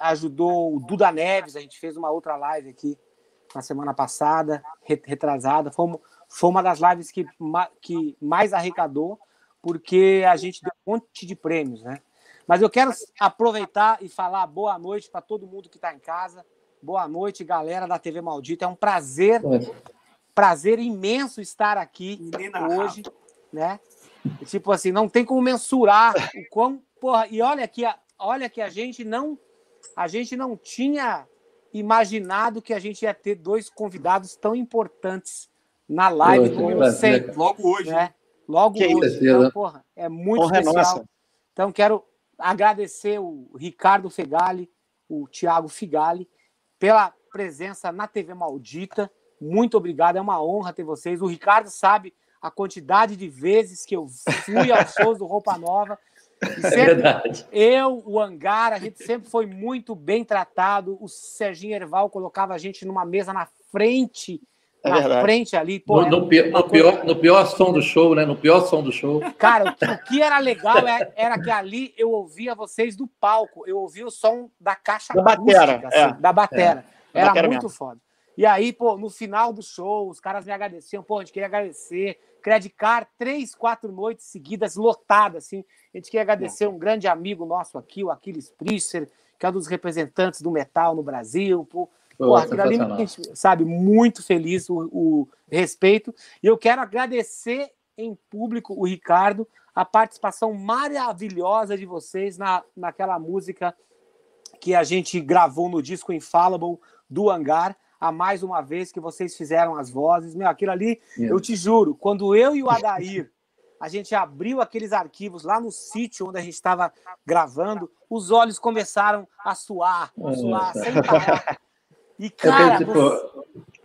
ajudou o Duda Neves, a gente fez uma outra live aqui na semana passada, retrasada. Foi, foi uma das lives que, que mais arrecadou, porque a gente deu um monte de prêmios, né? Mas eu quero aproveitar e falar boa noite para todo mundo que está em casa. Boa noite, galera da TV Maldita. É um prazer, prazer imenso estar aqui hoje, né? Tipo assim, não tem como mensurar o quão, porra, e olha que olha que a gente não a gente não tinha imaginado que a gente ia ter dois convidados tão importantes na live como sempre. Logo hoje. Né? Logo que hoje. Então, porra, é muito Porra especial. Nossa. Então, quero agradecer o Ricardo Fegali, o Thiago Figali, pela presença na TV Maldita. Muito obrigado, é uma honra ter vocês. O Ricardo sabe a quantidade de vezes que eu fui aos shows do Roupa Nova. É sempre, é verdade. Eu, o Hangar, a gente sempre foi muito bem tratado. O Serginho Erval colocava a gente numa mesa na frente é na verdade. frente ali. Pô, no, no, pior, no, pior, no, pior, som do show, né? No pior som do show. Cara, o, o que era legal era, é, era, que ali eu ouvia vocês do palco, eu ouvia o som da caixa da batera, assim, é. da batera. É. Era batera muito mesmo. foda. E aí, pô, no final do show, os caras me agradeciam, pô, a gente queria agradecer. Credicar três, quatro noites seguidas, lotadas, assim. A gente queria agradecer um grande amigo nosso aqui, o Aquiles Priester, que é um dos representantes do metal no Brasil, pô. Pô, aquilo ali sabe, muito feliz o, o, respeito. E eu quero agradecer em público o Ricardo, a participação maravilhosa de vocês na, naquela música que a gente gravou no disco Infallible do Hangar, a mais uma vez que vocês fizeram as vozes. Meu, aquilo ali, eu te juro, quando eu e o Adair a gente abriu aqueles arquivos lá no sítio onde a gente estava gravando, os olhos começaram a suar, a suar, sem parar. E, cara, tipo,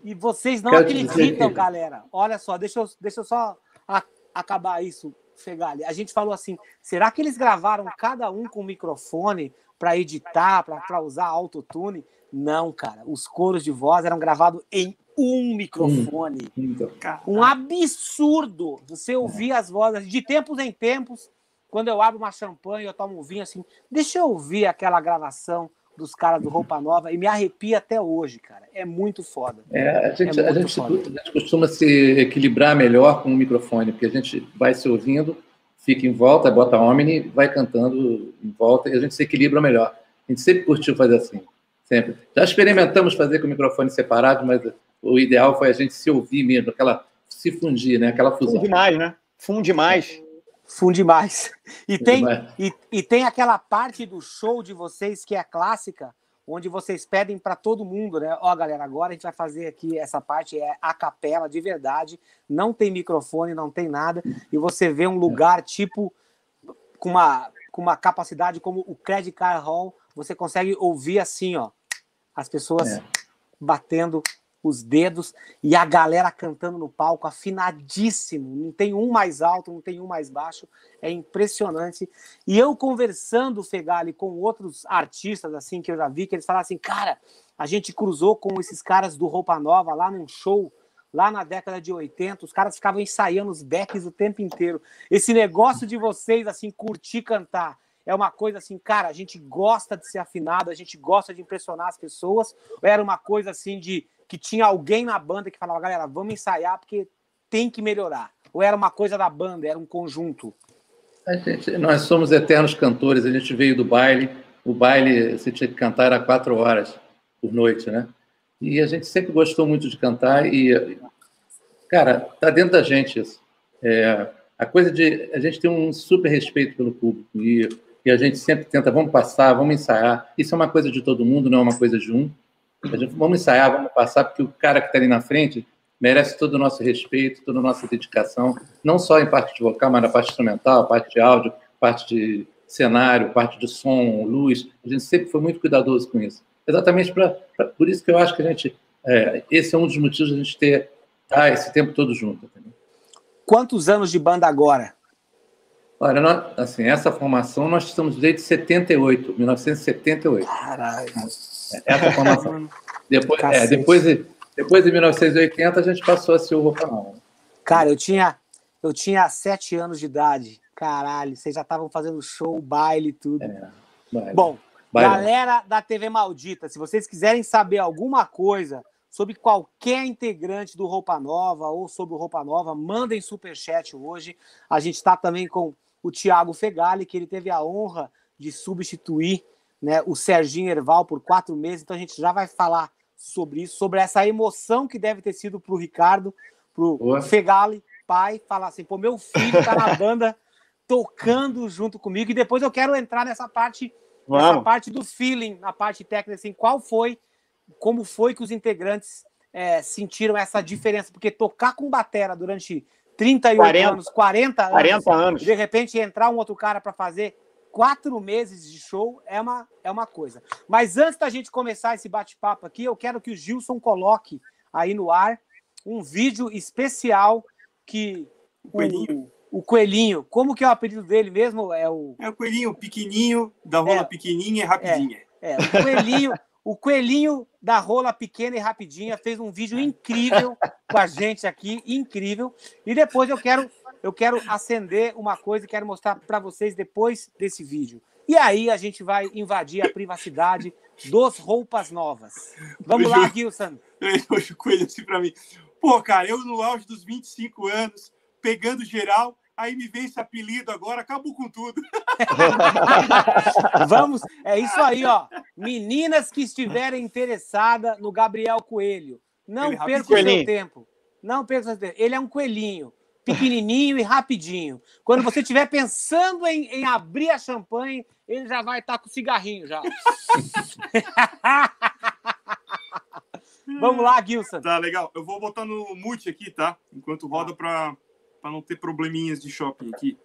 e vocês não acreditam, galera. Olha só, deixa eu, deixa eu só a, acabar isso, Fegali. A gente falou assim: será que eles gravaram cada um com microfone para editar, para usar autotune? Não, cara. Os coros de voz eram gravados em um microfone. Hum, então. Um absurdo. Você ouvir as vozes de tempos em tempos. Quando eu abro uma champanhe, eu tomo um vinho assim. Deixa eu ouvir aquela gravação dos caras do Roupa Nova e me arrepia até hoje, cara. É muito foda. É, a, gente, é a, gente, a, gente, costuma se equilibrar melhor com o microfone, porque a gente vai se ouvindo, fica em volta, bota Omni, vai cantando em volta e a gente se equilibra melhor. A gente sempre curtiu fazer assim, sempre. Já experimentamos fazer com o microfone separado, mas o ideal foi a gente se ouvir mesmo, aquela se fundir, né? Aquela fusão. Funde mais, né? Funde mais. Funde mais. E tem, e, e tem aquela parte do show de vocês que é clássica, onde vocês pedem para todo mundo, né? Ó, galera, agora a gente vai fazer aqui essa parte é a capela de verdade, não tem microfone, não tem nada, e você vê um lugar tipo com uma com uma capacidade como o Credit Card Hall, você consegue ouvir assim, ó, as pessoas é. batendo os dedos e a galera cantando no palco afinadíssimo. Não tem um mais alto, não tem um mais baixo. É impressionante. E eu conversando, Fegali, com outros artistas assim que eu já vi, que eles falaram assim, cara, a gente cruzou com esses caras do Roupa Nova lá num show lá na década de 80, os caras ficavam ensaiando os backs o tempo inteiro. Esse negócio de vocês assim curtir cantar é uma coisa assim, cara, a gente gosta de ser afinado, a gente gosta de impressionar as pessoas, era uma coisa assim de que tinha alguém na banda que falava, galera, vamos ensaiar porque tem que melhorar? Ou era uma coisa da banda, era um conjunto? Gente, nós somos eternos cantores, a gente veio do baile, o baile você tinha que cantar a quatro horas por noite, né? E a gente sempre gostou muito de cantar e, cara, tá dentro da gente isso. É, a coisa de a gente tem um super respeito pelo público e, e a gente sempre tenta, vamos passar, vamos ensaiar. Isso é uma coisa de todo mundo, não é uma coisa de um. A gente, vamos ensaiar, vamos passar, porque o cara que está ali na frente merece todo o nosso respeito, toda a nossa dedicação, não só em parte de vocal, mas na parte instrumental, parte de áudio, parte de cenário, parte de som, luz. A gente sempre foi muito cuidadoso com isso. Exatamente pra, pra por isso que eu acho que a gente. É, esse é um dos motivos da gente ter tá, esse tempo todo junto. Quantos anos de banda agora? Olha, nós, assim, essa formação nós estamos desde 78, 1978. Caralho. Essa formação. depois, é, depois, de, depois de 1980, a gente passou a ser o Roupa Nova. Cara, eu tinha, eu tinha sete anos de idade. Caralho, vocês já estavam fazendo show, baile e tudo. É, baile. Bom, Galera da TV Maldita, se vocês quiserem saber alguma coisa sobre qualquer integrante do Roupa Nova ou sobre o Roupa Nova, mandem superchat hoje. A gente está também com o Thiago Fegali, que ele teve a honra de substituir né, o Serginho Erval por quatro meses, então a gente já vai falar sobre isso, sobre essa emoção que deve ter sido para o Ricardo, para o Fegali, pai, falar assim, pô, meu filho tá na banda tocando junto comigo, e depois eu quero entrar nessa parte, nessa parte do feeling, na parte técnica, assim, qual foi, como foi que os integrantes é, sentiram essa diferença, porque tocar com batera durante 38 40, anos, 40 anos, 40 anos, de repente entrar um outro cara para fazer quatro meses de show é uma, é uma coisa. Mas antes da gente começar esse bate-papo aqui, eu quero que o Gilson coloque aí no ar um vídeo especial que o coelhinho, o, o coelhinho como que é o apelido dele mesmo? É o, é o coelhinho pequenininho, da rola é, pequenininha e rapidinha. É, é o coelhinho, o coelhinho da rola pequena e rapidinha fez um vídeo incrível com a gente aqui, incrível. E depois eu quero eu quero acender uma coisa e quero mostrar para vocês depois desse vídeo. E aí a gente vai invadir a privacidade dos roupas novas. Vamos lá, Gilson. Hoje o coelho assim para mim. Pô, cara, eu no auge dos 25 anos, pegando geral, aí me vem esse apelido agora, acabou com tudo. Vamos, é isso aí, ó. Meninas que estiverem interessadas no Gabriel Coelho, não perca o seu tempo. Não perca o seu tempo. Ele é um coelhinho pequenininho e rapidinho. Quando você estiver pensando em, em, abrir a champanhe, ele já vai estar com o cigarrinho já. Vamos lá, Gilson. Tá, legal. Eu vou botar no mute aqui, tá? Enquanto roda tá. Para não ter probleminhas de shopping aqui.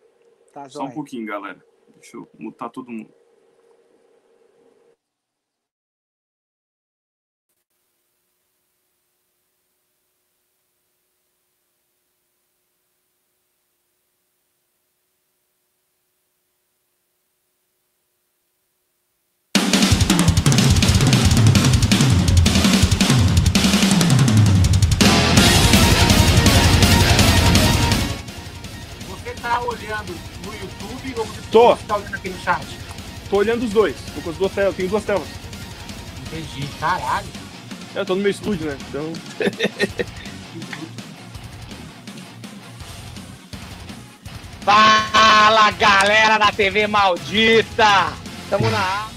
Tá, Só um pouquinho, galera. Deixa eu mutar todo mundo. Tô. Você tá olhando aqui no chat? Tô olhando os dois. Tô com as duas telas. Tenho duas telas. Entendi. Caralho. Eu tô no meu estúdio, né? Então. Fala galera da TV Maldita! Tamo na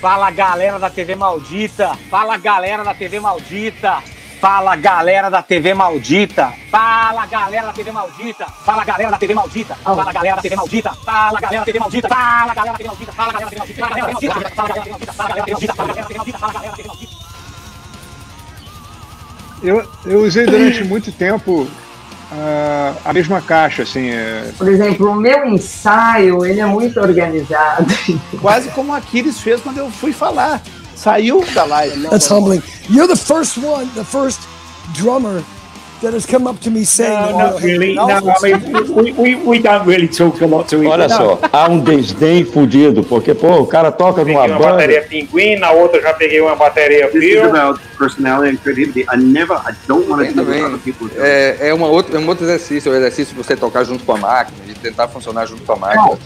Fala galera da TV Maldita! Fala galera da TV Maldita! Fala galera da TV Maldita! Fala galera da TV Maldita! Fala galera da TV Maldita! Fala galera da TV Maldita! Fala galera da TV Maldita! Fala galera da TV Maldita! Fala galera da TV Maldita! Fala galera da TV Maldita! Fala galera da TV Maldita! Fala galera da TV Maldita! Fala galera da TV Maldita! Fala galera da TV Maldita! Eu, eu usei durante muito tempo uh, a mesma caixa, assim. É... Por exemplo, o meu ensaio, ele é muito organizado. Quase como a Aquiles fez quando eu fui falar saiu da live. That's humbling. You're the first one, the first drummer that has come up to me saying. No, not really. No, I mean, we, we, we don't really talk a lot to each Olha só, há um desdém fudido, porque, pô, o cara toca numa banda. uma bateria pinguim, na outra já peguei uma bateria This about personality and creativity. I never, I don't want to do what other people do. É, é, uma outra, é um outro exercício, é o exercício de você tocar junto com a máquina, de tentar funcionar junto com a máquina.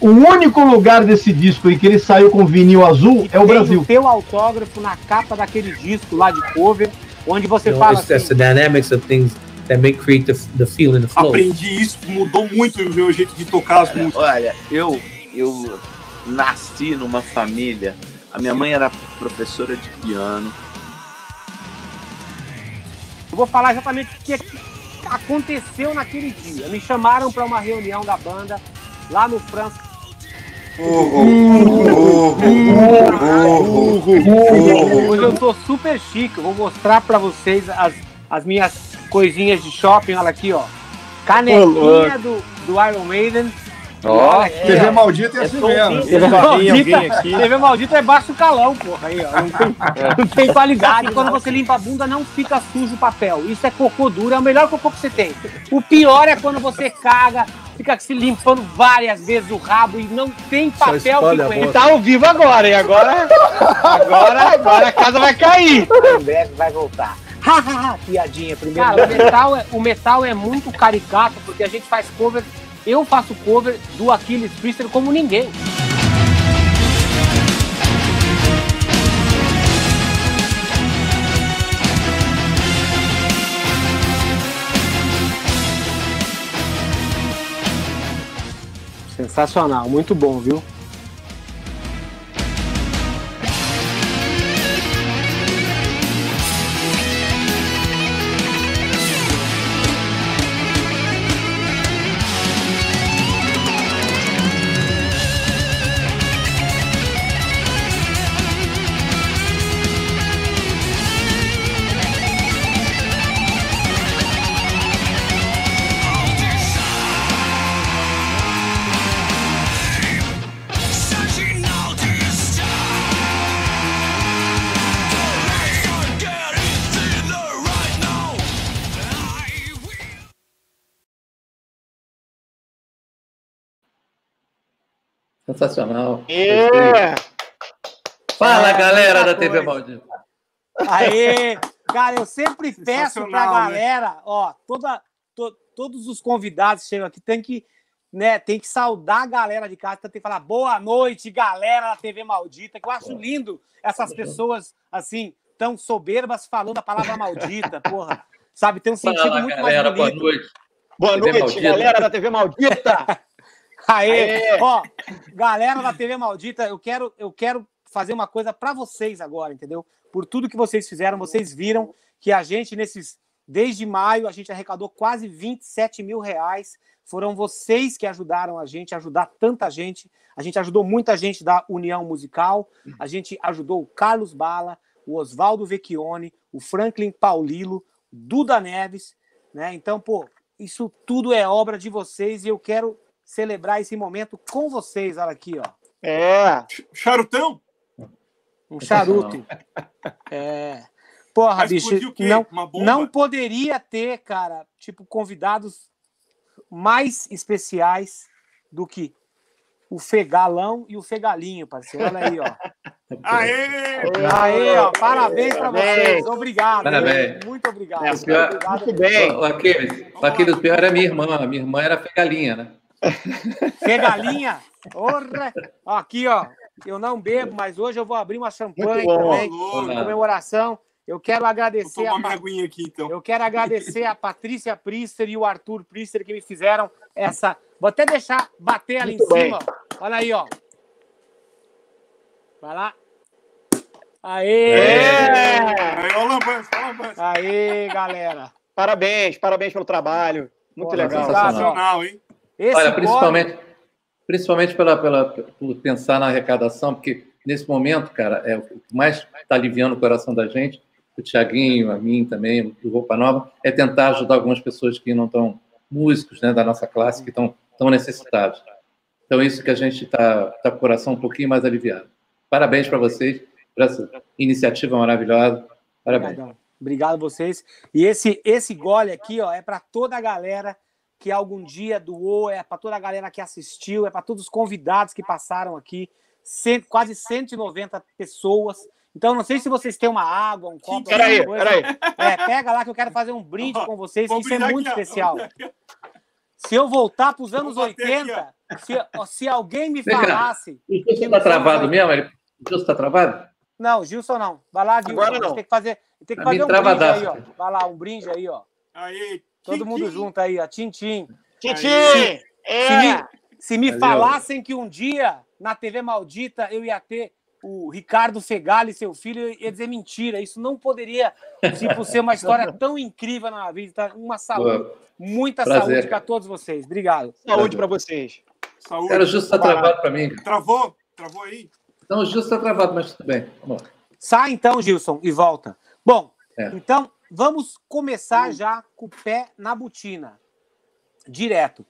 O único lugar desse disco em que ele saiu com vinil azul é o Brasil. Tem o teu autógrafo na capa daquele disco lá de cover, onde você you know, fala. It's assim, the dynamics of things that make create the, the feel and the flow. Aprendi isso, mudou muito o meu jeito de tocar as músicas. Olha, eu, eu nasci numa família. A minha mãe era professora de piano. Eu vou falar exatamente o que aconteceu naquele dia. Me chamaram para uma reunião da banda lá no França Hoje eu tô super chique, vou mostrar para vocês as, as minhas coisinhas de shopping, olha aqui, ó. Canequinha do, do Iron Maiden. Ó, oh, TV maldita é assim mesmo. TV maldita, TV maldita é baixo calão, porra. Aí, ó. Não, tem, não tem qualidade. Quando você limpa a bunda, não fica sujo o papel. Isso é cocô duro, é o melhor cocô que você tem. O pior é quando você caga fica se limpando várias vezes o rabo e não tem papel que aguenta. Tá ao vivo agora, e agora, agora, agora a casa vai cair. Em breve vai voltar. Piadinha primeiro. Cara, o metal, é, o metal é muito caricato porque a gente faz cover. Eu faço cover do Aquiles Priester como ninguém. Sensacional, muito bom, viu? Sensacional. É. Fala, é, galera da TV Maldita. Aê! Cara, eu sempre peço pra galera, né? ó, toda, to, todos os convidados que chegam aqui tem que, né, tem que saudar a galera de casa, tem que falar boa noite, galera da TV Maldita, que eu acho lindo essas pessoas, assim, tão soberbas falando a palavra maldita, porra. Sabe, tem um sentido Fala, muito galera, mais bonito. Boa noite. Boa noite, galera da TV Maldita. Aê! Aê! Ó, galera da TV Maldita, eu quero, eu quero fazer uma coisa para vocês agora, entendeu? Por tudo que vocês fizeram, vocês viram que a gente, nesses. Desde maio, a gente arrecadou quase 27 mil reais. Foram vocês que ajudaram a gente, ajudar tanta gente. A gente ajudou muita gente da União Musical. A gente ajudou o Carlos Bala, o Oswaldo Vecchione, o Franklin Paulilo, Duda Neves, né? Então, pô, isso tudo é obra de vocês e eu quero celebrar esse momento com vocês. Olha aqui, ó. É. Charutão? Um charuto. É. Porra, Mas bicho, não, não poderia ter, cara, tipo, convidados mais especiais do que o Fegalão e o Fegalinho, parceiro. Olha aí, ó. Aê! Aê, ó. Parabéns para vocês. Obrigado. Parabéns. Muito obrigado. É, pior, obrigado. Muito bem. O Aquiles, pior era minha irmã. A minha irmã era Fegalinha, né? Fegalinha. Orra. Aqui, ó. Eu não bebo, mas hoje eu vou abrir uma champanhe também, em comemoração. Eu quero agradecer a aqui, então. Eu quero agradecer a Patrícia Priester e o Arthur Priester que me fizeram essa. Vou até deixar bater ali Muito em cima. Olha aí, ó. Vai lá. Aê! É. Aê, galera. Parabéns, parabéns pelo trabalho. Muito Pô, legal. Sensacional, hein? Esse Olha, principalmente, principalmente pela, pela, por pensar na arrecadação, porque nesse momento, cara, é o que mais está aliviando o coração da gente, o Tiaguinho, a mim também, o Roupa Nova, é tentar ajudar algumas pessoas que não estão músicos né, da nossa classe, que estão tão necessitados. Então, isso que a gente está tá com o coração um pouquinho mais aliviado. Parabéns para vocês por essa iniciativa maravilhosa. Parabéns. Obrigado, Obrigado a vocês. E esse, esse gole aqui ó, é para toda a galera que algum dia doou, é para toda a galera que assistiu, é para todos os convidados que passaram aqui, cento, quase 190 pessoas. Então, não sei se vocês têm uma água, um copo. Peraí, peraí. É, pega lá que eu quero fazer um brinde com vocês, que isso é muito aqui, especial. Se eu voltar para os anos 80, se, se, alguém me falasse. O Gilson está travado mesmo? O Gilson está travado? Não, Gilson não. Vai lá, Gilson. Agora não. Tem que fazer, tem que fazer um brinde aí, ó. Vai lá, um brinde aí, ó. Aí, Todo mundo junto aí, ó. Tintim. Tintim! É. Se me, se me falassem que um dia na TV Maldita eu ia ter o Ricardo Fegali, seu filho, ia dizer mentira. Isso não poderia tipo, ser uma história tão incrível na vida. Tá? Uma saúde, Boa. muita Prazer. saúde para todos vocês. Obrigado. Saúde para vocês. Saúde. O Justo está travado para mim. Travou? Travou aí? Não, o Justo está travado, mas tudo bem. Vamos lá. Sai então, Gilson, e volta. Bom, é. então Vamos começar já com o pé na botina. Direto.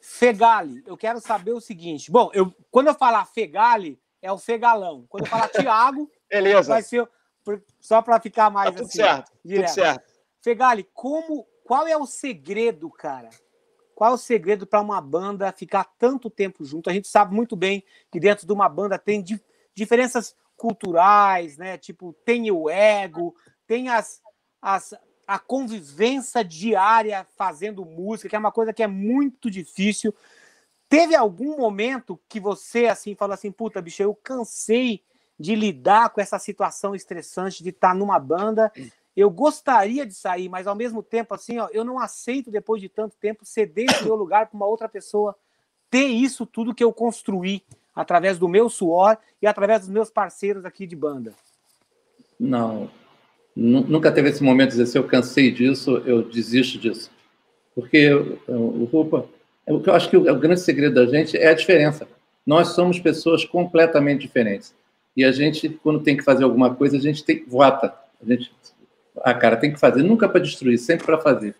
Fegali, eu quero saber o seguinte. Bom, eu, quando eu falar Fegali, é o Fegalão. Quando eu falar Tiago, Beleza. vai ser só para ficar mais tá tudo assim. Certo, direto. Tudo certo. Fegali, como, qual é o segredo, cara? Qual é o segredo para uma banda ficar tanto tempo junto? A gente sabe muito bem que dentro de uma banda tem di diferenças culturais, né? Tipo, tem o ego, tem as, as, a convivência diária fazendo música, que é uma coisa que é muito difícil. Teve algum momento que você assim falou assim, puta, bicho, eu cansei de lidar com essa situação estressante de estar numa banda. Eu gostaria de sair, mas ao mesmo tempo assim, ó, eu não aceito depois de tanto tempo ceder o meu lugar para uma outra pessoa ter isso tudo que eu construí através do meu suor e através dos meus parceiros aqui de banda? Não. Nunca teve esse momento de dizer, se eu cansei disso, eu desisto disso. Porque o Roupa, o que eu acho que o grande segredo da gente é a diferença. Nós somos pessoas completamente diferentes. E a gente, quando tem que fazer alguma coisa, a gente tem, vota. A gente, a cara, tem que fazer. Nunca para destruir, sempre para fazer.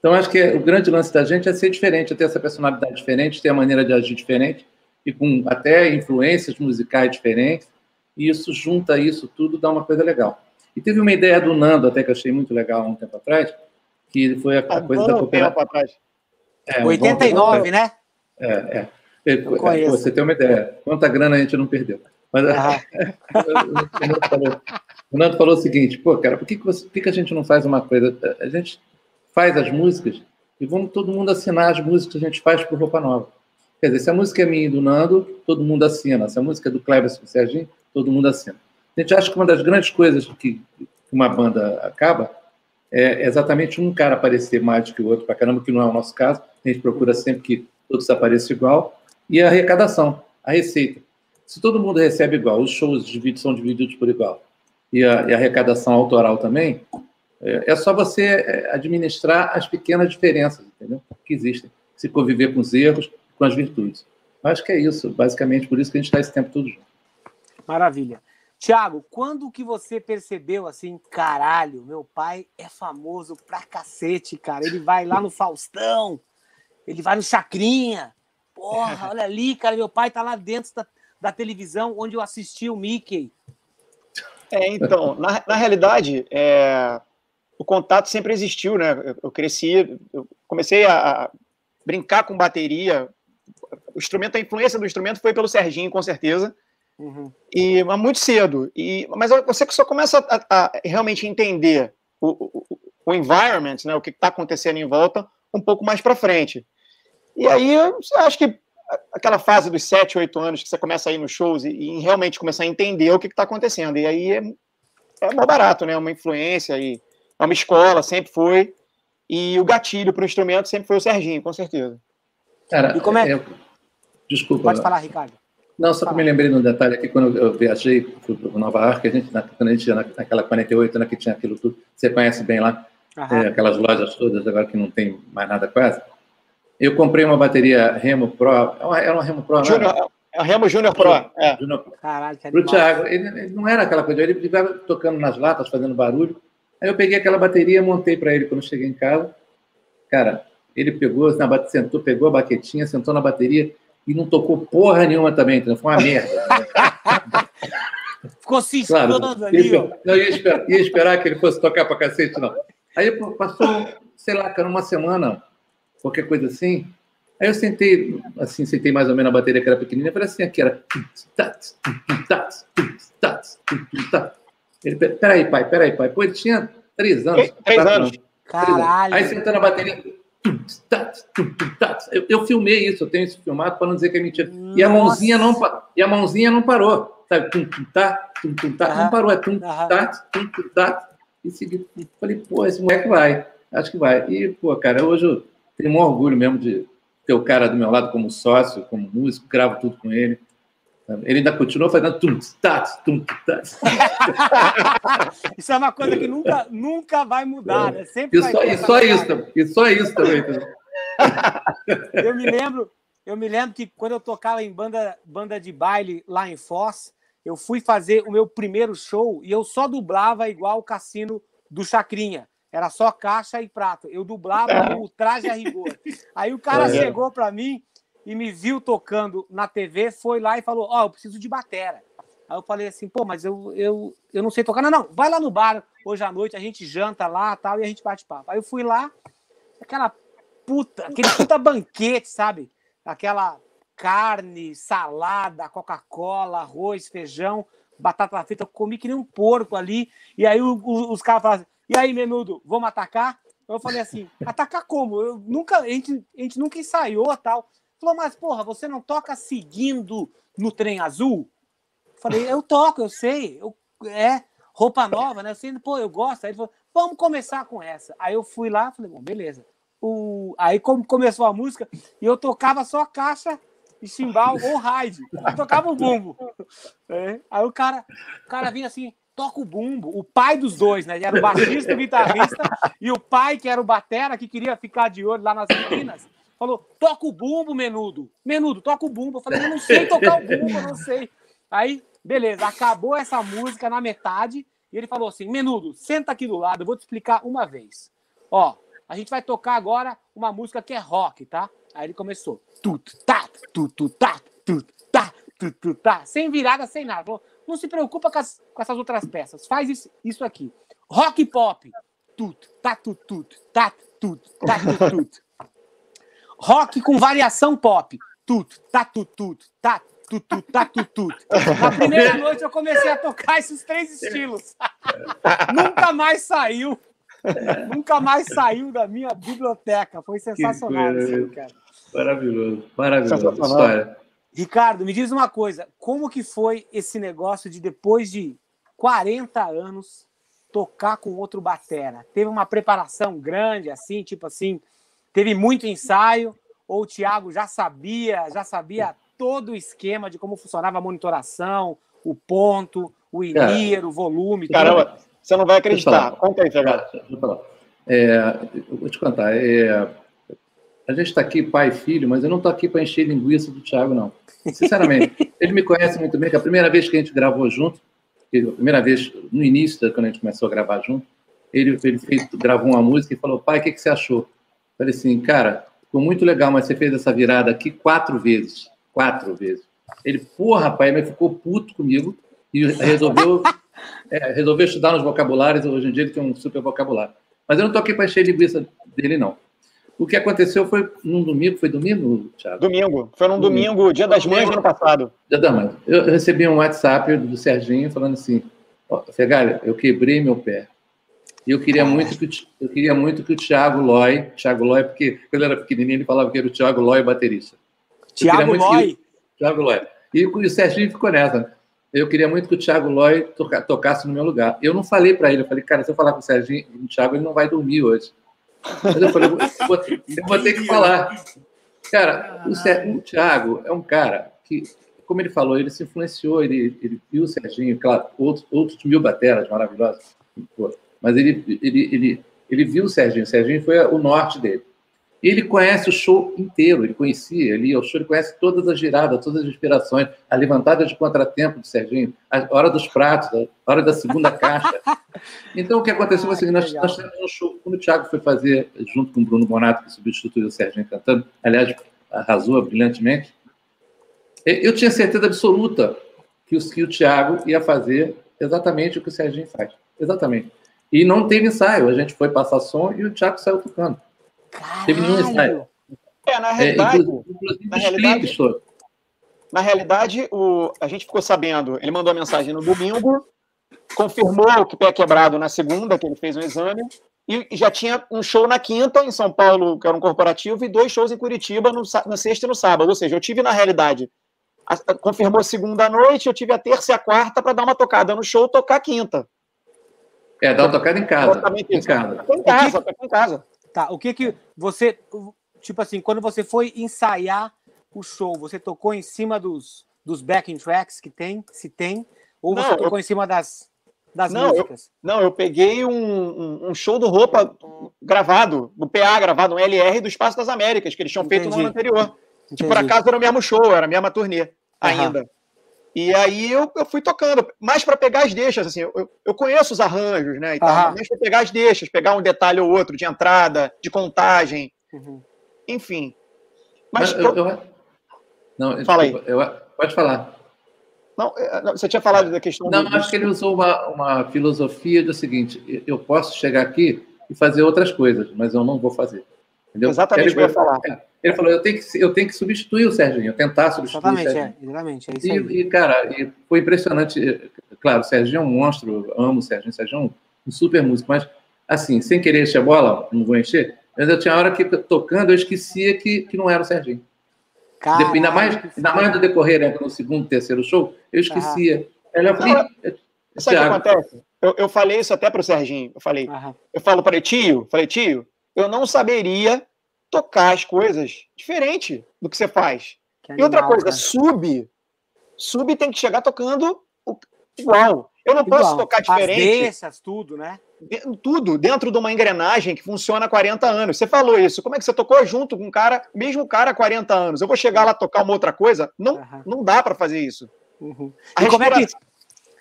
Então, acho que o grande lance da gente é ser diferente, é ter essa personalidade diferente, ter a maneira de agir diferente, e com até influências musicais diferentes. E isso junta isso tudo, dá uma coisa legal. E teve uma ideia do Nando, até que eu achei muito legal há um tempo atrás, que foi a, a coisa da cooperação. É, 89, né? É, é. Você tem uma ideia. Quanta grana a gente não perdeu. Mas ah. o Nando falou o seguinte, pô, cara, por que, que, você, por que, que a gente não faz uma coisa? A gente faz as músicas e vamos todo mundo assinar as músicas que a gente faz por Roupa Nova. Quer dizer, se a música é minha e do Nando, todo mundo assina. Se a música é do Kleber e do Serginho, todo mundo assina. A gente acha que uma das grandes coisas que uma banda acaba é exatamente um cara aparecer mais do que o outro, para caramba, que não é o nosso caso. A gente procura sempre que todos apareçam igual. E a arrecadação, a receita. Se todo mundo recebe igual, os shows são divididos por igual, e a, e a arrecadação autoral também, é, é, só você é, administrar as pequenas diferenças, entendeu? Que existem. Se conviver com os erros, com as virtudes. Acho que é isso, basicamente, por isso que a gente está esse tempo todo junto. Maravilha. Tiago, quando que você percebeu assim, caralho, meu pai é famoso pra cacete, cara. Ele vai lá no Faustão, ele vai no Chacrinha. Porra, olha ali, cara, meu pai tá lá dentro da, da televisão onde eu assisti o Mickey. É, então, na, na realidade, é, o contato sempre existiu, né? Eu, eu cresci, eu comecei a, a brincar com bateria. O instrumento, a influência do instrumento foi pelo Serginho, com certeza. Uhum. E mas muito cedo. E, mas você só começa a, a realmente entender o, o, o, environment, né, o que está acontecendo em volta, um pouco mais para frente. E aí, eu acho que aquela fase dos 7, 8 anos que você começa a ir nos shows e, e realmente começar a entender o que está acontecendo. E aí é, é mais barato, né? Uma influência e é uma escola, sempre foi. E o gatilho para o instrumento sempre foi o Serginho, com certeza. Cara, e como é? Eu... Desculpa. Pode falar, Ricardo. Não, só que eu me lembrei de um detalhe aqui, quando eu viajei para Nova York, a gente, quando a gente ia naquela 48, né, que tinha aquilo tudo, você conhece bem lá, é, aquelas lojas todas, agora que não tem mais nada quase. Eu comprei uma bateria Remo Pro, era uma, uma Remo Pro, Junior, não é? Remo Junior Pro. É. Junior Pro. Caralho, que Pro Thiago, ele, ele, não era aquela coisa, ele ficava tocando nas latas, fazendo barulho. Aí eu peguei aquela bateria, montei para ele quando cheguei em casa. Cara, ele pegou, sentou, pegou a baquetinha, sentou na bateria, e não tocou porra nenhuma também, então foi uma merda. Ficou se claro, ali, Não, ia esperar, ia esperar que ele fosse tocar pra cacete, não. Aí passou, sei lá, cara, uma semana, qualquer coisa assim. Aí eu sentei, assim, sentei mais ou menos a bateria que era pequenininha, falei assim, aqui era... Ele, peraí, pai, peraí, pai. Pô, ele tinha três anos. Três anos. Caralho. Aí sentando a bateria, eu, eu, filmei isso, eu tenho isso filmado para não dizer que é mentira. E a mãozinha não e a mãozinha não parou, sabe? Tum, tum, tá, tum, tum, tá, não parou, é tum, tá, tum, tum, tá. E segui. Falei, pô, esse moleque vai, acho que vai. E, pô, cara, hoje eu tenho um orgulho mesmo de ter o cara do meu lado como sócio, como músico, gravo tudo com ele. Ele ainda continuou fazendo tum, tats, tum. Isso é uma coisa que nunca, nunca vai mudar, né? Sempre e só, e só isso, e só isso também. eu me lembro, eu me lembro que quando eu tocava em banda, banda de baile lá em Foz, eu fui fazer o meu primeiro show e eu só dublava igual o cassino do Chacrinha. Era só caixa e prato. Eu dublava o traje a rigor. Aí o cara é. chegou para mim e me viu tocando na TV, foi lá e falou: Ó, oh, eu preciso de batera. Aí eu falei assim, pô, mas eu, eu, eu não sei tocar. Não, não, vai lá no bar hoje à noite, a gente janta lá tal, e a gente bate papo. Aí eu fui lá, aquela puta, aquele puta banquete, sabe? Aquela carne, salada, Coca-Cola, arroz, feijão, batata frita, eu comi que nem um porco ali. E aí o, o, os caras falaram assim, e aí, menudo, vamos atacar? Eu falei assim, atacar como? Eu nunca, a gente, a gente nunca ensaiou tal. Falou, mas porra, você não toca seguindo no trem azul? Falei, eu toco, eu sei. Eu, é, roupa nova, né? Eu sei, pô, eu gosto. Aí ele falou, vamos começar com essa. Aí eu fui lá, falei, bom, beleza. O... Aí como começou a música, e eu tocava só caixa e chimbal ou ride. Tocava o bumbo. É. Aí o cara, o cara vinha assim, toca o bumbo. O pai dos dois, né? Ele era o baixista e o guitarrista. E o pai, que era o batera, que queria ficar de olho lá nas meninas, falou: toca o bumbo, menudo. Menudo, toca o bumbo. Eu falei, eu não sei tocar o bumbo, eu não sei. Aí, beleza, acabou essa música na metade. E ele falou assim: Menudo, senta aqui do lado, eu vou te explicar uma vez. Ó, a gente vai tocar agora uma música que é rock, tá? Aí ele começou. Tut, tá, tut, tá, tut, tá, tut, tá. Sem virada, sem nada. Falou, não se preocupa com, as, com essas outras peças. Faz isso, isso aqui. Rock pop. Tut, tá, tut, tut, tá, tut, tá, tut, tut. Rock com variação pop. Tut, tá, tut, tut, tá, tutu, tá, tutu. Na primeira noite eu comecei a tocar esses três estilos. Nunca mais saiu. Nunca mais saiu da minha biblioteca. Foi sensacional isso, cara. Maravilhoso, maravilhoso. História. Ricardo, me diz uma coisa: como que foi esse negócio de depois de 40 anos tocar com outro batera? Teve uma preparação grande, assim, tipo assim, teve muito ensaio, ou o Thiago já sabia, já sabia todo o esquema de como funcionava a monitoração, o ponto, o INIR, o volume. Caramba, tudo. você não vai acreditar. Conta aí, Fegado. É, eu vou te contar. É, a gente está aqui, pai e filho, mas eu não estou aqui para encher linguiça do Thiago, não. Sinceramente, ele me conhece muito bem, que a primeira vez que a gente gravou junto, a primeira vez, no início, quando a gente começou a gravar junto, ele, ele fez, gravou uma música e falou, pai, o que, que você achou? Falei assim, cara, ficou muito legal, mas você fez essa virada aqui quatro vezes quatro vezes. Ele, porra, pai, mas ficou puto comigo e resolveu, é, resolveu estudar nos vocabulários. Hoje em dia ele tem um super vocabulário. Mas eu não estou aqui para encher linguiça dele, não. O que aconteceu foi num domingo, foi domingo, Thiago? Domingo. Foi num domingo, domingo dia das mães do ano passado. Dia das mães. Eu recebi um WhatsApp do Serginho falando assim: Fegalha, eu quebrei meu pé. E eu queria muito que eu queria muito que o Thiago Loy, Thiago Loy, porque quando ele era pequenininho ele falava que era o Thiago Loy baterista. Tiago Loy. Thiago Loy. E, o Serginho ficou nessa. Eu queria muito que o Thiago Loy toca, tocasse no meu lugar. Eu não falei para ele, eu falei, cara, se eu falar com o Serginho, o Thiago ele não vai dormir hoje. Mas eu falei, eu vou, eu vou ter que falar. Cara, o, o Thiago é um cara que, como ele falou, ele se influenciou, ele, ele viu o Serginho, claro, outros, outros mil bateras maravilhosos, mas ele, ele, ele, ele viu o Serginho, o Serginho foi o norte dele. Ele conhece o show inteiro, ele conhecia ali o show, ele conhece todas as giradas, todas as inspirações, a levantada de contratempo do Serginho, a hora dos pratos, a hora da segunda caixa. Então, o que aconteceu foi assim, nós, nós tivemos um show, quando o Thiago foi fazer, junto com o Bruno Bonato, que substituiu o Serginho cantando, aliás, arrasou brilhantemente, eu tinha certeza absoluta que o, que o Thiago ia fazer exatamente o que o Serginho faz. Exatamente. E não teve ensaio, a gente foi passar som e o Thiago saiu tocando. Teve nenhum ensaio. É, na realidade. É, inclusive, na realidade, na realidade o, a gente ficou sabendo, ele mandou a mensagem no domingo, confirmou que o pé quebrado na segunda, que ele fez um exame, e já tinha um show na quinta, em São Paulo, que era um corporativo, e dois shows em Curitiba no, na sexta e no sábado. Ou seja, eu tive, na realidade, a, a, confirmou segunda noite, eu tive a terça e a quarta para dar uma tocada no show, tocar a quinta. É, dar uma tocada em casa. Em casa. Em casa, em casa. Tá, o que que você, tipo assim, quando você foi ensaiar o show, você tocou em cima dos, dos backing tracks que tem, se tem, ou você não, tocou eu... em cima das, das não, músicas? Eu, não, eu peguei um, um, um, show do Roupa gravado, do PA gravado, um LR do Espaço das Américas, que eles tinham Entendi. feito no ano anterior. Que por acaso era o mesmo show, era a mesma turnê ainda. E aí eu, eu fui tocando, mais para pegar as deixas, assim, eu, eu conheço os arranjos, né? E tal, mais para pegar as deixas, pegar um detalhe ou outro de entrada, de contagem, uhum. enfim. Mas, Mas eu, eu, não, fala desculpa, aí. Eu, pode falar. Não, é, você tinha falado da questão. Não, do... acho que ele usou uma, uma filosofia do seguinte: eu posso chegar aqui e fazer outras coisas, mas eu não vou fazer. Entendeu? Exatamente o que eu ia falar. Ele falou, eu tenho que, eu tenho que substituir o Serginho, tentar substituir exatamente, o Serginho. É, exatamente, é isso e, e, cara, e foi impressionante. Claro, o Serginho é um monstro, amo o Serginho, o Serginho é um, um super músico, mas, assim, sem querer encher a bola, não vou encher, mas eu tinha hora que, tocando, eu esquecia que, que não era o Serginho. Caralho, ainda, mais, ainda mais do decorrer, né, no segundo, terceiro show, eu esquecia. Ah. Aí eu falei, Sabe o que acontece? Eu, eu falei isso até para o Serginho. Eu falei, Aham. eu falo para ele, tio, falei, tio, eu não saberia tocar as coisas diferente do que você faz. Animal, e outra coisa, cara. sub, sub tem que chegar tocando igual. Eu não igual. posso tocar diferente. As tudo, né? Tudo, dentro de uma engrenagem que funciona há 40 anos. Você falou isso. Como é que você tocou junto com um cara, mesmo cara há 40 anos? Eu vou chegar lá tocar uma outra coisa? Não, uhum. não dá para fazer isso. Uhum. E como é que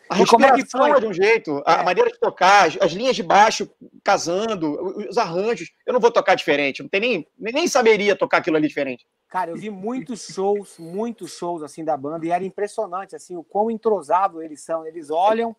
a como é foi? de um jeito, a é. maneira de tocar, as, linhas de baixo casando, os arranjos. Eu não vou tocar diferente, não tem nem, nem saberia tocar aquilo ali diferente. Cara, eu vi muitos shows, muitos shows assim da banda e era impressionante assim o quão entrosado eles são. Eles olham,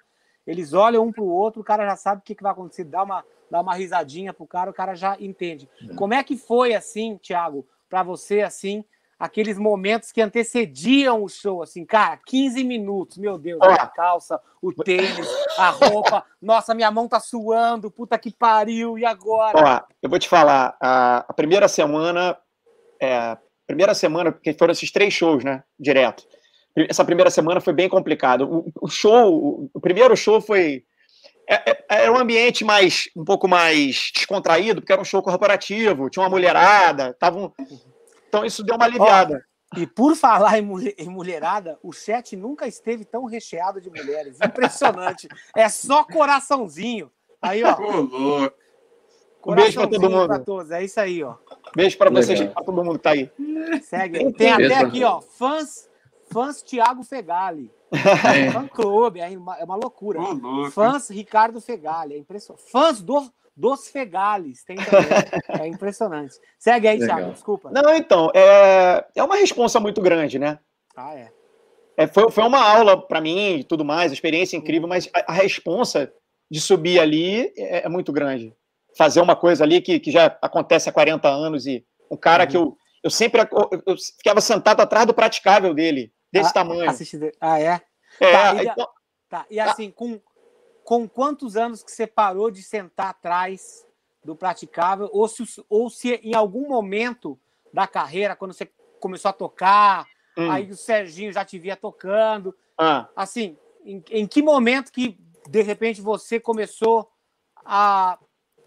eles olham um pro outro, o cara já sabe o que, que vai acontecer, dá uma, dá uma risadinha pro cara, o cara já entende. É. Como é que foi assim, Thiago, para você assim? Aqueles momentos que antecediam o show, assim, cara, 15 minutos, meu Deus, a calça, o tênis, a roupa, nossa, minha mão tá suando, puta que pariu, e agora? Ó, eu vou te falar, a, a primeira semana, é, primeira semana, porque foram esses três shows, né, direto, essa primeira semana foi bem complicado, o, o show, o primeiro show foi, é, é, era um ambiente mais, um pouco mais descontraído, porque era um show corporativo, tinha uma mulherada, tava um então isso deu uma aliviada. Ó, e por falar em, mulher, em, mulherada, o chat nunca esteve tão recheado de mulheres. Impressionante. é só coraçãozinho. Aí, ó. louco. Um beijo para todo mundo. Pra todos. É isso aí, ó. Beijo para vocês, para todo mundo que tá aí. Segue. Tem até aqui, ó, fãs, fãs Thiago Fegali. É. Fã clube, é uma, é uma loucura. Oh, fãs Ricardo Fegali, é impressionante. Fãs do dos Fegales. Tem também. é impressionante. Segue aí, Legal. Thiago, desculpa. Não, então, é, é uma responsa muito grande, né? Ah, é. é foi, foi uma aula para mim e tudo mais, experiência incrível, mas a, a responsa de subir ali é, é, muito grande. Fazer uma coisa ali que, que já acontece há 40 anos e um cara uhum. que eu, eu sempre eu, eu ficava sentado atrás do praticável dele, desse ah, tamanho. Assistir... Ah, é? É, tá, e, então... tá, e assim, com, com quantos anos que você parou de sentar atrás do praticável, ou se, ou se em algum momento da carreira, quando você começou a tocar, hum. aí o Serginho já te via tocando. Ah. Assim, em, em que momento que, de repente, você começou a,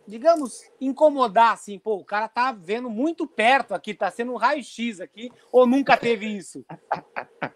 digamos, incomodar, assim, pô, o cara tá vendo muito perto aqui, tá sendo um raio-x aqui, ou nunca teve isso?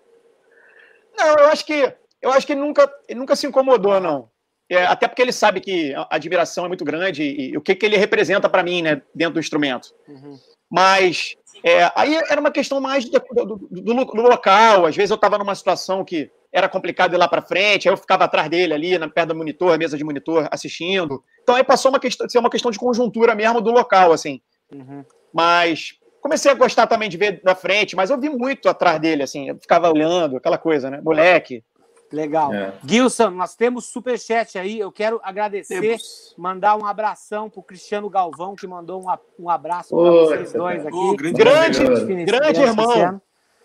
Não, eu acho que eu acho que ele nunca, ele nunca se incomodou, não. É, até porque ele sabe que a admiração é muito grande e, e o que, que ele representa para mim, né, dentro do instrumento. Uhum. Mas é, aí era uma questão mais do, do, do, do local. Às vezes eu estava numa situação que era complicado ir lá para frente, aí eu ficava atrás dele ali, na perto do monitor, mesa de monitor, assistindo. Então aí passou uma questão, ser uma questão de conjuntura mesmo do local, assim. Uhum. Mas comecei a gostar também de ver da frente, mas eu vi muito atrás dele, assim, eu ficava olhando, aquela coisa, né? Moleque. Legal. É. Gilson, nós temos superchat aí. Eu quero agradecer, temos. mandar um abração para o Cristiano Galvão, que mandou um, um abraço para vocês dois aqui. Oh, grande, grande, grande, grande irmão.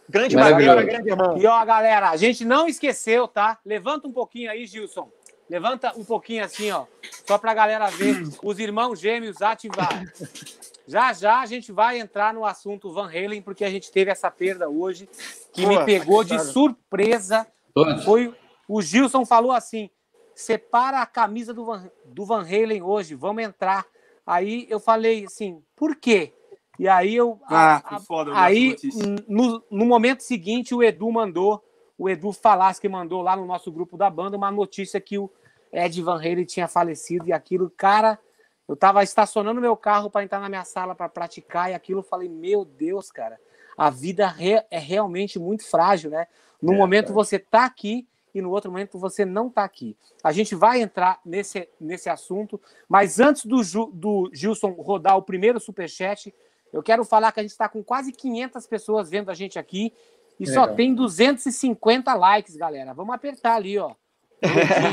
Grande Madeira, grande irmão. E ó, galera, a gente não esqueceu, tá? Levanta um pouquinho aí, Gilson. Levanta um pouquinho assim, ó. Só para a galera ver. Os irmãos gêmeos ativar. Já já a gente vai entrar no assunto Van Halen, porque a gente teve essa perda hoje, que Pô, me pegou de surpresa Todos. Foi o Gilson falou assim: separa a camisa do Van, do Van Halen hoje, vamos entrar. Aí eu falei assim, por quê? E aí eu. Ah, a, foda, aí, no, no momento seguinte, o Edu mandou, o Edu Falasque mandou lá no nosso grupo da banda uma notícia que o Ed Van Halen tinha falecido e aquilo, cara. Eu tava estacionando meu carro para entrar na minha sala para praticar e aquilo eu falei, meu Deus, cara, a vida é realmente muito frágil, né? No é, momento você tá aqui e no outro momento você não tá aqui. A gente vai entrar nesse, nesse assunto, mas antes do, do Gilson rodar o primeiro superchat, eu quero falar que a gente está com quase 500 pessoas vendo a gente aqui e Legal. só tem 250 likes, galera. Vamos apertar ali, ó.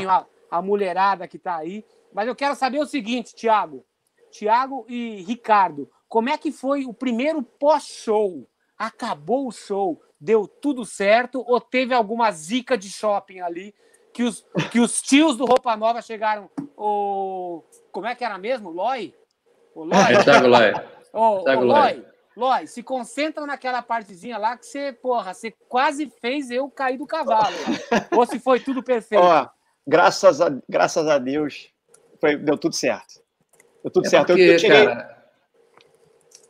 a, a mulherada que tá aí. Mas eu quero saber o seguinte, Tiago. Tiago e Ricardo, como é que foi o primeiro pós-show? Acabou o show deu tudo certo ou teve alguma zica de shopping ali que os, que os tios do Roupa Nova chegaram. O, como é que era mesmo? Loi? O Loi? É Thiago Loi. O, o Loi. Loi, se concentra naquela partezinha lá que você, porra, você quase fez eu cair do cavalo. ou se foi tudo perfeito. Ó, graças a, graças a Deus, foi, deu tudo certo. Deu tudo é certo. Porque, eu, eu tirei... Cara...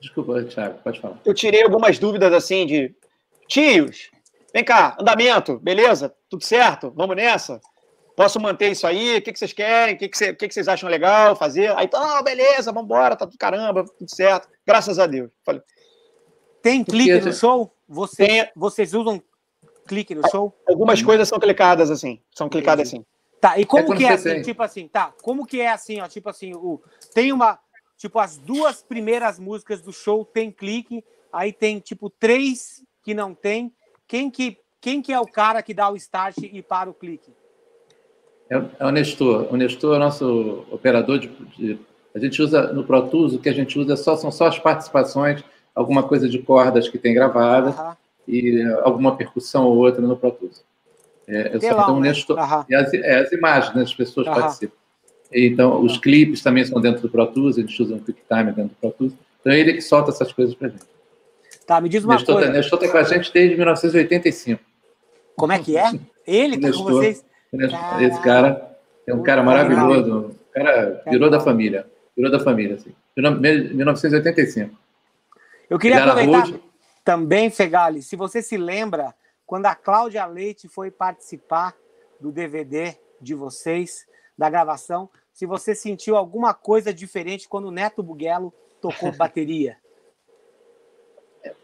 Desculpa, Thiago, pode falar. Eu tirei algumas dúvidas assim de Tios, vem cá, andamento, beleza? Tudo certo? Vamos nessa? Posso manter isso aí? O que, que vocês querem? O que, que, que, que vocês acham legal fazer? Aí, então, beleza, vamos embora, tá tudo caramba, tudo certo. Graças a Deus. Falei. Tem clique no show? Você, Tem... Vocês usam clique no show? Algumas coisas são clicadas assim. São clicadas assim. Tá, e como é que é assim? Tipo assim, tá, como que é assim, ó? Tipo assim, o, tem uma. Tipo, as duas primeiras músicas do show tem clique, aí tem, tipo, três que não tem. Quem que, quem que é o cara que dá o start e para o clique? É, é o Nestor. O Nestor é o nosso operador de, de, A gente usa no Pro Tools, o que a gente usa só, são só as participações, alguma coisa de cordas que tem gravada uhum. e alguma percussão ou outra no Pro Tools. É, só então, o né? Nestor, uhum. e as, é, as imagens, né, as pessoas uhum. participam. Então, os clipes também são dentro do Pro Tools, a gente usa um QuickTime dentro do Pro Tools. Então, é ele que solta essas coisas pra gente. Tá, me diz uma Nestor, tá- coisa. Nestor está com a gente desde 1985. Como é que é? Ele tá com vocês? Esse cara é um cara maravilhoso. O cara virou da família. Virou da família, assim. 1985. Eu queria aproveitar também, Fegali, se você se lembra, quando a Cláudia Leite foi participar do DVD de vocês, da gravação, se você sentiu alguma coisa diferente quando o Neto Buguelo tocou bateria.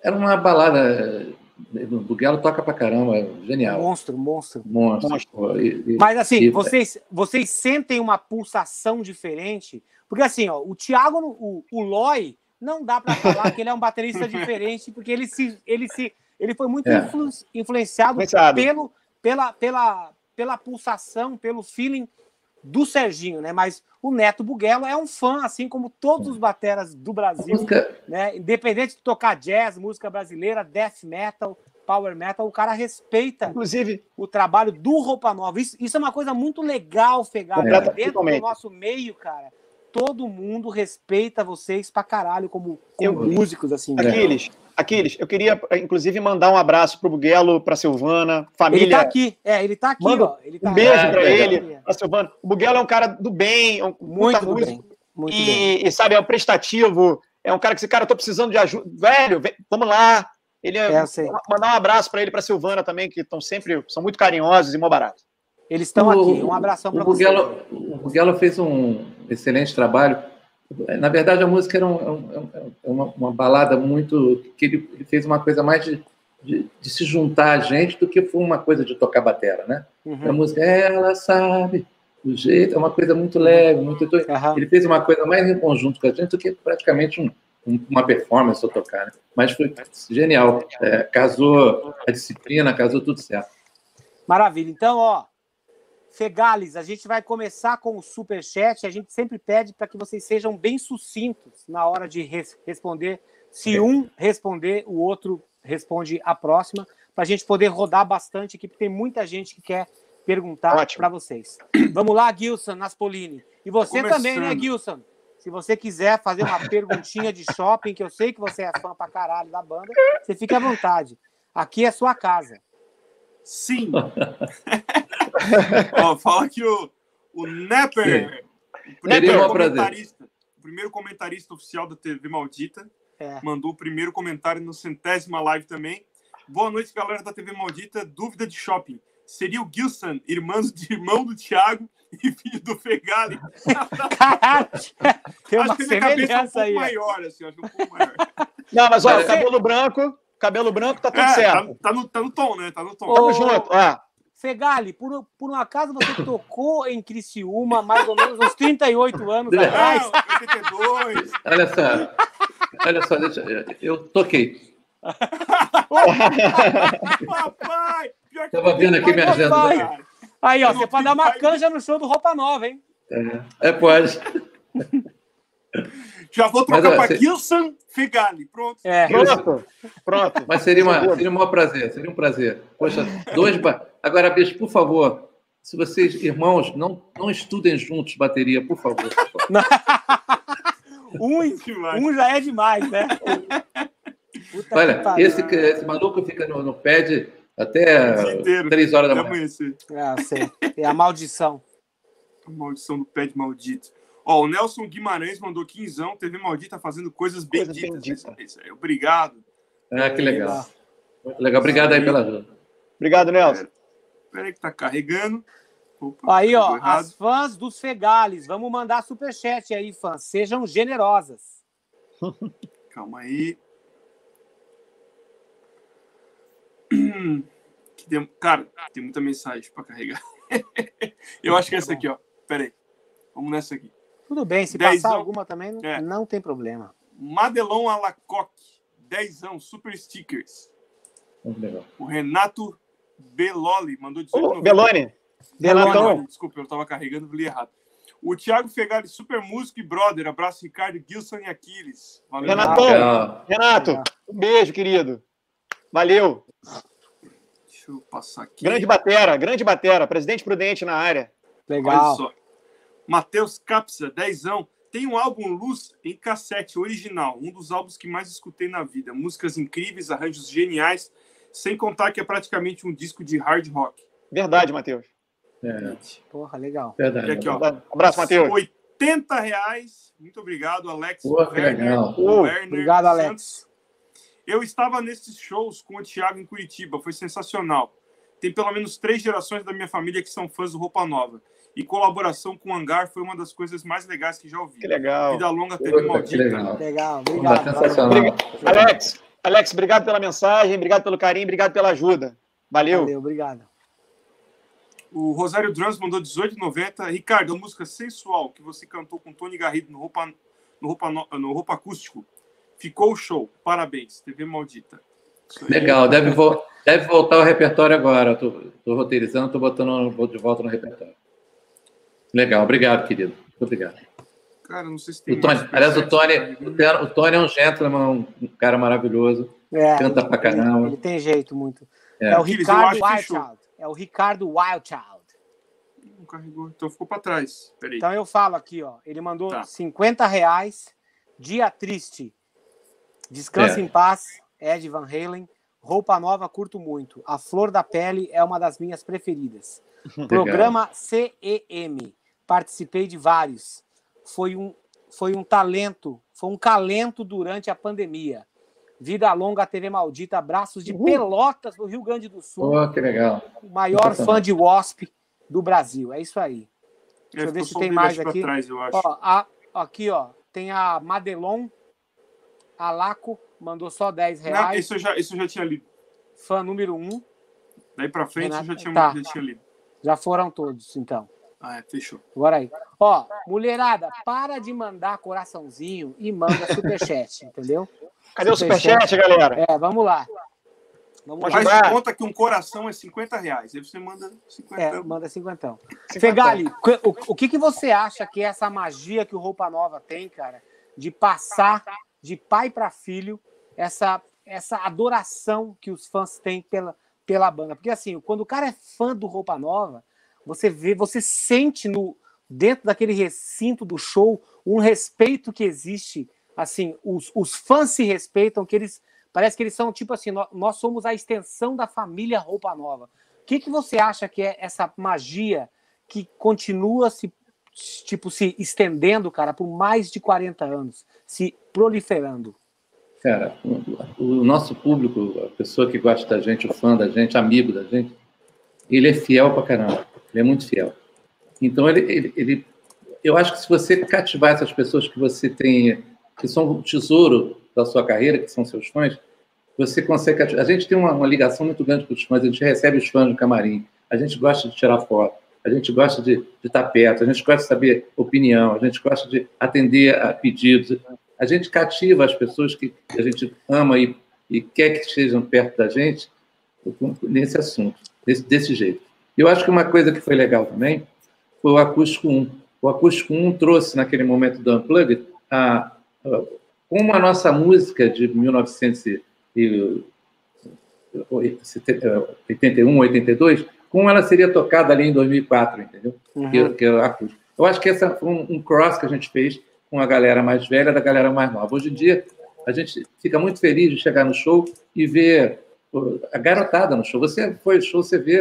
Era uma balada o Buguelo toca pra caramba, é genial. Monstro, monstro. Monstro. monstro. E, e, Mas assim, e... vocês, vocês sentem uma pulsação diferente? Porque assim, ó, o Thiago, o, o Loy, não dá para falar que ele é um baterista diferente, porque ele se, ele se, ele foi muito é. influ, influenciado pelo, pela, pela, pela pulsação, pelo feeling do Serginho, né? Mas o Neto Buguelo é um fã, assim como todos os bateras do Brasil, música... né? Independente de tocar jazz, música brasileira, death metal, power metal, o cara respeita Inclusive, o trabalho do Roupa Nova. Isso, isso é uma coisa muito legal, Fegar. É, Dentro do nosso meio, cara, todo mundo respeita vocês pra caralho como, como eu, músicos, assim. Aquiles, né? Aquiles, eu queria, inclusive, mandar um abraço pro Buguelo, pra Silvana, família. Ele tá aqui, é, ele tá aqui, Manda ó. Ele tá um beijo para ele, pra Silvana. O Buguelo é um cara do bem, é um muito do bem. Muito e, bem. e, sabe, é um prestativo, é um cara que esse cara, eu tô precisando de ajuda. Velho, vem, vamos lá. Ele é, é mandar um abraço para ele, para Silvana também, que estão sempre, são muito carinhosos e mó baratos. Eles estão aqui. Um abração para você. O Buguelo fez um excelente trabalho na verdade, a música era um, um, uma, uma, balada muito. que ele, ele, fez uma coisa mais de, de, de, se juntar a gente do que foi uma coisa de tocar batera, né? Uhum. A música, ela sabe, o jeito, é uma coisa muito leve, muito. Uhum. Ele fez uma coisa mais em conjunto com a gente do que praticamente um, uma performance ou tocar, né? Mas foi genial. É, casou a disciplina, casou tudo certo. Maravilha. Então, ó, Fegales, a gente vai começar com o super chat. A gente sempre pede para que vocês sejam bem sucintos na hora de res responder. Se um responder, o outro responde a próxima, para a gente poder rodar bastante aqui, porque tem muita gente que quer perguntar para vocês. Vamos lá, Gilson Naspolini. E você Começando. também, né, Gilson? Se você quiser fazer uma perguntinha de shopping, que eu sei que você é fã pra caralho da banda, você fique à vontade. Aqui é sua casa. Sim. Ó, fala que o, o Nepper, o primeiro, comentarista, o primeiro comentarista oficial da TV Maldita, é. mandou o primeiro comentário no centésima live também. Boa noite, galera da TV Maldita. Dúvida de shopping. Seria o Gilson, irmão, de irmão do Thiago e filho do Fegali? Caralho! Tem uma acho que cabeça é um pouco aí. maior, assim, acho um pouco maior. Não, mas olha, cabelo branco, cabelo branco tá tudo é, certo. Tá, tá, no, tá no tom, né? Tá no tom. Tamo junto. Ah. Fegali, por, por um acaso você tocou em Criciúma mais ou menos uns 38 anos atrás? Não, 82. Olha só, olha só, deixa, eu toquei. Papai! Tava vendo aqui minha agenda. Aí, ó, você pode dar uma canja no show do Roupa Nova, hein? É, é pode. Já vou trocar para Gilson Fegali. Pronto. É. Pronto. Pronto. Mas seria, uma, seria um maior prazer. Seria um prazer. Poxa, dois. Ba... Agora, bicho, por favor, se vocês, irmãos, não, não estudem juntos bateria, por favor. Por favor. um, um já é demais, né? Puta Olha, esse, esse maluco fica no, no pad até três horas da manhã. Ah, sei. É a maldição. A maldição do pad maldito. Ó, o Nelson Guimarães mandou quinzão, TV Maldita fazendo coisas benditas. Coisa bendita. Obrigado. Ah, que legal. Muito legal. Obrigado aí pela ajuda. Obrigado, Nelson. Peraí que tá carregando. Opa, aí, ó, as fãs dos Fegales, vamos mandar superchat aí, fãs. Sejam generosas. Calma aí. Cara, tem muita mensagem para carregar. Eu acho que é essa aqui, ó. Pera aí. Vamos nessa aqui. Tudo bem, se Dezão. passar alguma também, é. não tem problema. Madelon Alacoque, dezão, super stickers. O Renato Beloli mandou 18 oh, Beloni. Beloni. Desculpa, eu estava carregando, li errado. O Thiago Fegari, super músico e brother. Abraço, Ricardo, Gilson e Aquiles. Valeu. Renatão, Renato, um beijo, querido. Valeu. Deixa eu passar aqui. Grande batera, grande batera. Presidente Prudente na área. Legal. Matheus Capsa, dezão. Tem um álbum Luz em cassete original, um dos álbuns que mais escutei na vida. Músicas incríveis, arranjos geniais, sem contar que é praticamente um disco de hard rock. Verdade, Matheus. É. Porra, legal. Verdade. E aqui, ó, um abraço, Matheus. 80 reais. Muito obrigado, Alex. Porra, Werner, legal. Werner, obrigado, Alex. Eu estava nesses shows com o Thiago em Curitiba, foi sensacional. Tem pelo menos três gerações da minha família que são fãs do Roupa Nova e colaboração com o Hangar foi uma das coisas mais legais que já ouvi. Que legal. Vida longa, TV maldita. Legal, legal obrigado. obrigado. Alex, Alex, obrigado pela mensagem, obrigado pelo carinho, obrigado pela ajuda. Valeu. Valeu, obrigado. O Rosário Drums mandou 18,90. Ricardo, a música sensual que você cantou com Tony Garrido no roupa, no roupa, no roupa acústico. Ficou show. Parabéns. TV Maldita. Legal, deve, vo deve voltar ao repertório agora. Estou roteirizando, estou botando de volta no repertório. Legal, obrigado, querido. Muito obrigado. Cara, não sei se tem. O Tony, aliás, o Tony, o Tony é um gentleman, um cara maravilhoso. É, canta pra caramba. Ele tem jeito muito. É, é o Ricardo Wildchild. É o Ricardo Wildchild. Não carregou, então ficou para trás. Peraí. Então eu falo aqui, ó. Ele mandou tá. 50 reais. Dia triste. Descanse é. em paz. Ed Van Halen. Roupa nova, curto muito. A Flor da Pele é uma das minhas preferidas. Programa CEM participei de vários. Foi um, foi um talento, foi um calento durante a pandemia. Vida longa, TV Maldita, abraços de uhum. Pelotas, no Rio Grande do Sul. Oh, que legal. O maior fã de Wasp do Brasil. É isso aí. Deixa eu ver se tem mais aqui. Trás, ó, a, aqui, ó, tem a Madelon Alaco, mandou só 10 reais. Não, isso, eu já, isso eu já tinha lido. Fã número 1. Um. Daí pra frente Renato, eu já tinha, tá. já tinha lido. Já foram todos, então. Ah, é, fechou. Agora aí. Ó, mulherada, para de mandar coraçãozinho e manda superchat, entendeu? Cadê o superchat, galera? É, vamos lá. Vamos Faz de conta que um coração é 50 reais. Aí você manda 50. É, manda 50. Fegali, o, o que, que você acha que é essa magia que o Roupa Nova tem, cara, de passar de pai para filho essa, essa adoração que os fãs têm pela, pela banda? Porque assim, quando o cara é fã do Roupa Nova, você vê, você sente no dentro daquele recinto do show um respeito que existe. Assim, os, os fãs se respeitam, que eles parece que eles são tipo assim, nós, nós somos a extensão da família Roupa Nova. O que, que você acha que é essa magia que continua se tipo se estendendo, cara, por mais de 40 anos, se proliferando? Cara, o, o nosso público, a pessoa que gosta da gente, o fã da gente, amigo da gente, ele é fiel pra caramba. Ele é muito fiel. Então, ele, ele, ele, eu acho que se você cativar essas pessoas que você tem, que são o tesouro da sua carreira, que são seus fãs, você consegue cativar. A gente tem uma, uma ligação muito grande com os fãs, a gente recebe os fãs no camarim, a gente gosta de tirar foto, a gente gosta de, de estar perto, a gente gosta de saber opinião, a gente gosta de atender a pedidos. A gente cativa as pessoas que a gente ama e, e quer que estejam perto da gente nesse assunto, desse, desse jeito. Eu acho que uma coisa que foi legal também foi o Acústico 1. O Acústico 1 trouxe, naquele momento do Unplugged, a, a, como a nossa música de 1981, 82, como ela seria tocada ali em 2004, entendeu? Uhum. Que, que é acústico. Eu acho que esse foi um, um cross que a gente fez com a galera mais velha da galera mais nova. Hoje em dia, a gente fica muito feliz de chegar no show e ver a garotada no show. Você foi no show, você vê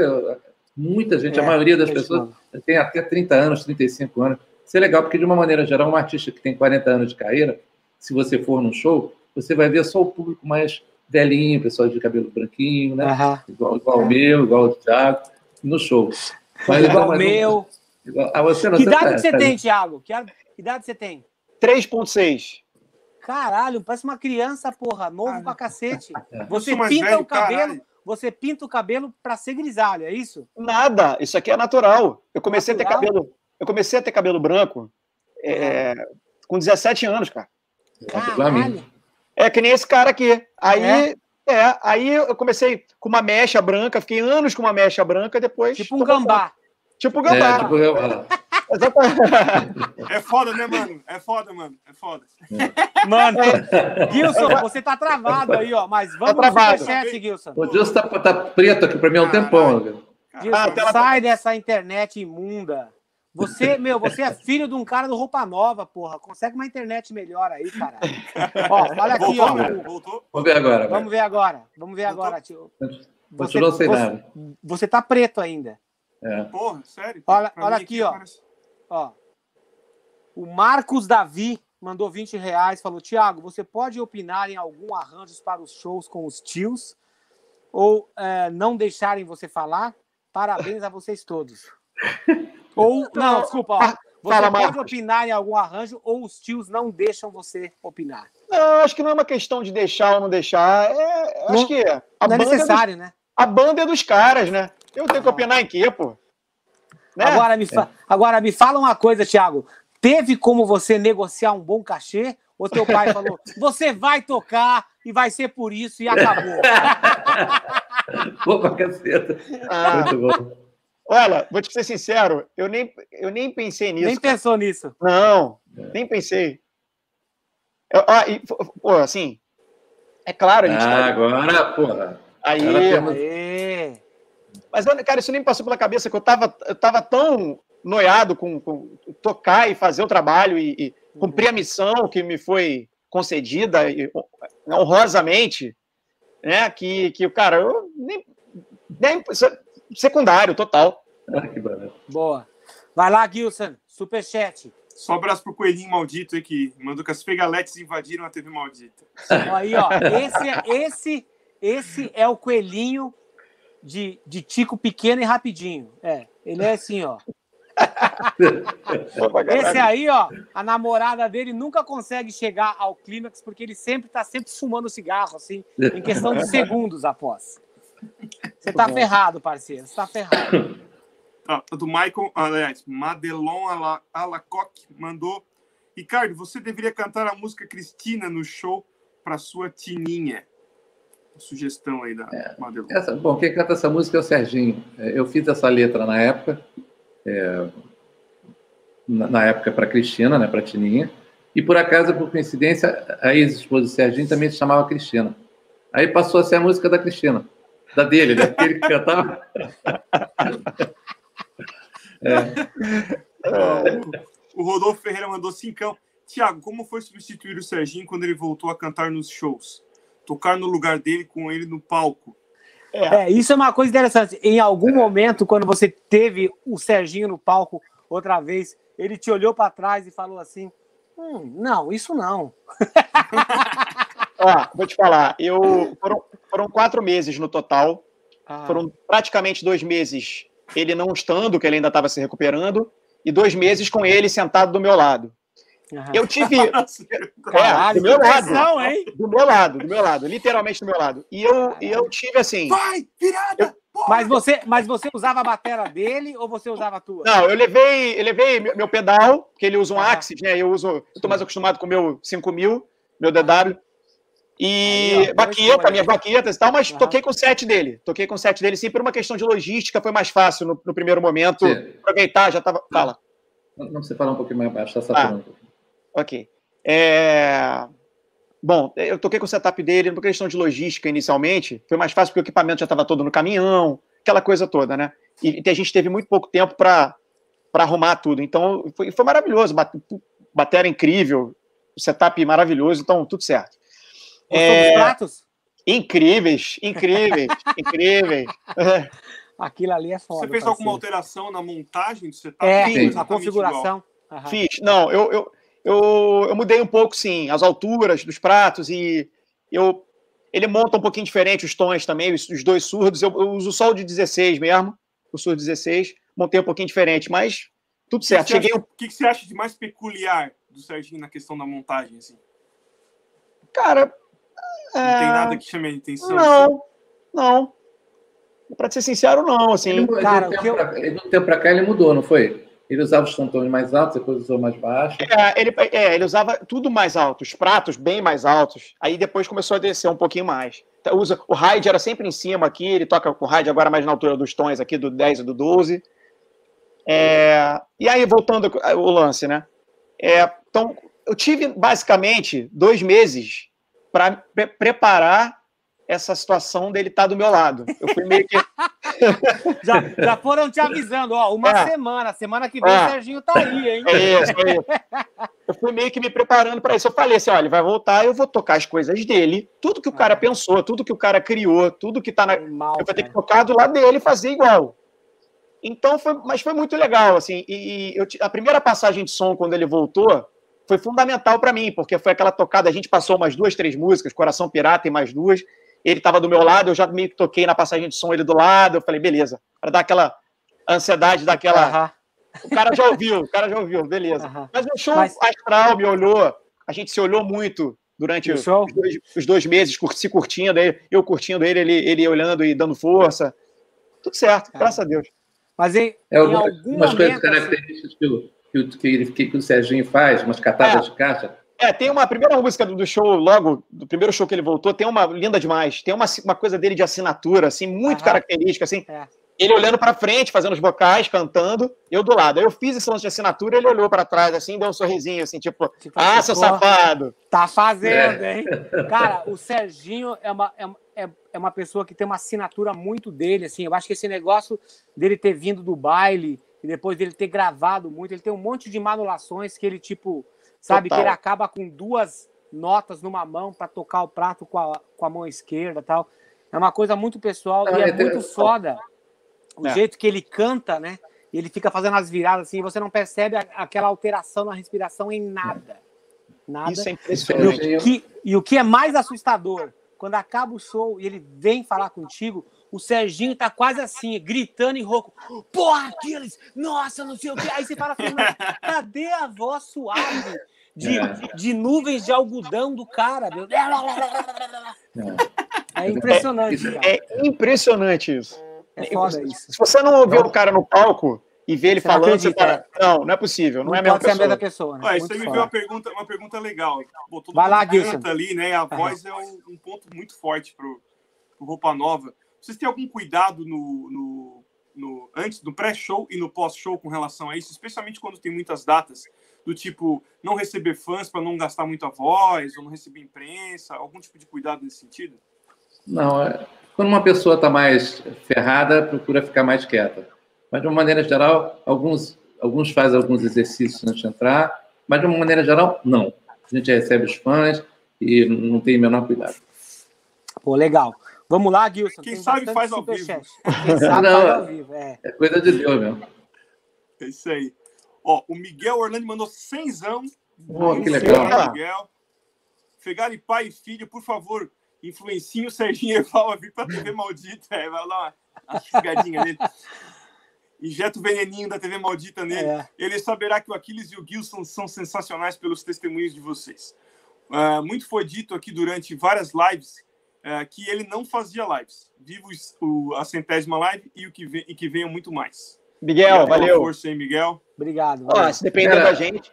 Muita gente, é, a maioria das pessoas tem até 30 anos, 35 anos. Isso é legal, porque de uma maneira geral, um artista que tem 40 anos de carreira, se você for num show, você vai ver só o público mais velhinho, pessoal de cabelo branquinho, né? Uhum. Igual, igual o meu, igual o Thiago, no show. Mas, igual o meu. Igual, ah, você não, que idade tá, você tá, tem, Thiago? Que idade você tem? 3.6. Caralho, parece uma criança, porra, novo ah, pra cacete. É. Você pinta o cabelo, caralho. Você pinta o cabelo para ser grisalho, é isso? Nada, isso aqui é natural. Eu comecei natural? a ter cabelo, eu comecei a ter cabelo branco é, com 17 anos, cara. Caralho. É que nem esse cara aqui. Aí, é? é? aí eu comecei com uma mecha branca, fiquei anos com uma mecha branca, depois. Tipo um gambá. Tipo um gambá. É, tipo gambá. É foda, né, mano? É foda, mano. É foda. Mano, Gilson, você tá travado aí, ó. Mas vamos tá travado. no superchat, Gilson. O Gilson tá, tá preto aqui pra mim há um tempão. Gilson, ah, sai dessa internet imunda. Você, meu, você é filho de um cara do Roupa Nova, porra. Consegue uma internet melhor aí, cara. ó, olha aqui, voltou, ó. Voltou? Vamos ver agora. Vamos ver agora. Vamos ver voltou? agora, tio. Você, sem nada. Você tá preto ainda. É. Porra, sério? Olha, olha aqui, ó. Parece... ó. O Marcos Davi mandou 20 reais, falou, Tiago, você pode opinar em algum arranjos para os shows com os tios? Ou é, não deixarem você falar? Parabéns a vocês todos. Ou, então, não, desculpa, ó, você Fala, pode Marcos. opinar em algum arranjo ou os tios não deixam você opinar? Não, acho que não é uma questão de deixar ou não deixar. É, acho que a não é necessário, dos, né? A banda é dos caras, né? Eu tenho que opinar em quê, pô? Né? Agora, me fa... Agora me fala uma coisa, Thiago. Teve como você negociar um bom cachê? Ou teu pai falou, você vai tocar e vai ser por isso e acabou? Pô, pra caceta. Ah. Muito bom. Olha, vou te ser sincero, eu nem, eu nem pensei nisso. Nem cara. pensou nisso. Não, nem pensei. Eu, ah, e, pô, assim, é claro, a gente. Ah, agora, porra. Aí. Aí. Mas, cara, isso nem passou pela cabeça que eu tava, eu tava tão noiado com, com tocar e fazer o trabalho e, e cumprir a missão que me foi concedida e, honrosamente, né? Que, que o cara, eu nem, nem secundário, total. Ah, que barato. Boa. Vai lá, Gilson, superchat. Só um abraço pro coelhinho maldito aí que mandou que as fegaletes invadiram a TV maldita. Aí, ó, esse, é, esse, esse é o coelhinho de, de Tico pequeno e rapidinho. É, ele é assim, ó. Esse aí, ó, a namorada dele nunca consegue chegar ao clímax porque ele sempre tá sempre fumando cigarro, assim, em questão de segundos após. Você tá ferrado, parceiro. Você tá ferrado. Ah, do Michael, aliás, Madelon Alacoque mandou. Ricardo, você deveria cantar a música Cristina no show para sua tininha. Sugestão aí da é, Madelon. Essa, bom, quem canta essa música é o Serginho. É, eu fiz essa letra na época, é, na época para Cristina, né, para Tininha. E por acaso, por coincidência, a ex-esposa do Serginho também se chamava Cristina. Aí passou a ser a música da Cristina da dele, né? Porque ele cantava. é. O Rodolfo Ferreira mandou cincão. Tiago, como foi substituir o Serginho quando ele voltou a cantar nos shows? Tocar no lugar dele com ele no palco. É, é isso é uma coisa interessante. Em algum é. momento, quando você teve o Serginho no palco outra vez, ele te olhou para trás e falou assim: hum, não, isso não. Ó, vou te falar, eu foram, foram quatro meses no total. Ah. Foram praticamente dois meses ele não estando, que ele ainda estava se recuperando, e dois meses com ele sentado do meu lado. Eu tive. é, do meu lado. hein? Do meu lado, do meu lado, literalmente do meu lado. E eu, eu tive assim. Vai, virada! Eu, mas você, mas você usava a bateria dele ou você usava a tua? Não, eu levei, eu levei meu, pedal, que ele usa um ah. Axis, né? Eu uso, eu tô mais acostumado com o meu 5000, meu DW. E Aí, ó, baqueta, minhas baquetas e tal, mas uhum. toquei com o set dele. Toquei com o set dele, sim, por uma questão de logística, foi mais fácil no, no primeiro momento. Sim. Aproveitar, já tava. Fala. Não, não precisa falar um pouquinho mais baixo, tá saturando ah, Ok. É... Bom, eu toquei com o setup dele, por questão de logística inicialmente, foi mais fácil porque o equipamento já estava todo no caminhão, aquela coisa toda, né? E, a gente teve muito pouco tempo para arrumar tudo. Então, foi, foi maravilhoso. Bateria incrível, setup maravilhoso, então tudo certo. É... pratos? Incríveis, incríveis, incríveis. Aquilo ali é foda. Você fez alguma alteração na montagem do setup? É, Fiz, na configuração. Uhum. Fiz. Não, eu, eu, eu, eu mudei um pouco, sim, as alturas dos pratos e eu ele monta um pouquinho diferente os tons também, os, os dois surdos. Eu, eu, uso só o de 16 mesmo, o surdo 16. Montei um pouquinho diferente, mas tudo certo. O que, Cheguei... que, que você acha de mais peculiar do Serginho na questão da montagem? Assim? Cara. Não é... tem nada que chame a atenção? Não, assim? não. Pra ser sincero, não. Assim, ele, cara, do, tempo eu... pra, do tempo pra cá ele mudou, não foi? Ele usava os tons mais altos, depois usou mais baixos. É ele, é, ele usava tudo mais alto, os pratos bem mais altos. Aí depois começou a descer um pouquinho mais. Então, usa, o Hyde era sempre em cima aqui, ele toca com o Hyde agora mais na altura dos tons aqui, do 10 e do 12. É, e aí, voltando ao lance, né? É, então, eu tive basicamente dois meses para pre preparar essa situação dele estar tá do meu lado. Eu fui meio que. já, já foram te avisando, ó, uma é. semana, semana que vem é. o Serginho tá aí, hein? É isso, é isso. Eu fui meio que me preparando para isso. Eu falei assim: olha, ele vai voltar, eu vou tocar as coisas dele, tudo que o cara é. pensou, tudo que o cara criou, tudo que tá na. Mal, eu vou ter que tocar do lado dele e fazer igual. Então, foi, mas foi muito legal, assim. E, e eu, a primeira passagem de som, quando ele voltou, foi fundamental para mim, porque foi aquela tocada. A gente passou umas duas, três músicas, Coração Pirata e mais duas ele estava do meu lado, eu já meio que toquei na passagem de som ele do lado, eu falei, beleza, para dar aquela ansiedade, daquela. O cara já ouviu, o cara já ouviu, beleza. Mas o show Mas... astral me olhou, a gente se olhou muito durante os dois, os dois, meses, se curtindo, eu curtindo ele, ele, ele olhando e dando força. Tudo certo, graças a Deus. Mas em, é, em algumas coisas assim características que, o, que, que, que, o Serginho faz, umas catadas é. de caixa, é, tem uma primeira música do, show, logo, do primeiro show que ele voltou, tem uma linda demais. Tem uma, uma coisa dele de assinatura, assim, muito Aham. característica, assim. É. Ele olhando para frente, fazendo os vocais, cantando, eu do lado. Aí eu fiz esse lance de assinatura, ele olhou para trás, assim, deu um sorrisinho, assim, tipo, tipo ah, assim, seu safado. Tá fazendo, é. hein? Cara, o Serginho é uma, é, é, é uma pessoa que tem uma assinatura muito dele, assim. Eu acho que esse negócio dele ter vindo do baile e depois dele ter gravado muito, ele tem um monte de manulações que ele, tipo Sabe? Total. Que ele acaba com duas notas numa mão para tocar o prato com a, com a mão esquerda tal. É uma coisa muito pessoal e é, é muito foda o é. jeito que ele canta, né? Ele fica fazendo as viradas assim, e você não percebe a, aquela alteração na respiração em nada. Nada. Isso é impressionante. E o, que, e o que é mais assustador, quando acaba o show e ele vem falar contigo, o Serginho tá quase assim, gritando em rouco. Porra, Aquiles! Nossa, não sei o quê. Aí você fala cadê a voz suave? de, é. de nuvens de algodão do cara. Meu. É impressionante. É, é impressionante isso. É foda isso. Se você não ouviu o cara no palco e vê ele você falando, você fala, não, não é possível, não, não é a mesma pessoa. a mesma pessoa né? você me viu uma pergunta, uma pergunta legal. Pô, Vai lá, Gilson. ali, né? A voz é um, um, ponto muito forte pro, pro Roupa Nova. Vocês têm algum cuidado no, no, no antes, no pré-show e no pós-show com relação a isso, especialmente quando tem muitas datas? do tipo não receber fãs para não gastar muita voz, ou não receber imprensa, algum tipo de cuidado nesse sentido? Não, é, quando uma pessoa está mais ferrada, procura ficar mais quieta. Mas de uma maneira geral, alguns alguns fazem alguns exercícios antes de entrar, mas de uma maneira geral, não. A gente recebe os fãs e não tem o menor cuidado. Pô, legal. Vamos lá, Gilson. Quem sabe faz ao vivo. Quem sabe não, faz ao vivo, é. É coisa de Deus mesmo. É isso aí. Ó, o Miguel Orlando mandou cenzão. Oh, que legal. Miguel. Fegali pai e filho, por favor, influenciem o Serginho Eval a vir pra TV Maldita. É, vai lá uma fisgadinha nele. Injeta o veneninho da TV Maldita nele. É. Ele saberá que o Aquiles e o Gilson são sensacionais pelos testemunhos de vocês. Uh, muito foi dito aqui durante várias lives uh, que ele não fazia lives. Vivo o, a centésima live e o que, vem, e que venham muito mais. Miguel, valeu. Força aí, Miguel. Obrigado. Ó, se depender da gente.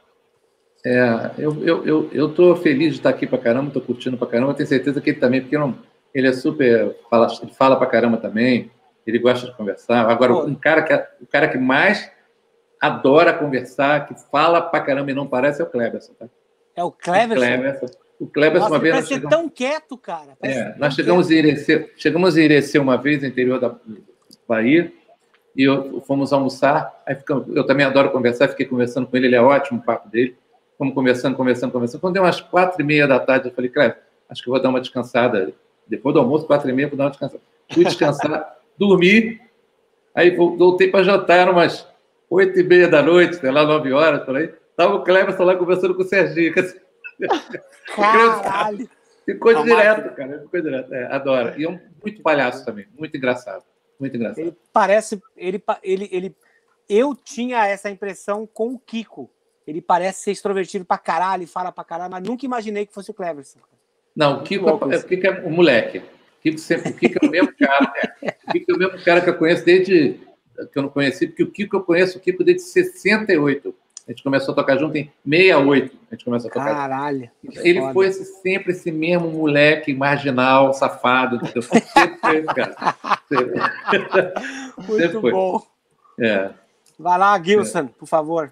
É, eu, eu, eu, eu tô feliz de estar aqui pra caramba, tô curtindo pra caramba, tenho certeza que ele também, porque não, ele é super, fala, ele fala pra caramba também, ele gosta de conversar. Agora, um cara que, o cara que mais adora conversar, que fala pra caramba e não parece, é o Cleberson, tá? É o Cleberson? O Cleberson. O Cleberson Nossa, uma vez. Parece ser chegamos... tão quieto, cara. é, nós chegamos, em Irecê, chegamos em Irecê uma vez, no interior da Bahia, e eu, fomos almoçar. Aí ficamos, eu também adoro conversar, fiquei conversando com ele, ele é ótimo o papo dele. Fomos conversando, conversando, conversando. Quando deu umas quatro e meia da tarde, eu falei, Cleber, acho que vou dar uma descansada. Depois do almoço, quatro e meia, vou dar uma descansada. Fui descansar, dormi, aí voltei para jantar, umas oito e meia da noite, sei lá, nove horas, por aí. Tava o Cleberson lá conversando com o Serginho. Caralho! Ficou Não, direto, cara. Ficou direto. É, adora. E é um muito palhaço também. Muito engraçado. Muito engraçado. Ele parece. Ele, ele, ele, eu tinha essa impressão com o Kiko. Ele parece ser extrovertido pra caralho, fala pra caralho, mas nunca imaginei que fosse o Cleverson. Não, o Kiko, é, o Kiko é o moleque. O Kiko, sempre, o Kiko é o mesmo cara. Né? O Kiko é o mesmo cara que eu conheço desde que eu não conheci, porque o Kiko eu conheço o Kiko desde 68. A gente começou a tocar junto em 68. A gente começou a tocar. Caralho. Ele foda. foi sempre esse mesmo moleque marginal, safado. Entendeu? Sempre foi, cara. Muito sempre foi. bom. É. Vai lá, Gilson, é. por favor.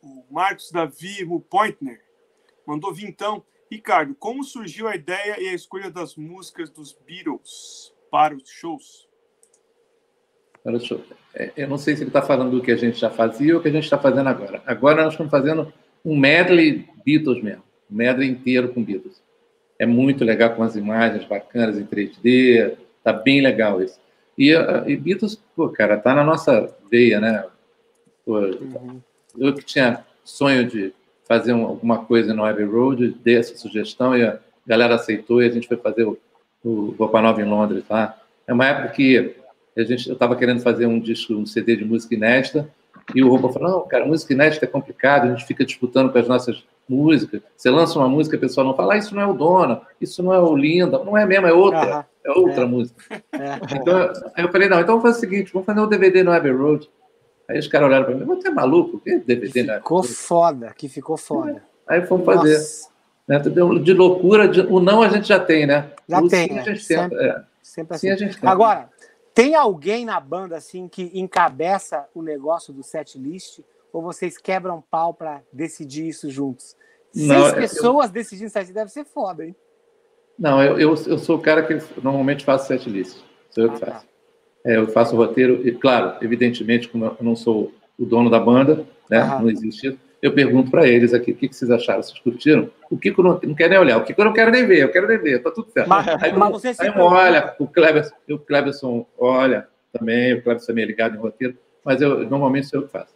O Marcos Davi o Pointner mandou vir então. Ricardo, como surgiu a ideia e a escolha das músicas dos Beatles para os shows? É, eu não sei se ele está falando do que a gente já fazia ou o que a gente está fazendo agora. Agora nós estamos fazendo um medley Beatles mesmo, um medley inteiro com Beatles. É muito legal com as imagens bacanas em 3D, tá bem legal isso. E, e Beatles, pô, cara, tá na nossa veia, né? Pô, uhum. Eu que tinha sonho de fazer um, alguma coisa no Abbey Road, dei essa sugestão e a galera aceitou e a gente foi fazer o, o Roupa Nova em Londres lá. É uma época que a gente, eu estava querendo fazer um disco, um CD de música inédita, e o Roupa falou, não, cara, música inédita é complicado, a gente fica disputando com as nossas músicas. Você lança uma música, a pessoa não fala, ah, isso não é o Dona, isso não é o Linda, não é mesmo, é outra, é outra é. música. É. Então, aí eu falei, não, então vamos fazer o seguinte, vamos fazer um DVD no Abbey Road. Aí os caras olharam para mim, você é maluco? Que DVD né? Ficou foda, que ficou foda. Aí fomos fazer. Né? De loucura, de... o não a gente já tem, né? Já o tem. Sim, a gente sempre, tem. É. sempre assim. Sim, a gente tem. Agora, tem alguém na banda assim que encabeça o negócio do set list? Ou vocês quebram pau para decidir isso juntos? Não, Seis pessoas eu... decidindo set deve ser foda, hein? Não, eu, eu, eu sou o cara que normalmente faz set list. Sou eu que ah, tá. faço. É, eu faço o roteiro, e claro, evidentemente, como eu não sou o dono da banda, né? Não existe isso. Eu pergunto para eles aqui, o que, que, vocês acharam? Vocês curtiram? O Kiko não, não quer nem olhar, o Kiko eu não quero nem ver, eu quero nem ver, tá tudo certo. Mas, aí, mas você aí olha, o Cleberson, o Cleberson olha também, o Cleberson é ligado em roteiro, mas eu normalmente sou eu que faço.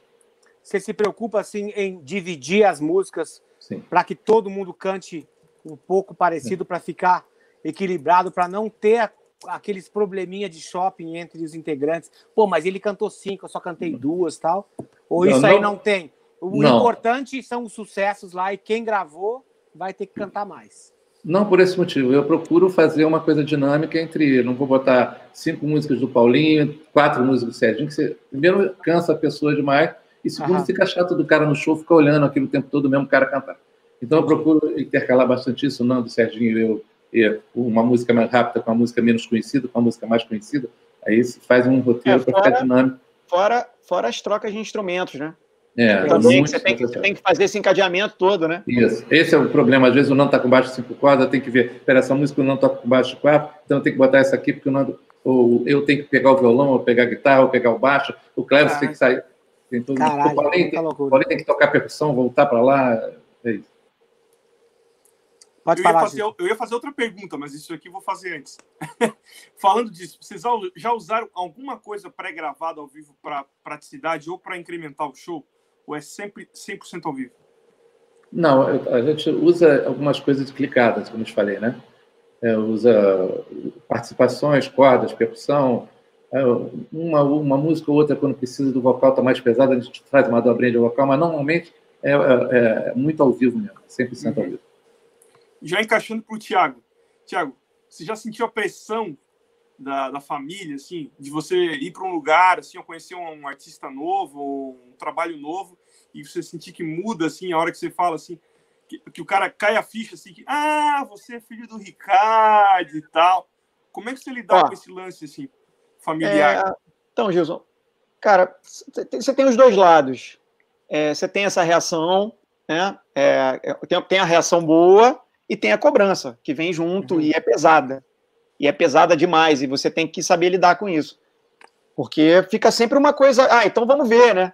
Você se preocupa, assim, em dividir as músicas para que todo mundo cante um pouco parecido, para ficar equilibrado, para não ter aqueles probleminha de shopping entre os integrantes. Pô, mas ele cantou cinco, eu só cantei duas tal. Ou não, isso aí não, não tem? O não. importante são os sucessos lá e quem gravou vai ter que cantar mais. Não por esse motivo. Eu procuro fazer uma coisa dinâmica entre. Não vou botar cinco músicas do Paulinho, quatro músicas do Serginho, que você, primeiro cansa a pessoa demais, e segundo Aham. fica chato do cara no show ficar olhando aquilo o tempo todo, o mesmo cara cantar. Então eu procuro intercalar bastante isso, não do Serginho e eu uma música mais rápida com uma música menos conhecida, com uma música mais conhecida, aí faz um roteiro é, para ficar dinâmico. Fora, fora as trocas de instrumentos, né? É, Também você tem, que, você tem que fazer esse encadeamento todo, né? Isso. Esse é o problema. Às vezes o não está com baixo de cinco cordas, tem que ver, espera, essa música não toca com baixo de quatro, então eu tenho que botar essa aqui, porque eu não, ou eu tenho que pegar o violão, ou pegar a guitarra, ou pegar o baixo, o Cleves tem que sair. Tem tudo. Caralho, o Paulinho, tem, Paulinho tem que tocar percussão, voltar para lá. É isso. Pode eu, falar, ia fazer, eu ia fazer outra pergunta, mas isso aqui eu vou fazer antes. Falando disso, vocês já usaram alguma coisa pré-gravada ao vivo para praticidade ou para incrementar o show? Ou é sempre 100% ao vivo? Não, a gente usa algumas coisas clicadas, como eu te falei, né? É, usa participações, cordas, percussão. É, uma, uma música ou outra, quando precisa do vocal estar tá mais pesado, a gente faz uma dobrinha de vocal, mas normalmente é, é, é muito ao vivo mesmo, 100% uhum. ao vivo já encaixando para o Tiago. Tiago, você já sentiu a pressão da, da família, assim, de você ir para um lugar, assim, ou conhecer um, um, artista novo, um trabalho novo, e você sentir que muda, assim, a hora que você fala, assim, que, que o cara cai a ficha, assim, que, ah, você é filho do Ricardo e tal. Como é que você lidar com esse lance, assim, familiar? É, então, Gilson, cara, você tem os dois lados. É, você tem essa reação, né? É, é tem, tem a reação boa e tem a cobrança, que vem junto uhum. e é pesada. E é pesada demais, e você tem que saber lidar com isso. Porque fica sempre uma coisa, ah, então vamos ver, né?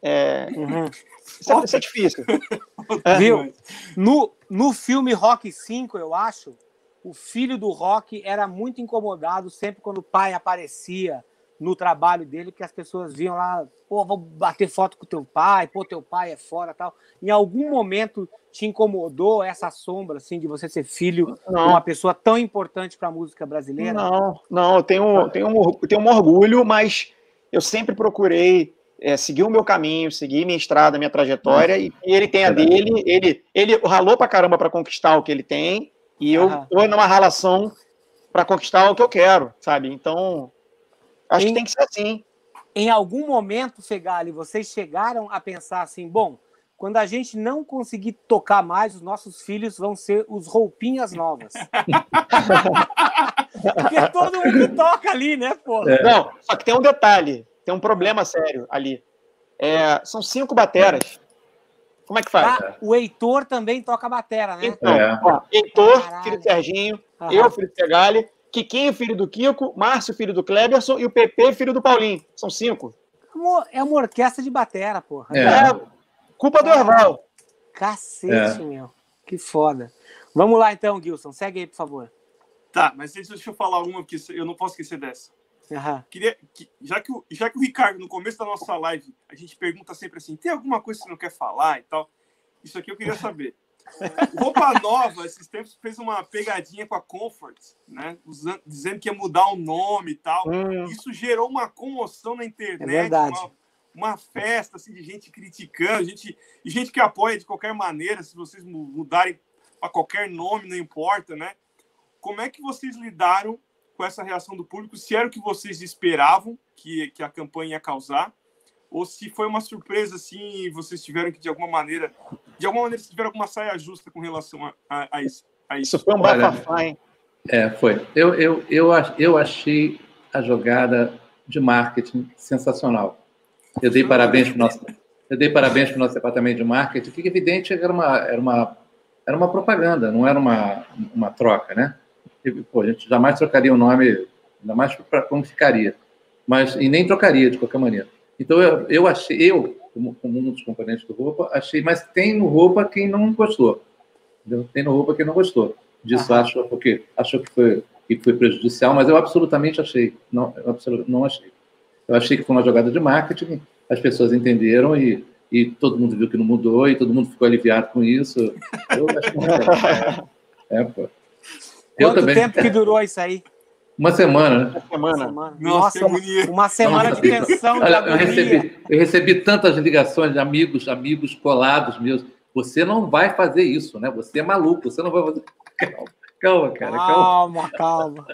É, uhum. isso, é, isso, é, difícil. Viu? No, no filme Rock 5, eu acho, o filho do Rock era muito incomodado sempre quando o pai aparecia no trabalho dele, porque as pessoas viam lá, pô, vou bater foto com teu pai, pô, teu pai é fora tal. Em algum momento te incomodou essa sombra, assim, de você ser filho não. de uma pessoa tão importante para a música brasileira? Não, não, eu tenho, tenho, um, tenho um orgulho, mas eu sempre procurei é, seguir o meu caminho, seguir minha estrada, minha trajetória, e, e, ele tem a dele, ele, ele ralou pra caramba para conquistar o que ele tem, e eu tô numa relação para conquistar o que eu quero, sabe? Então, Acho em, que tem que ser assim. Em algum momento, Fegali, vocês chegaram a pensar assim, bom, quando a gente não conseguir tocar mais, os nossos filhos vão ser os roupinhas novas. Porque todo mundo toca ali, né, pô? É. Não, só que tem um detalhe, tem um problema sério ali. É, são cinco bateras. Como é que faz? Ah, o Heitor também toca batera, né? Então, é. ó, Heitor, Caralho. filho de Serginho, Aham. eu, filho de Fegali, Kikinho, filho do Kiko, Márcio, filho do Cleberson, e o PP, filho do Paulinho. São cinco. É uma orquestra de batera, porra. É. é culpa do Erval. Cacete, é. meu. Que foda. Vamos lá então, Gilson. Segue aí, por favor. Tá, mas deixa eu falar uma, porque eu não posso esquecer dessa. Uhum. Queria, que, já, que o, já que o Ricardo, no começo da nossa live, a gente pergunta sempre assim: tem alguma coisa que você não quer falar e tal? Isso aqui eu queria saber. Roupa Nova, esses tempos, fez uma pegadinha com a Comfort, né? Usando, dizendo que ia mudar o nome e tal. Hum. Isso gerou uma comoção na internet. É verdade. Uma, uma festa assim, de gente criticando, gente, e gente que apoia de qualquer maneira, se vocês mudarem para qualquer nome, não importa, né? Como é que vocês lidaram com essa reação do público? Se era o que vocês esperavam que, que a campanha ia causar? ou se foi uma surpresa assim e vocês tiveram que de alguma maneira, de alguma maneira vocês tiveram alguma saia justa com relação a, a, a isso, a isso. Isso foi um bafafá, hein? É, foi. Eu, eu, eu, eu achei a jogada de marketing sensacional. Eu dei parabéns para o nosso, eu dei parabéns para o nosso departamento de marketing, que evidente era uma, era uma, era uma propaganda, não era uma, uma troca, né? E, pô, a gente jamais trocaria o nome, ainda mais para como ficaria, mas e nem trocaria de qualquer maneira. Então, eu, eu achei, eu, como, como, um dos componentes do roupa, achei, mas tem no roupa quem não gostou. Entendeu? Tem no roupa quem não gostou. Disso ah. acho, porque achou que foi, que foi prejudicial, mas eu absolutamente achei. Não, eu absolutamente não achei. Eu achei que foi uma jogada de marketing, as pessoas entenderam e, e todo mundo viu que não mudou e todo mundo ficou aliviado com isso. Eu acho que é, pô. Eu Quanto também. tempo que durou isso aí? Uma semana, né? Uma semana. Nossa, uma, uma semana de tensão. Olha, eu, recebi, eu recebi tantas ligações de amigos, amigos colados meus. Você não vai fazer isso, né? Você é maluco, você não vai fazer. Calma, calma cara. Calma, calma. calma.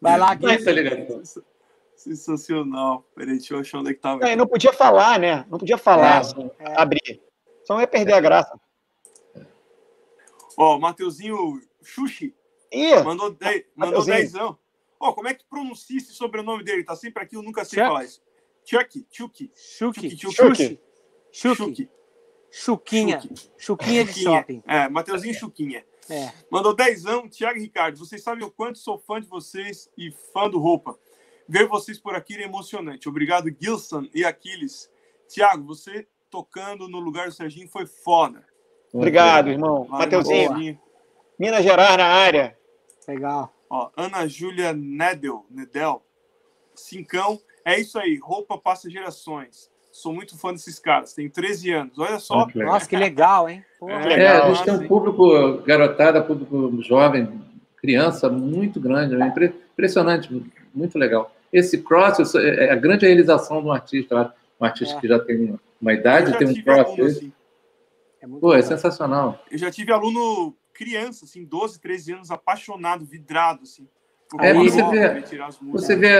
Vai lá, Gui. Sensacional. Peraí, deixa eu achar onde é que tava. É, não podia falar, né? Não podia falar, é. Assim, é. abrir. Só ia perder a graça. Ó, o Mateuzinho Xuxi Ih, mandou 10. Mandou dezão. Ó, oh, como é que pronuncia esse sobrenome dele? Tá sempre aqui, eu nunca sei Chuck? falar isso. Chuck, Chuck. Chuck, Chuck. Chuck. Chuquinha. Chuquinha de shopping. É, Mateuzinho Chuquinha. É. Mandou dezão. Tiago e Ricardo, vocês sabem o quanto sou fã de vocês e fã do Roupa. Ver vocês por aqui é emocionante. Obrigado, Gilson e Aquiles. Tiago, você tocando no lugar do Serginho foi foda. Obrigado, irmão. Mateuzinho. Minas Gerais na área. Legal. Ó, Ana Júlia Nedel, Nedel, Cincão. É isso aí, roupa passa gerações. Sou muito fã desses caras, tenho 13 anos. Olha só. Oh, que Nossa, que legal, hein? Pô, é, legal, a gente tem um público garotada, público jovem, criança muito grande, é impressionante, muito legal. Esse cross é, é a grande realização de um artista, um artista é. que já tem uma idade, tem um cross. Assim. É Pô, é sensacional. Eu já tive aluno criança, assim, 12, 13 anos, apaixonado, vidrado, assim. É, você vê, você vê,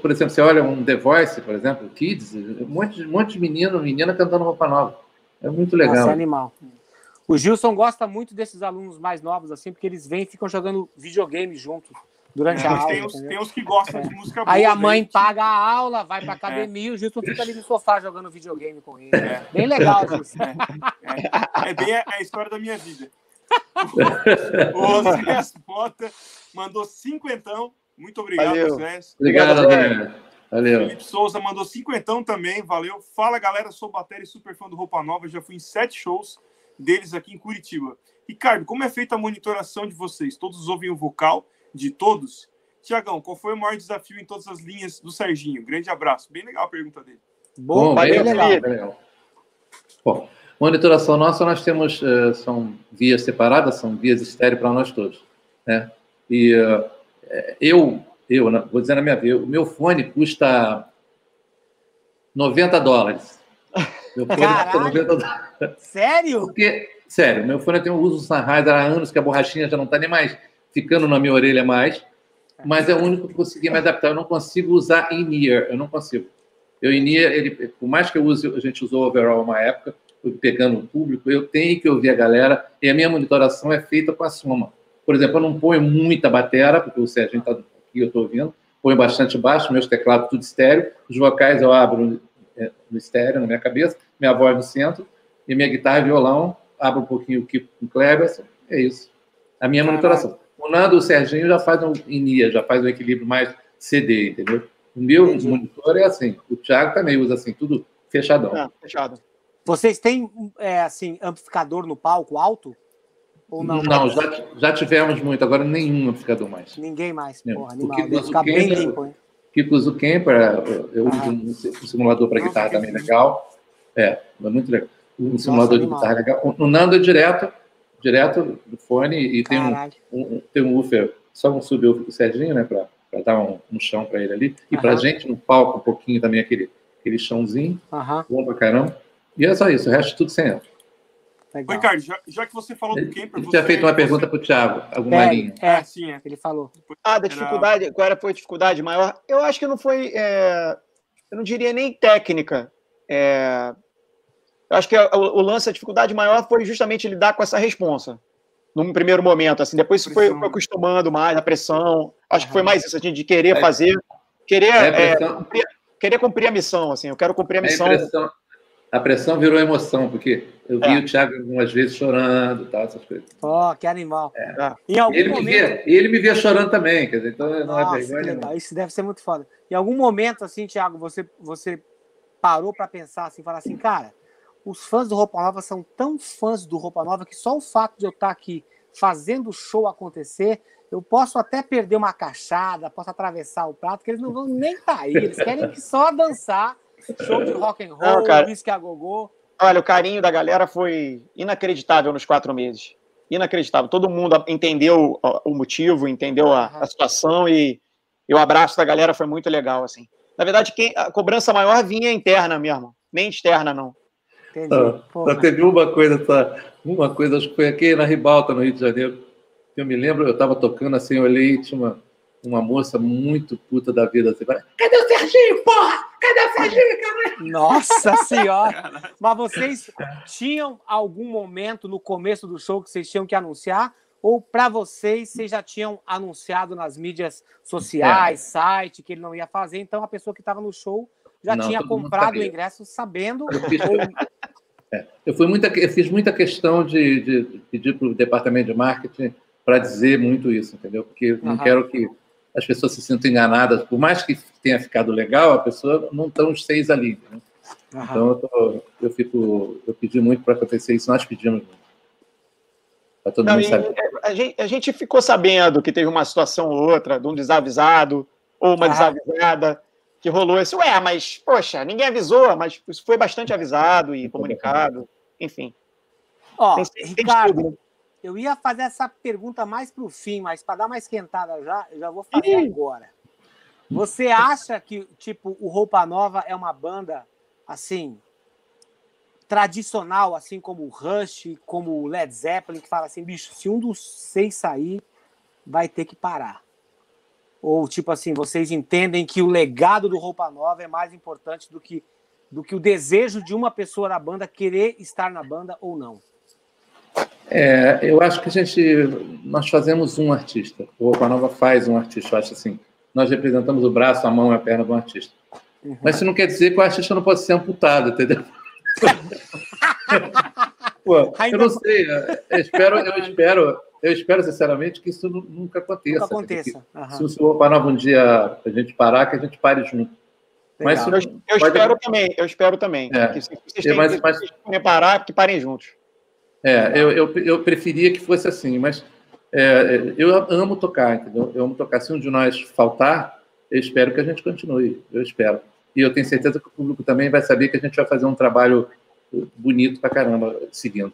por exemplo, você olha um The Voice, por exemplo, Kids, um monte, um monte de menino, menina cantando roupa nova. É muito legal. Nossa, é animal. O Gilson gosta muito desses alunos mais novos, assim, porque eles vêm e ficam jogando videogame junto durante é, a aula. Tem os, tem os, que gostam é. de música boa. Aí a mãe né? paga a aula, vai pra academia, é. o Gilson fica ali no sofá jogando videogame com ele. É. Bem legal, Gilson. É, é bem a, a história da minha vida o Zé Mota mandou cinquentão. Muito obrigado, valeu. Zé. Obrigado, Zé. Valeu. Felipe Souza mandou cinquentão também, valeu. Fala, galera, sou bateria e super fã do Roupa Nova, já fui em sete shows deles aqui em Curitiba. Ricardo, como é feita a monitoração de vocês? Todos ouvem o vocal de todos? Tiagão, qual foi o maior desafio em todas as linhas do Serginho? Grande abraço. Bem legal a pergunta dele. Bom, Bom bem legal. Legal. Bom, monitoração nossa, nós temos, uh, são vias separadas, são vias estéreo para nós todos. Né? E uh, eu, eu, vou dizer na minha vida, o meu fone custa 90 dólares. Meu fone custa 90 dólares. Sério? Porque, sério, meu fone tem um uso Sennheiser há anos, que a borrachinha já não está nem mais ficando na minha orelha mais, mas é o único que consegui me adaptar. Eu não consigo usar in-ear, eu não consigo. Eu in-ear, ele, por mais que eu use, a gente usou overall uma época, pegando o público, eu tenho que ouvir a galera, e a minha monitoração é feita com a soma. Por exemplo, eu não ponho muita bateria, porque o Sérgio está aqui, eu estou ouvindo, ponho bastante baixo, meus teclados tudo estéreo, os vocais eu abro é, no estéreo, na minha cabeça, minha voz no centro, e minha guitarra e violão, abro um pouquinho o Kiko com Kleber, é isso. A minha monitoração. O Nando, o Serginho já faz um INIA, já faz um equilíbrio mais CD, entendeu? O meu Entendi. monitor é assim. O Thiago também usa assim, tudo fechadão. É, fechado. Vocês têm, é, assim, amplificador no palco alto? Ou não? Não, já, já tivemos muito, agora nenhum amplificador mais. Ninguém mais, porra, animal. Deve ficar bem limpo, hein? Kiko usa o Kemper, eu uso ah. um, simulador para guitarra também legal. É, é muito legal. Um Nossa, simulador animal. de guitarra legal. O Nando é direto, direto do fone e tem um, um, tem um woofer, só um subwoofer do Serginho, né, para dar um, um chão para ele ali. E para gente no palco um pouquinho também aquele, aquele chãozinho, Aham. bom pra caramba. E é só isso, o resto tudo sem amp. Legal. Ricardo, já, já, que você falou do camper. Você tinha feito uma pergunta para o Thiago, alguma é, linha. É, é, sim, é. Ele falou. Ah, da dificuldade, qual era foi a dificuldade maior? Eu acho que não foi. É, eu não diria nem técnica. É, eu acho que o, o, lance, a dificuldade maior foi justamente lidar com essa responsa. Num primeiro momento, assim, depois foi, foi, acostumando mais, a pressão. Acho que foi mais isso, assim, de querer é. fazer, querer, é, cumprir, querer cumprir a missão, assim, eu quero cumprir a missão. A a pressão virou emoção, porque eu vi é. o Thiago algumas vezes chorando tal, essas coisas. Ó, oh, que animal. É. Em algum ele, momento... me via, ele me via chorando também, quer dizer, então não é Nossa, é vergonha. Isso deve ser muito foda. Em algum momento, assim, Thiago, você, você parou para pensar assim, falar assim, cara, os fãs do Roupa Nova são tão fãs do Roupa Nova que só o fato de eu estar aqui fazendo o show acontecer, eu posso até perder uma cachada, posso atravessar o prato, que eles não vão nem estar tá aí, eles querem só dançar Show de rock and roll, whisky a gogô. Olha, o carinho da galera foi inacreditável nos quatro meses. Inacreditável. Todo mundo entendeu o motivo, entendeu a, a situação e, e, o abraço da galera foi muito legal, assim. Na verdade, quem, a cobrança maior vinha interna mesmo, nem externa, não. Entendi. Ah, só teve uma coisa, tá, uma coisa, acho que foi aqui na Ribalta, no Rio de Janeiro. Eu me lembro, eu estava tocando assim, eu olhei e tinha uma, uma moça muito puta da vida assim, cadê o Serginho, porra? Cadê o Serginho, cara? Nossa senhora! Mas vocês tinham algum momento no começo do show que vocês tinham que anunciar? Ou para vocês, vocês já tinham anunciado nas mídias sociais, é. site, que ele não ia fazer, então a pessoa que estava no show já não, tinha comprado o ingresso sabendo. Eu, fiz, ou... é, eu, fui muita, eu fiz muita questão de, de pedir para o departamento de marketing para dizer muito isso, entendeu? Porque eu não uhum. quero que as pessoas se sintam enganadas, por mais que tenha ficado legal, a pessoa não estão os seis ali. Né? Uhum. Então eu, tô, eu, fico, eu pedi muito para acontecer isso, nós pedimos muito. Para todo não, mundo saber. É, a gente, a gente ficou sabendo que teve uma situação ou outra, de um desavisado ou uma desavisada que rolou isso. Ué, mas, poxa, ninguém avisou, mas isso foi bastante avisado e comunicado, enfim. Ó, tem, Ricardo, tem eu ia fazer essa pergunta mais para o fim, mas para dar mais esquentada já, eu já vou fazer agora. Você acha que, tipo, o Roupa Nova é uma banda, assim, tradicional, assim como o Rush, como o Led Zeppelin, que fala assim, bicho, se um dos seis sair, vai ter que parar. Ou, tipo assim, vocês entendem que o legado do Roupa Nova é mais importante do que, do que o desejo de uma pessoa na banda querer estar na banda ou não? É, eu acho que a gente, nós fazemos um artista. O Roupa Nova faz um artista. Eu acho assim, nós representamos o braço, a mão e a perna do artista. Uhum. Mas isso não quer dizer que o artista não pode ser amputado, entendeu? Pô, eu não sei. Eu espero, eu espero, eu espero sinceramente que isso nunca aconteça. Nunca aconteça. Uhum. Se o Roupa Nova um dia a gente parar, que a gente pare junto. Mas eu, eu pode... espero também, eu espero também. É. Que vocês têm mas, mas... que parar, que parem juntos. É, eu, eu, eu preferia que fosse assim, mas é, eu amo tocar, entendeu? Eu amo tocar. Se um de nós faltar, eu espero que a gente continue. Eu espero. E eu tenho certeza que o público também vai saber que a gente vai fazer um trabalho bonito pra caramba seguindo.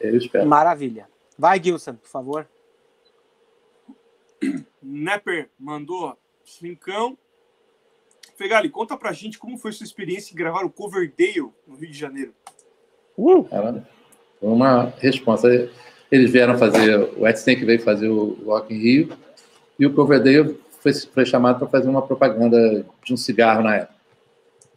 Eu espero. Maravilha. Vai, Gilson, por favor. Nepper mandou cincão. Fegali, conta pra gente como foi sua experiência em gravar o Coverdale no Rio de Janeiro. Uh! uma resposta. Eles vieram fazer, o Ed Snake veio fazer o Rock in Rio e o Coverdale foi, foi chamado para fazer uma propaganda de um cigarro na época.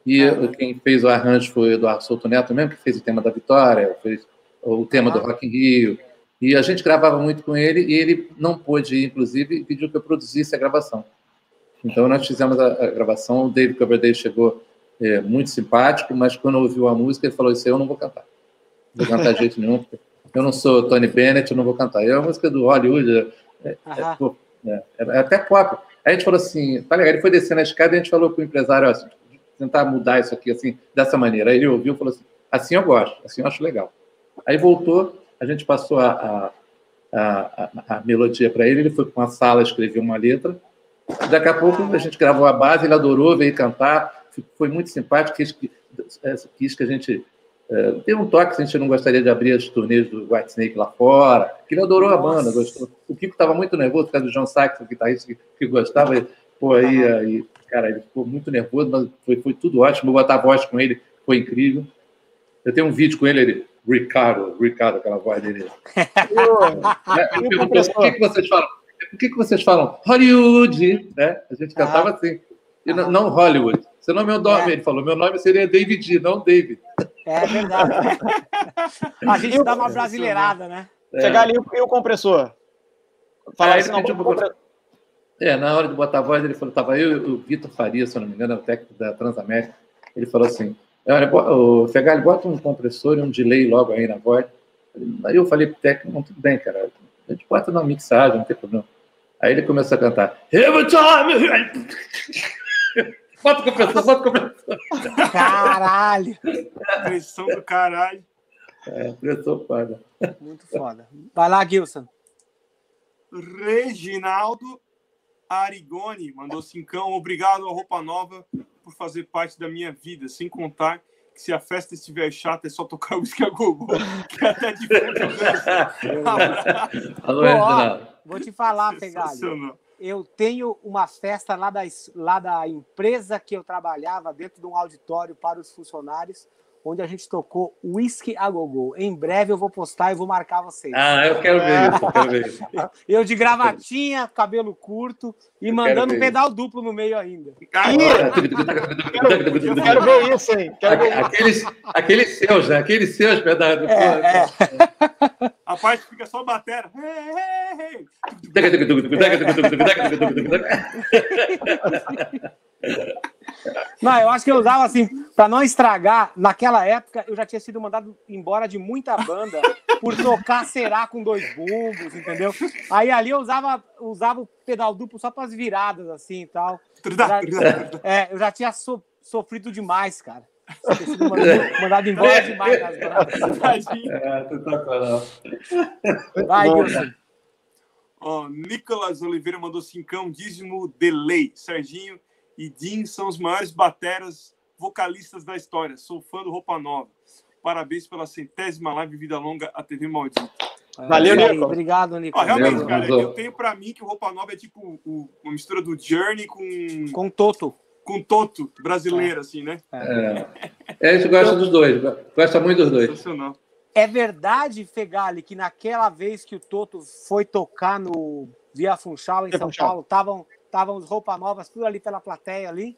E ah. quem fez o arranjo foi o Eduardo Souto Neto mesmo, que fez o tema da Vitória, fez o tema ah. do Rock in Rio. E a gente gravava muito com ele e ele não pôde ir, inclusive, e pediu que eu produzisse a gravação. Então nós fizemos a, a gravação, o David Coverdale chegou é, muito simpático, mas quando ouviu a música ele falou isso eu não vou cantar. Não vou cantar de jeito nenhum, eu não sou Tony Bennett, eu não vou cantar. É a música do Hollywood, é, é, é, é, até pop. Aí a gente falou assim, tá legal, ele foi descendo a escada e a gente falou para o empresário, assim, tentar mudar isso aqui assim, dessa maneira. Aí ele ouviu e falou assim, assim eu gosto, assim eu acho legal. Aí voltou, a gente passou a, a, a, a melodia para ele, ele foi para uma sala, escreveu uma letra. Daqui a pouco a gente gravou a base, ele adorou, veio cantar, foi muito simpático, quis que, é, quis que a gente é, deu um toque se a gente não gostaria de abrir as turnês do White Snake lá fora, que ele adorou Nossa. a banda, gostou. O Kiko estava muito nervoso por causa do John Sachs, o guitarrista que, que gostava, e, pô, aí, aí, cara, ele ficou muito nervoso, mas foi, foi tudo ótimo, botar a voz com ele foi incrível. Eu tenho um vídeo com ele, ele Ricardo, Ricardo, aquela voz dele. Ele perguntou, por que, que vocês falam? Por que, que vocês falam Hollywood? Né? A gente cantava ah. assim. E não, não Hollywood. Seu nome é o nome, é. ele falou. Meu nome seria David, não David. É verdade. a gente dá uma brasileirada, né? É. Chegar ali e o compressor. Falar é, assim, não, compre... é, na hora de botar a voz, ele falou, tava eu e o Vitor Faria, se eu não me engano, o técnico da Transamérica. Ele falou assim, Olha, o Fegali, bota um compressor e um delay logo aí na voz. Aí eu falei pro técnico, não, tudo bem, cara. A gente bota na mixagem, não tem problema. Aí ele começou a cantar. Every time! bota o compressor, bota o compressor. Caralho! Pressão do caralho. É, pressão foda. Muito foda. Vai lá, Gilson. Reginaldo Arigoni mandou cincão. Obrigado, a roupa nova por fazer parte da minha vida, sem contar que se a festa estiver chata é só tocar o a Gogô, que é até de Vou te falar, Pegalho. Eu tenho uma festa lá da, lá da empresa que eu trabalhava dentro de um auditório para os funcionários onde a gente tocou Whisky a Gogô. Em breve eu vou postar e vou marcar vocês. Ah, eu quero ver isso, eu quero ver isso. Eu de gravatinha, cabelo curto e eu mandando um pedal isso. duplo no meio ainda. Aí, eu quero ver isso, hein? Quero ver aqueles, aqueles seus, né? Aqueles seus pedais duplo. É, é. A parte fica só batera. Não, eu acho que eu usava assim, para não estragar. Naquela época, eu já tinha sido mandado embora de muita banda por tocar será com dois bumbos, entendeu? Aí ali eu usava, usava o pedal duplo só para as viradas, assim e tal. Já, é, eu já tinha so, sofrido demais, cara. Sido mandado, mandado embora demais nas bandas. É, Vai, Wilson. Oh, Nicolas Oliveira mandou cincão, dízimo delay. Serginho, e Dean são os maiores bateras vocalistas da história. Sou fã do Roupa Nova. Parabéns pela centésima live Vida Longa, a TV Maldita. Valeu, Nico. Obrigado, Nico. Ah, realmente, cara, eu tenho para mim que o Roupa Nova é tipo o, uma mistura do Journey com... Com Toto. Com Toto, brasileiro, é. assim, né? É. é, a gente gosta dos dois. Gosta muito dos dois. Sensacional. É verdade, Fegali, que naquela vez que o Toto foi tocar no Via Funchal, em São Paulo, estavam Estavam os roupas novas, tudo ali pela plateia ali.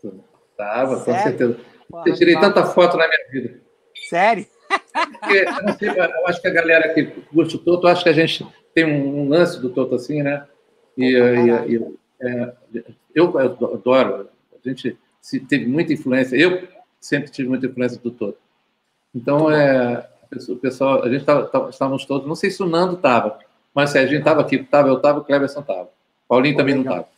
Tava, com certeza. Porra, eu tirei tanta foto na minha vida. Sério? Porque, eu, sei, eu, acho que a galera que curte o Toto, acho que a gente tem um, lance do Toto assim, né? E, e, e é, eu adoro. A gente teve muita influência. Eu sempre tive muita influência do Toto. Então, é, o pessoal, a gente tava, estávamos todos, não sei se o Nando estava, mas a gente estava aqui, estava, eu estava, o Cleberson estava. Paulinho também não estava.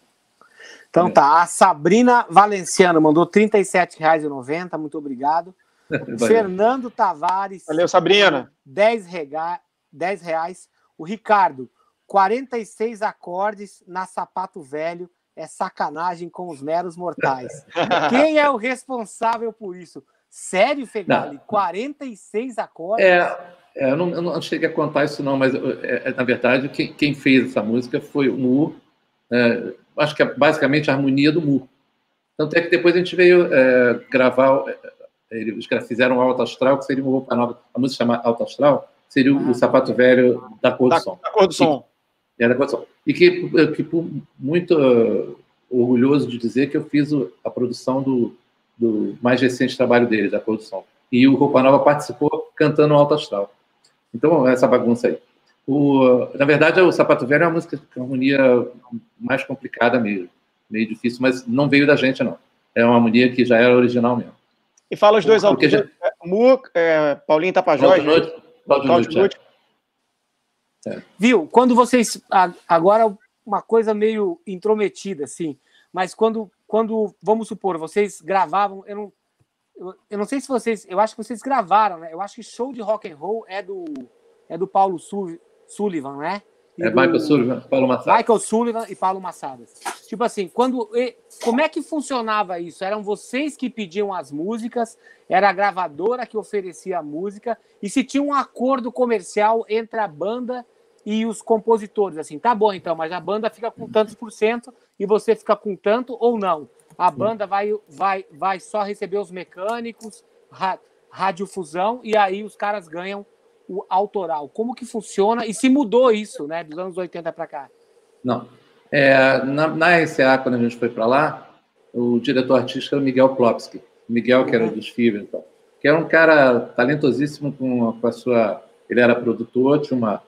Então tá, a Sabrina Valenciano mandou R$ 37,90, muito obrigado. Fernando Tavares. Valeu, Sabrina. 10, rega... 10 reais. O Ricardo, 46 acordes na sapato velho é sacanagem com os meros mortais. Quem é o responsável por isso? Sério, Fegali? Não. 46 acordes? É, é eu, não, eu, não, cheguei a contar isso, não, mas é, é, na verdade, quem, quem, fez essa música foi o Mu. É, acho que é basicamente a harmonia do Mu. Tanto é que depois a gente veio é, gravar. É, eles fizeram o Alto Astral, que seria uma roupa nova. A música chama Alto Astral, seria o, ah, o sapato velho da cor do som. Da cor do som. E, é da cor do som. E que, que muito uh, orgulhoso de dizer que eu fiz a produção do, do mais recente trabalho deles, da produção. E o Roupa Nova participou cantando Alto Astral. Então, essa bagunça aí. O, na verdade, o Sapato Velho é uma música com harmonia mais complicada mesmo, meio difícil, mas não veio da gente, não. É uma harmonia que já era original mesmo. E fala os dois autores, já... Mu, é, Paulinho Tapajós. Cláudio Cláudio Nutt. É. Viu? Quando vocês... Agora, uma coisa meio intrometida, assim, mas quando quando, vamos supor, vocês gravavam, eu não, eu, eu, não sei se vocês, eu acho que vocês gravaram, né? Eu acho que show de rock and roll é do é do Paulo Sullivan, né? E é do, Michael Sullivan, Paulo Massadas. Michael Sullivan e Paulo Massadas. Tipo assim, quando como é que funcionava isso? Eram vocês que pediam as músicas, era a gravadora que oferecia a música e se tinha um acordo comercial entre a banda e os compositores, assim, tá bom então, mas a banda fica com tantos por cento e você fica com tanto ou não. A banda vai, vai, vai só receber os mecânicos, ra, radiofusão, e aí os caras ganham o autoral. Como que funciona? E se mudou isso, né, dos anos 80 para cá? Não. É, na, na SA, quando a gente foi para lá, o diretor artístico era Miguel Klopski. Miguel, que era uhum. dos Fever, então, que era um cara talentosíssimo com, com a sua... Ele era produtor, tinha uma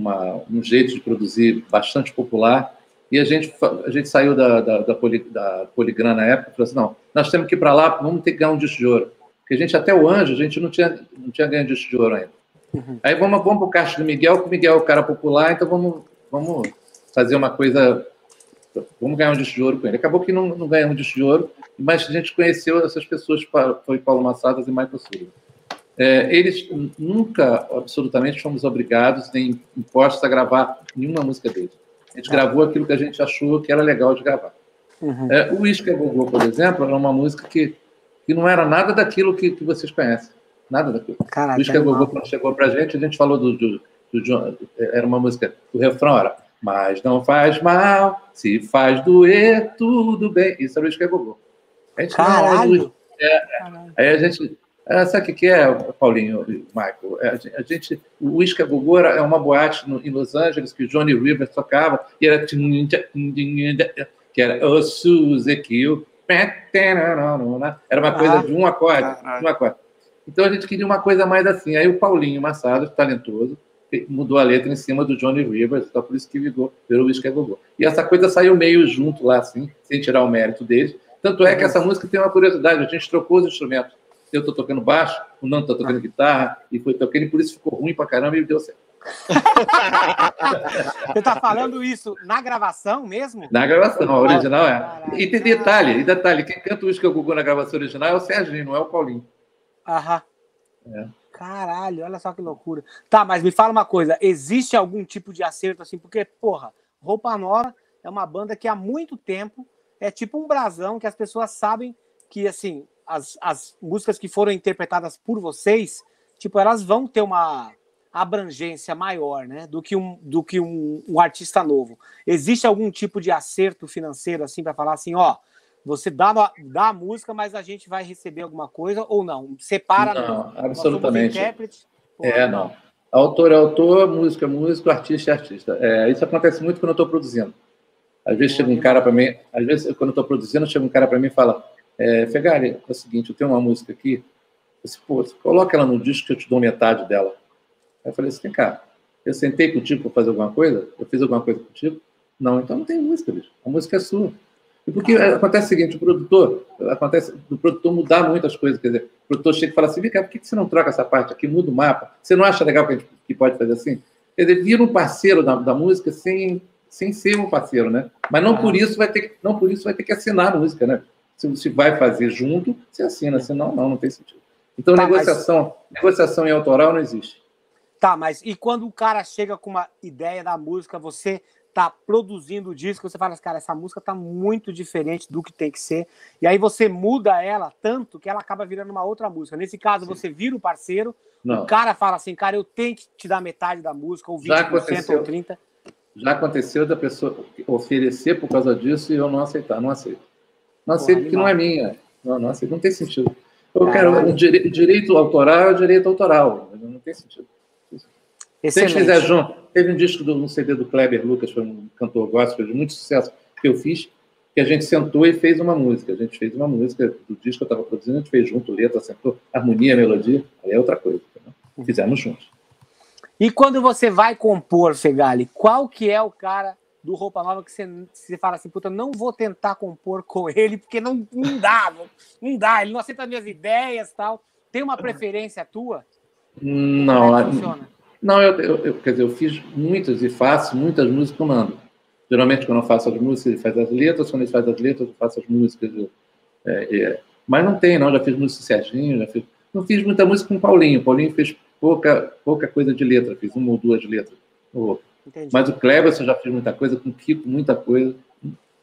uma, um jeito de produzir bastante popular. E a gente, a gente saiu da, da, da, Poli, da Poligram na época e falou assim: não, nós temos que ir para lá, vamos ter que ganhar um disco de ouro. Porque a gente, até o Anjo, a gente não tinha, não tinha ganho disco de ouro ainda. Uhum. Aí vamos, vamos para o Caixa do Miguel, que o Miguel é o cara popular, então vamos, vamos fazer uma coisa. Vamos ganhar um disco de ouro com ele. Acabou que não, não ganhamos um disco de ouro, mas a gente conheceu essas pessoas, foi Paulo Massadas e Michael Sullivan. É, eles nunca, absolutamente, fomos obrigados nem impostos a gravar nenhuma música deles. A gente ah. gravou aquilo que a gente achou que era legal de gravar. Uhum. É, o Isca Gogô, por exemplo, era uma música que, que não era nada daquilo que, que vocês conhecem. Nada daquilo. Caraca, o Isca é Gogô, quando chegou para a gente, a gente falou do, do, do John, era uma música, o refrão era mas não faz mal, se faz doer, tudo bem. Isso era o Isca Gogô. A gente Caralho! Não, é, aí a gente é, sabe o que é, Paulinho e Michael? É, a gente, o Whisky Gogô é uma boate no, em Los Angeles que o Johnny Rivers tocava e era que era o Suzy Kill. Era uma coisa ah, de um acorde, um acorde. Então a gente queria uma coisa mais assim. Aí o Paulinho Massado, talentoso, mudou a letra em cima do Johnny Rivers, então por isso que virou, virou o Whisky Gogô. E essa coisa saiu meio junto lá, assim, sem tirar o mérito dele. Tanto é que essa música tem uma curiosidade, a gente trocou os instrumentos eu estou tocando baixo, o Nando está tocando guitarra, e foi tocando, e por isso ficou ruim pra caramba e deu certo. Você está falando isso na gravação mesmo? Na gravação, a original é. E tem detalhe, e detalhe, quem canta o Isca Gugu na gravação original é o Serginho, não é o Paulinho. Aham. É. Caralho, olha só que loucura. Tá, mas me fala uma coisa, existe algum tipo de acerto assim? Porque, porra, Roupa Nova é uma banda que há muito tempo é tipo um brasão que as pessoas sabem que, assim, as, as músicas que foram interpretadas por vocês, tipo, elas vão ter uma abrangência maior, né, do que um, do que um, um artista novo. Existe algum tipo de acerto financeiro assim para falar assim, ó, você dá, dá a música, mas a gente vai receber alguma coisa ou não? Separa não, absolutamente. Pô, é, não. Autor é autor, música é músico, artista é artista. É, isso acontece muito quando eu estou produzindo. Às vezes chega um cara para mim, às vezes quando eu estou produzindo, chega um cara para mim e fala: é, Fegari, é o seguinte, eu tenho uma música aqui, disse, Pô, coloca ela no disco que eu te dou metade dela. Aí eu falei assim, vem cá, eu sentei contigo para fazer alguma coisa? Eu fiz alguma coisa contigo? Não, então não tem música, bicho. A música é sua. E porque acontece o seguinte, o produtor, acontece o produtor mudar muitas coisas, quer dizer, o produtor chega e fala assim, vem cá, por que você não troca essa parte aqui, muda o mapa? Você não acha legal que a gente que pode fazer assim? Quer dizer, vira um parceiro da, da música sem, sem ser um parceiro, né? Mas não ah. por isso vai ter, não por isso vai ter que assinar a música, né? Se você vai fazer junto, você assina, senão não, não tem sentido. Então, tá, negociação, mas... negociação em autoral não existe. Tá, mas e quando o cara chega com uma ideia da música, você tá produzindo o disco, você fala, cara, essa música tá muito diferente do que tem que ser, e aí você muda ela tanto que ela acaba virando uma outra música. Nesse caso, Sim. você vira o parceiro, Não. o cara fala assim, cara, eu tenho que te dar metade da música, ou 20% já aconteceu, ou 30%. Já aconteceu da pessoa oferecer por causa disso e eu não aceitar, não aceito. Não aceito porque não é minha. Não, não aceito, não tem sentido. Eu quero um direito, direito autoral direito autoral, não tem sentido. Excelente. Se a gente fizer junto, teve um disco do um CD do Kleber Lucas, foi um cantor gospel de muito sucesso que eu fiz, que a gente sentou e fez uma música. A gente fez uma música do disco que eu estava produzindo, a gente fez junto, letra, sentou, harmonia, melodia, aí é outra coisa. Né? Fizemos juntos. E quando você vai compor, Fegali, qual que é o cara do Roupa Nova que você, você fala assim, puta, não vou tentar compor com ele, porque não, não dá, não dá, ele não aceita minhas ideias tal. Tem uma preferência tua? Não, é não, eu, eu, eu, quer dizer, eu fiz muitas e faço muitas músicas com o Nando. Geralmente, quando eu faço as músicas, ele faz as letras, quando ele faz as letras, eu faço as músicas. Eu, é, é. Mas não tem, não. Já fiz música com o Serginho, já fiz. Não fiz muita música com o Paulinho. O Paulinho fez pouca, pouca coisa de letra, fiz uma ou duas letras. Mas o Kleber, eu já fiz muita coisa, com o Kiko, muita coisa.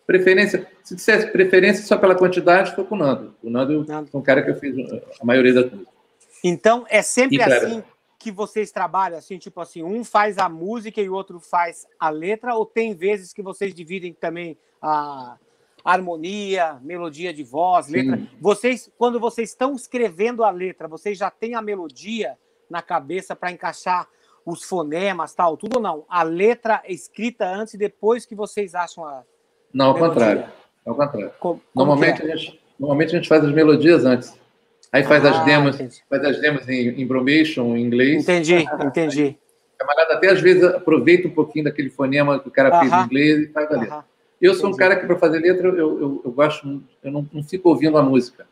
Preferência, se dissesse preferência só pela quantidade, foi com o Nando. O Nando é um cara que eu fiz a maioria das músicas. Então, é sempre assim que vocês trabalham, assim, tipo assim, um faz a música e o outro faz a letra, ou tem vezes que vocês dividem também a harmonia, melodia de voz, letra? Sim. Vocês, quando vocês estão escrevendo a letra, vocês já têm a melodia na cabeça para encaixar os fonemas, tal, tudo ou não? A letra é escrita antes e depois que vocês acham a Não, ao melodia? contrário. Ao contrário. Como, como normalmente, é? a gente, normalmente a gente faz as melodias antes. Aí faz ah, as demos, entendi. faz as demos em, em bromation, em inglês. Entendi, entendi. O camarada até às vezes aproveita um pouquinho daquele fonema que o cara fez em inglês e faz a letra. Eu sou entendi. um cara que, para fazer letra, eu, eu, eu, gosto, eu não, não fico ouvindo a música.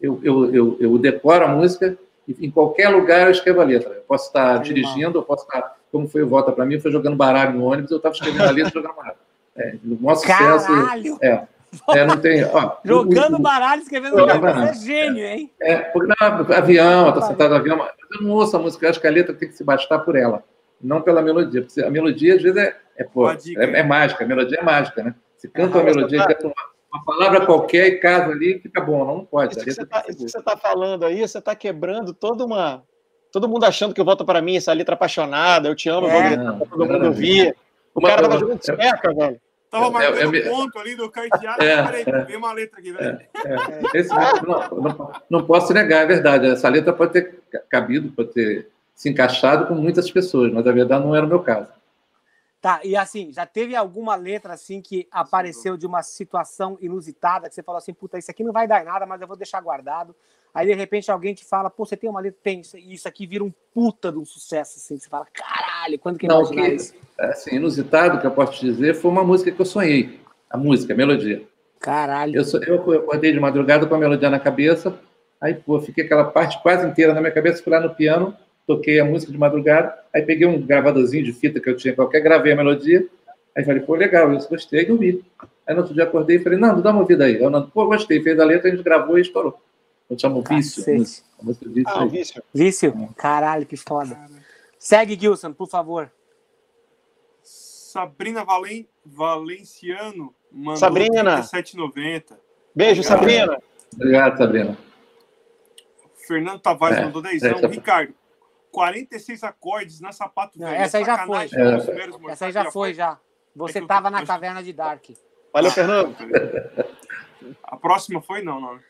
Eu, eu, eu, eu decoro a música e em qualquer lugar eu escrevo a letra. Eu posso estar dirigindo, eu posso estar, como foi o Volta para mim, foi jogando baralho no ônibus, eu estava escrevendo a letra jogando baralho. É, no maior sucesso. Caralho! É, é, não tem. Ó, Jogando o, baralho, escrevendo. Você é gênio, hein? É, porque não, avião, tá sentado no avião, mas eu não ouço a música, eu acho que a letra tem que se bastar por ela, não pela melodia. Porque a melodia, às vezes, é, é, pô, é, é, mágica, a melodia é mágica, né? Se canta ah, uma melodia, tá... canta uma, uma, palavra qualquer e casa ali, fica bom, não pode. Isso que você está tá falando aí, você está quebrando toda uma. Todo mundo achando que eu volto para mim, essa letra apaixonada, eu te amo, é, não, todo mundo ouvir. O cara tava jogando seca, velho. Tava marcando é, é, ponto ali do carteado. É, peraí, é, veio uma letra aqui, velho. É, é. Esse, não, não, não, posso negar, é verdade. Essa letra pode ter cabido, pode ter se encaixado com muitas pessoas, mas a verdade não era o meu caso. Tá, e assim, já teve alguma letra assim que apareceu de uma situação inusitada, que você falou assim, puta, isso aqui não vai dar nada, mas eu vou deixar guardado. Aí, de repente, alguém te fala, pô, você tem uma letra, tem, e isso aqui vira um puta de um sucesso, assim, você fala, caralho, quando que não, que, isso? Assim, inusitado, que eu posso te dizer, foi uma música que eu sonhei, a música, a melodia. Caralho. Eu, eu acordei de madrugada com a melodia na cabeça, aí, pô, fiquei aquela parte quase inteira na minha cabeça, fui lá no piano, toquei a música de madrugada, aí peguei um gravadorzinho de fita que eu tinha qualquer, gravei a melodia, aí falei, pô, legal, isso gostei, e dormi. Aí no outro dia acordei e falei, não, dá uma vida aí. Eu, não, pô, gostei, fez a letra, a gente gravou e estourou. Eu chamo Vício. Vício, ah, vício. Vício? Caralho, que foda. Segue, Gilson, por favor. Sabrina Valen... Valenciano mandou Sabrina. 7,90. Beijo, Sabrina. Obrigado, Sabrina. Fernando Tavares é, mandou 10 é, Ricardo, 46 acordes na sapato velho. Essa aí já foi. É. Essa aí já foi, já. Você é tava na caverna de Dark. Valeu, Fernando. A próxima foi? Não, não.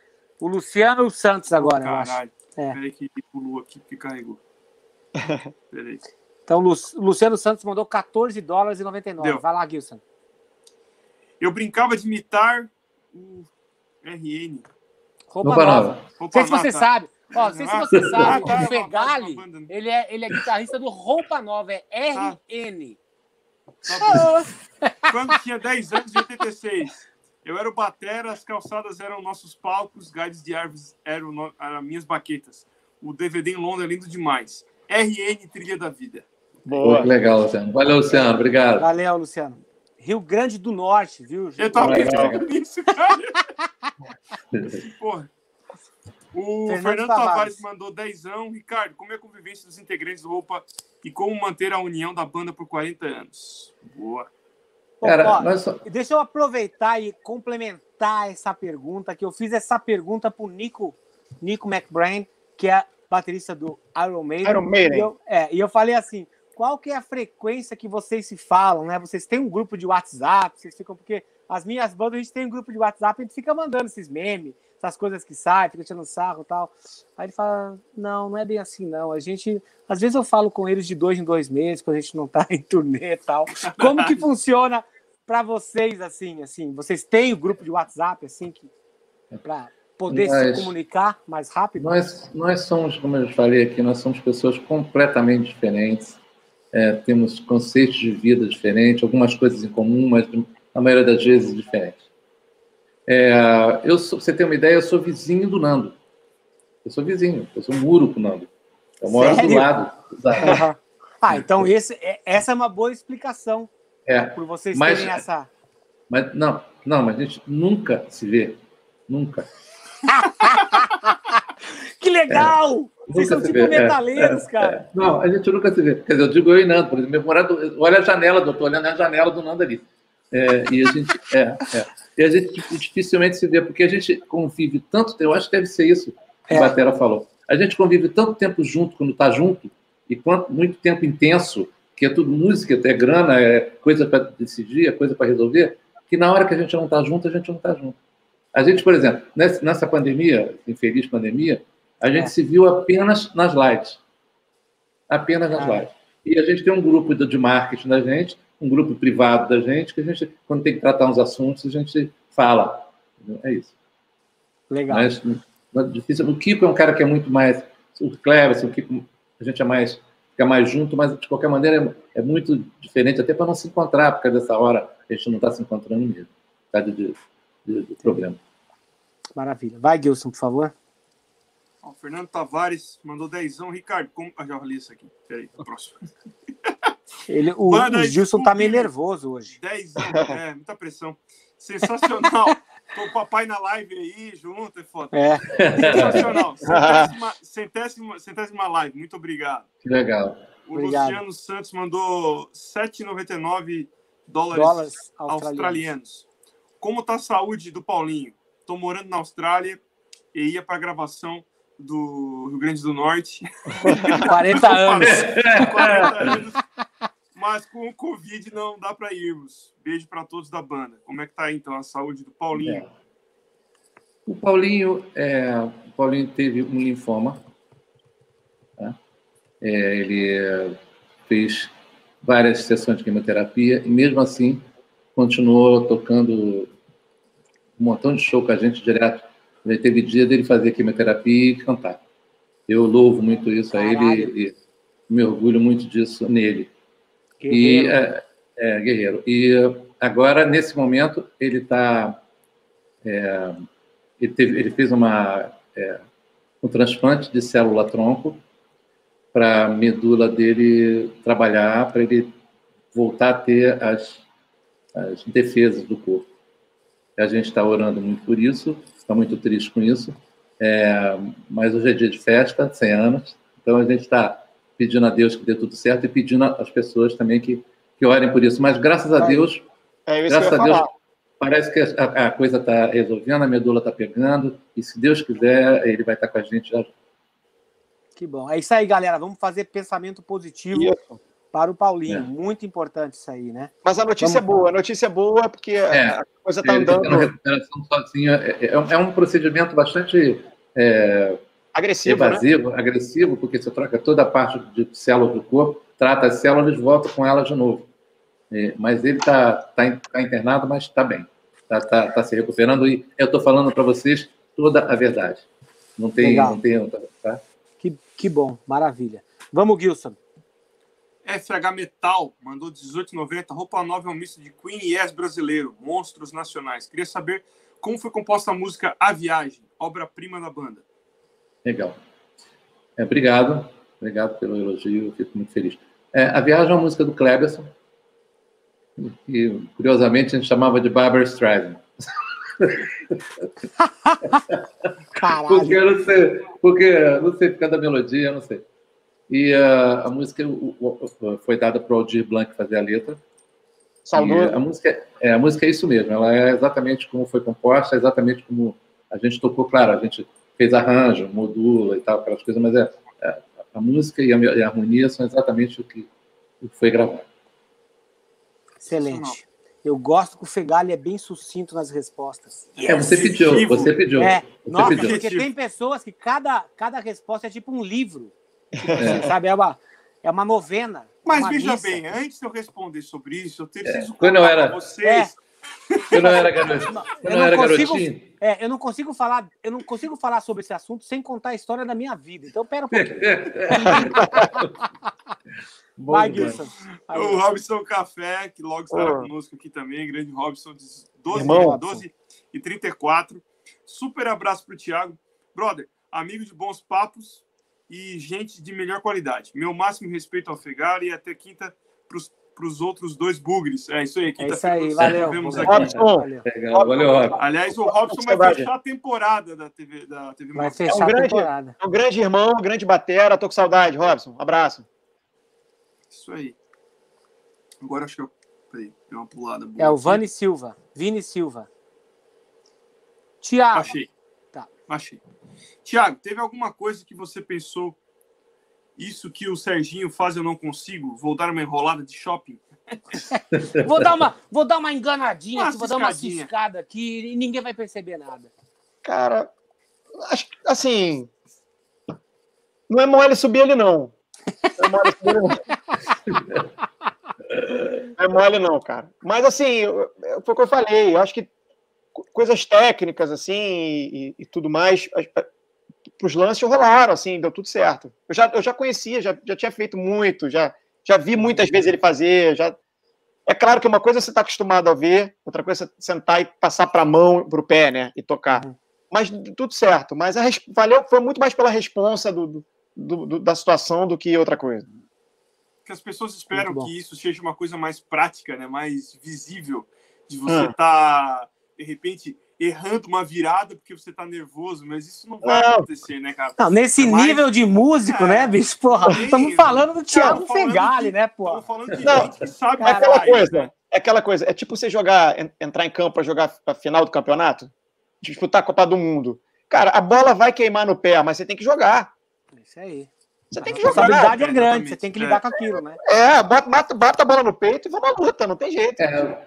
O Luciano Santos agora, oh, eu acho. É. Peraí que pulou aqui, que carregou. Peraí. Então, Lu Luciano Santos mandou 14 dólares e 99. Deu. Vai lá, Gilson. Eu brincava de imitar o RN. Roupa, Roupa nova. nova. Não sei se você sabe. Ó, não sei se você sabe, o Fegali, ele é, ele é guitarrista do Roupa Nova, é RN. Quando tinha 10 anos, em 86, eu era o batera, as calçadas eram nossos palcos, galhos de árvores eram, no, eram minhas baquetas. O DVD em Londres é lindo demais. RN Trilha da Vida. Boa. Pô, legal, Luciano. Valeu, Luciano. Obrigado. Valeu, Luciano. Rio Grande do Norte, viu? Eu tava pensando nisso, cara. Porra. O Fernando, Fernando Tavares. Tavares mandou dezão. Ricardo, como é a convivência dos integrantes do Roupa e como manter a união da banda por 40 anos? Boa. Cara, ó, só... Deixa eu aproveitar e complementar essa pergunta, que eu fiz essa pergunta pro Nico, Nico McBrain, que é baterista do Iron Maiden. Iron Maiden. E eu, é, e eu falei assim, qual que é a frequência que vocês se falam, né? Vocês têm um grupo de WhatsApp, vocês ficam, porque as minhas bandas, a gente tem um grupo de WhatsApp, a gente fica mandando esses memes, essas coisas que saem, fica tirando sarro e tal. Aí ele fala, não, não é bem assim, não. A gente, às vezes eu falo com eles de dois em dois meses, quando a gente não tá em turnê e tal. Como que funciona para vocês, assim, assim? Vocês têm o um grupo de WhatsApp, assim, que é para poder nós, se comunicar mais rápido? Nós, nós somos, como eu falei aqui, nós somos pessoas completamente diferentes. É, temos conceitos de vida diferentes, algumas coisas em comum, mas a maioria das vezes diferentes. É, eu sou, você tem uma ideia, eu sou vizinho do Nando. Eu sou vizinho, eu sou muro com o Nando. Eu moro Sério? do lado. ah, então esse, é, essa é uma boa explicação. É, por vocês mas, terem essa. Mas não, não, mas a gente nunca se vê. Nunca. que legal! É, Vocês são tipo vê. metaleiros, é, cara. É. Não, a gente nunca se vê. Quer dizer, eu digo eu e Nando, por exemplo, meu morado, olha a janela, eu estou olhando a janela do Nando ali. É, e a gente, é, é. E a gente dificilmente se vê, porque a gente convive tanto tempo, eu acho que deve ser isso que é. a Batera falou. A gente convive tanto tempo junto, quando está junto, e quanto, muito tempo intenso, que é tudo música, é grana, é coisa para decidir, é coisa para resolver, que na hora que a gente não está junto, a gente não está junto. A gente, por exemplo, nessa pandemia, infeliz pandemia, a gente é. se viu apenas nas lives. Apenas nas ah. lives. E a gente tem um grupo de marketing da gente, um grupo privado da gente, que a gente, quando tem que tratar uns assuntos, a gente fala. É isso. Legal. Mas, mas difícil. O Kiko é um cara que é muito mais. O Cleverson, o Kiko, a gente é mais, fica mais junto, mas de qualquer maneira é, é muito diferente, até para não se encontrar, porque dessa hora a gente não está se encontrando mesmo, por causa de, de, de problema. Maravilha. Vai, Gilson, por favor. O Fernando Tavares mandou dezão. Ricardo, como. Ah, já li isso aqui. Peraí, próximo. Ele, o, o Gilson tá meio nervoso hoje. 10 anos, é, muita pressão. Sensacional. Tô o papai na live aí, junto, é foda. É. Sensacional. Centésima, centésima, centésima live, muito obrigado. Que legal. O obrigado. Luciano Santos mandou 7,99 dólares, dólares australianos. australianos. Como tá a saúde do Paulinho? Tô morando na Austrália e ia pra gravação do Rio Grande do Norte. 40 anos. 40 anos. Mas com o Covid não dá para irmos. Beijo para todos da banda. Como é que tá então a saúde do Paulinho? É. O Paulinho, é, o Paulinho teve um linfoma. Tá? É, ele fez várias sessões de quimioterapia e mesmo assim continuou tocando um montão de show com a gente direto ele teve dia dele fazer quimioterapia e cantar. Eu louvo muito isso Caralho. a ele e me orgulho muito disso nele. Guerreiro. E, é, é, guerreiro. E agora, nesse momento, ele está. É, ele, ele, fez uma, é, um transplante de célula-tronco para a medula dele trabalhar, para ele voltar a ter as, as defesas do corpo. A gente está orando muito por isso está muito triste com isso. É, mas hoje é dia de festa, 100 anos, então a gente está pedindo a Deus que dê tudo certo e pedindo às pessoas também que, que orem por isso. Mas graças a Deus, é graças a Deus, parece que a, a coisa está resolvendo, a medula está pegando, e se Deus quiser, ele vai estar tá com a gente já. Que bom. É isso aí, galera. Vamos fazer pensamento positivo. Isso para o Paulinho. É. Muito importante isso aí, né? Mas a notícia Vamos... é boa, a notícia é boa porque é, a coisa está andando. A recuperação sozinha é, é, é, um procedimento bastante é, agressivo, evasivo, né? agressivo, porque você troca toda a parte de células do corpo, trata as células e volta com elas de novo. É, mas ele está tá, tá internado, mas está bem. Está tá, tá se recuperando e eu estou falando para vocês toda a verdade. Não tem, Legal. não tem outra, tá? Que, que bom, maravilha. Vamos, Gilson. FH Metal mandou 18,90. Roupa nova é um misto de Queen e Yes brasileiro. Monstros nacionais. Queria saber como foi composta a música A Viagem, obra-prima da banda. Legal. É, obrigado. Obrigado pelo elogio. Fico muito feliz. É, a Viagem é uma música do Kleberson. E, curiosamente, a gente chamava de Barbara Streisand. Porque não sei, porque não sei por causa da melodia, não sei. E uh, a música o, o, foi dada para o Aldir Blanc fazer a letra. Saudoso. A música, é, a música é isso mesmo, ela é exatamente como foi composta, é exatamente como a gente tocou, claro, a gente fez arranjo, modula e tal, aquelas coisas, mas é, é a música e a, e a, harmonia são exatamente o que, o que foi gravado. Excelente. Eu gosto que o Fegali é bem sucinto nas respostas. É, você pediu, você pediu. É, você nossa, pediu. porque tem pessoas que cada, cada resposta é tipo um livro. É. Sabe, é uma, é uma novena. Mas uma veja missa. bem, antes de eu responder sobre isso, eu preciso é. Quando eu era... vocês. É. Eu não era garotinho. Eu, eu não, era consigo, garotinho. É, eu não consigo falar, eu não consigo falar sobre esse assunto sem contar a história da minha vida. Então, pera um pouquinho. Vai, Gilson. O Robson Café, que logo estará oh. conosco aqui também, grande Robson, de 12, Irmão, 12 e 34. Super abraço para o Thiago. Brother, amigo de bons papos e gente de melhor qualidade. Meu máximo respeito ao Fegar e até quinta para os outros dois bugres. É isso aí. Quinta é isso aí, valeu. Vemos aqui. Robson. Valeu. valeu, Robson. Aliás, o Robson vai fechar a temporada da TV, da TV Vai fechar é um grande, temporada. É um grande irmão, um grande batera. Tô com saudade, Robson. abraço. Isso aí. Agora acho que eu. Peraí, deu uma pulada. Boa é o Vani Silva. Vini Silva. Tiago. Achei. Tá. Achei. Tiago, teve alguma coisa que você pensou? Isso que o Serginho faz eu não consigo? Vou dar uma enrolada de shopping? vou, dar uma, vou dar uma enganadinha uma aqui, vou dar uma ciscada aqui e ninguém vai perceber nada. Cara, acho assim. Não é mole subir ele, não. Não é mole subir ele, não. Não é mole, não, cara. Mas assim, foi o que eu falei. Eu acho que coisas técnicas, assim, e, e tudo mais, para os lances rolaram, assim, deu tudo certo. Eu já, eu já conhecia, já, já tinha feito muito, já, já vi muitas vezes ele fazer, já... É claro que uma coisa você está acostumado a ver, outra coisa é sentar e passar para a mão, para o pé, né, e tocar. Uhum. Mas tudo certo, mas a, valeu, foi muito mais pela responsa do, do, do, da situação do que outra coisa. Que as pessoas esperam que isso seja uma coisa mais prática, né, mais visível, de você estar... Tá de repente, errando uma virada porque você tá nervoso, mas isso não vai não. acontecer, né, cara? Não, nesse é mais... nível de músico, é, né, bicho? Porra, estamos falando do Thiago Fegali, né, porra? Estamos falando de não, gente que sabe é aquela coisa. É aquela coisa, é tipo você jogar, entrar em campo para jogar a final do campeonato, disputar a Copa do Mundo. Cara, a bola vai queimar no pé, mas você tem que jogar. Isso aí. Você tem que jogar. A responsabilidade é grande, você tem que lidar é. com aquilo, né? É, bata, bata, a bola no peito e vamos à luta, não tem jeito. É,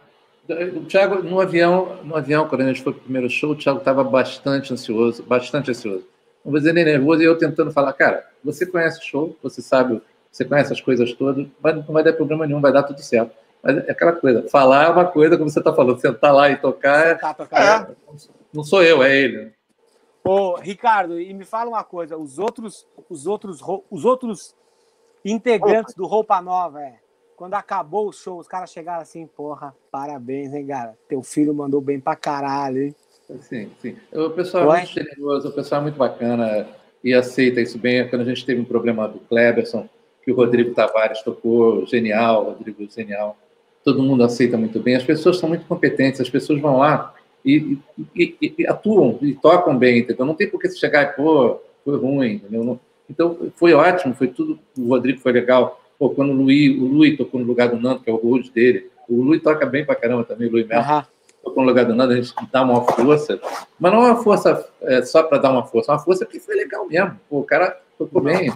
o Thiago, no avião, no avião, quando a gente foi pro primeiro show, o Thiago estava bastante ansioso, bastante ansioso. Não vou dizer nem nervoso, e eu tentando falar, cara, você conhece o show, você sabe, você conhece as coisas todas, mas não vai dar problema nenhum, vai dar tudo certo. Mas é aquela coisa, falar é uma coisa, como você está falando, sentar lá e tocar, é, sentar, tocar é, não sou eu, é ele. Ô, Ricardo, e me fala uma coisa, os outros, os outros, os outros integrantes do Roupa Nova, é, quando acabou o show, os caras chegaram assim, porra, parabéns, hein, cara? Teu filho mandou bem pra caralho, hein? Sim, sim. O pessoal é muito generoso, o pessoal é muito bacana e aceita isso bem. Quando a gente teve um problema do Kleberson, que o Rodrigo Tavares tocou, genial, Rodrigo, genial. Todo mundo aceita muito bem. As pessoas são muito competentes, as pessoas vão lá e, e, e, e atuam e tocam bem, entendeu? Não tem por que você chegar e, pô, foi ruim, entendeu? Então, foi ótimo, foi tudo. O Rodrigo foi legal. Pô, quando o Luiz, o Luiz tocou no lugar do Nando, que é o Rude dele, o Luiz toca bem pra caramba também, o Luiz Melo. Uhum. Tocou no lugar do Nando, a gente dá uma força, mas não é uma força é, só para dar uma força, é uma força que foi legal mesmo. Pô, o cara tocou bem.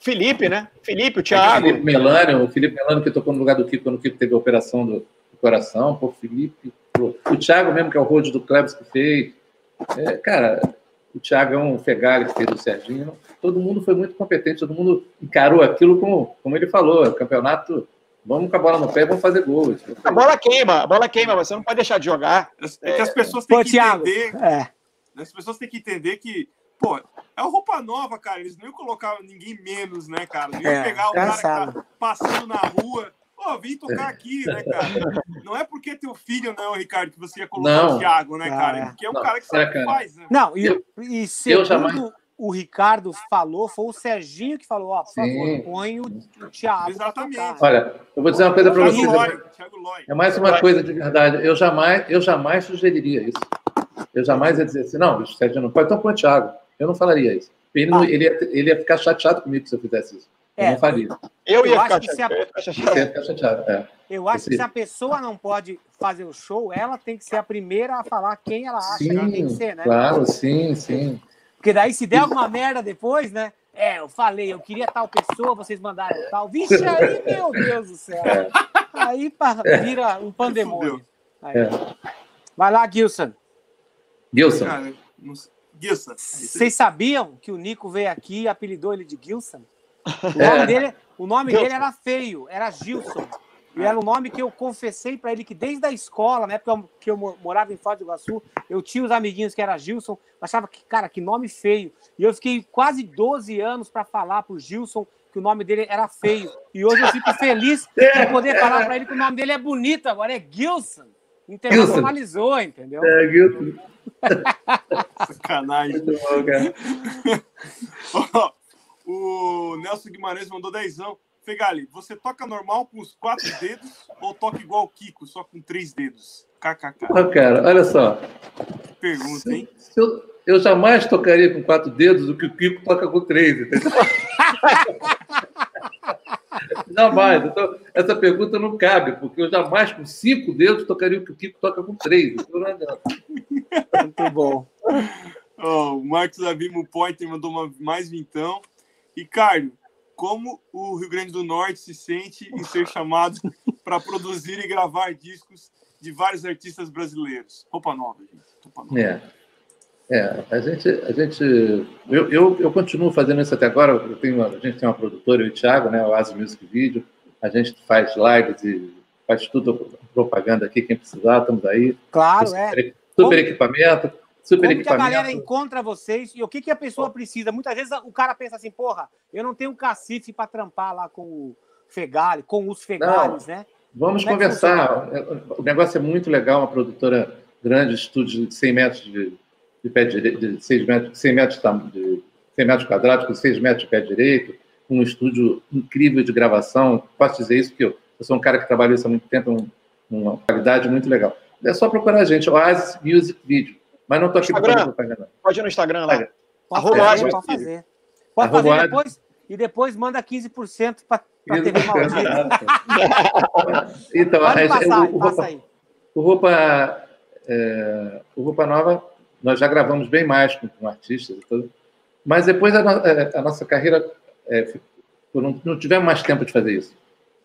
Felipe, né? Felipe, o Thiago. Felipe Melânio, o Felipe Melânio que tocou no lugar do Kiko quando o Kiko teve a operação do, do coração. Pô, Felipe. Pô, o Thiago mesmo, que é o road do Klebs que fez. É, cara, o Thiago é um Fegali que fez o Serginho. Todo mundo foi muito competente, todo mundo encarou aquilo como, como ele falou, o campeonato, vamos com a bola no pé, vamos fazer gol. A bola queima, a bola queima, você não pode deixar de jogar. É que as pessoas têm Pô, que Thiago, entender. É. As pessoas têm que entender que, pô, é uma roupa nova, cara. Eles não iam colocar ninguém menos, né, cara? Não iam é, pegar o cara que tá passando na rua Pô, vim tocar aqui, né, cara? Não é porque teu filho, não, Ricardo, que você ia colocar não. o Thiago, né, cara? É porque é o cara que sabe o que faz, né? Não, e, eu, e segundo jamais... o Ricardo falou, foi o Serginho que falou, ó, por favor, põe o, o Thiago. Exatamente. Olha, eu vou dizer uma coisa para vocês. É mais uma coisa de verdade. Eu jamais, eu jamais sugeriria isso. Eu jamais ia dizer assim, não, o Sérgio não pode, então põe o Thiago. Eu não falaria isso. Ele, não, ah. ele, ia, ele ia ficar chateado comigo se eu fizesse isso. Eu é, não faria. Eu ia, eu ficar, chateado. A... ia ficar chateado. É. Eu acho Esse... que se a pessoa não pode fazer o show, ela tem que ser a primeira a falar quem ela acha sim, que ela tem que ser, né? Claro, sim, sim. Porque daí, se der alguma merda depois, né? É, eu falei, eu queria tal pessoa, vocês mandaram tal. Vixe, aí, meu Deus do céu. É. Aí vira um pandemônio. É. Vai lá, Gilson. Gilson. Gilson. Vocês sabiam que o Nico veio aqui e apelidou ele de Gilson? O nome, é. dele, o nome dele era feio, era Gilson. E era o nome que eu confessei para ele que desde a escola, na época que eu morava em Foz do Iguaçu, eu tinha os amiguinhos que era Gilson, achava que, cara, que nome feio. E eu fiquei quase 12 anos para falar pro Gilson que o nome dele era feio. E hoje eu fico feliz de poder falar para ele que o nome dele é bonito agora, é Gilson. Internacionalizou, entendeu? É, Gilson. Sacanagem. Muito bom, cara. o Nelson Guimarães mandou dezão. Fegali, você toca normal com os quatro dedos ou toca igual o Kiko, só com três dedos? KKK. Ah, cara, olha só. Pergunta, hein? Se, se eu, eu, jamais tocaria com quatro dedos o que o Kiko toca com três, entendeu? jamais. Então, essa pergunta não cabe, porque eu jamais com cinco dedos tocaria o que o Kiko toca com três. Então não Muito bom. Oh, o Marcos Avimo Pointer mandou uma, mais vintão. Ricardo, como o Rio Grande do Norte se sente em ser chamado para produzir e gravar discos de vários artistas brasileiros? Roupa nova, gente. Roupa nova. É. É, a gente, a gente eu, eu, eu, continuo fazendo isso até agora. Eu tenho, a gente tem uma produtora, eu e o Thiago, né, o Asi Music Video. A gente faz lives e faz tudo propaganda aqui, quem precisar, estamos aí. Claro, super, é. Super Como... equipamento. Super Como que a galera encontra vocês e o que, que a pessoa precisa? Muitas vezes o cara pensa assim, porra, eu não tenho um cacife para trampar lá com o Fegali, com os Fegales, né? Vamos Como conversar. É o negócio é muito legal, uma produtora grande, estúdio de 100 metros de, de pé direito, de 6 metros, 100 metros, de 100 metros quadrados, com 6 metros de pé direito, um estúdio incrível de gravação. Posso dizer isso porque eu, eu sou um cara que trabalha isso há muito tempo, um, uma qualidade muito legal. É só procurar a gente, Oasis Music Video. Mas não estou aqui para propaganda. Pode ir no Instagram lá. Pode fazer, pode fazer. Pode fazer depois, e depois manda 15% para a TV Maldita. então, pode é, passar, o, o, passa aí. O Roupa, é, o Roupa Nova, nós já gravamos bem mais com, com artistas e tudo. Mas depois a, a, a nossa carreira, é, não, não tivemos mais tempo de fazer isso.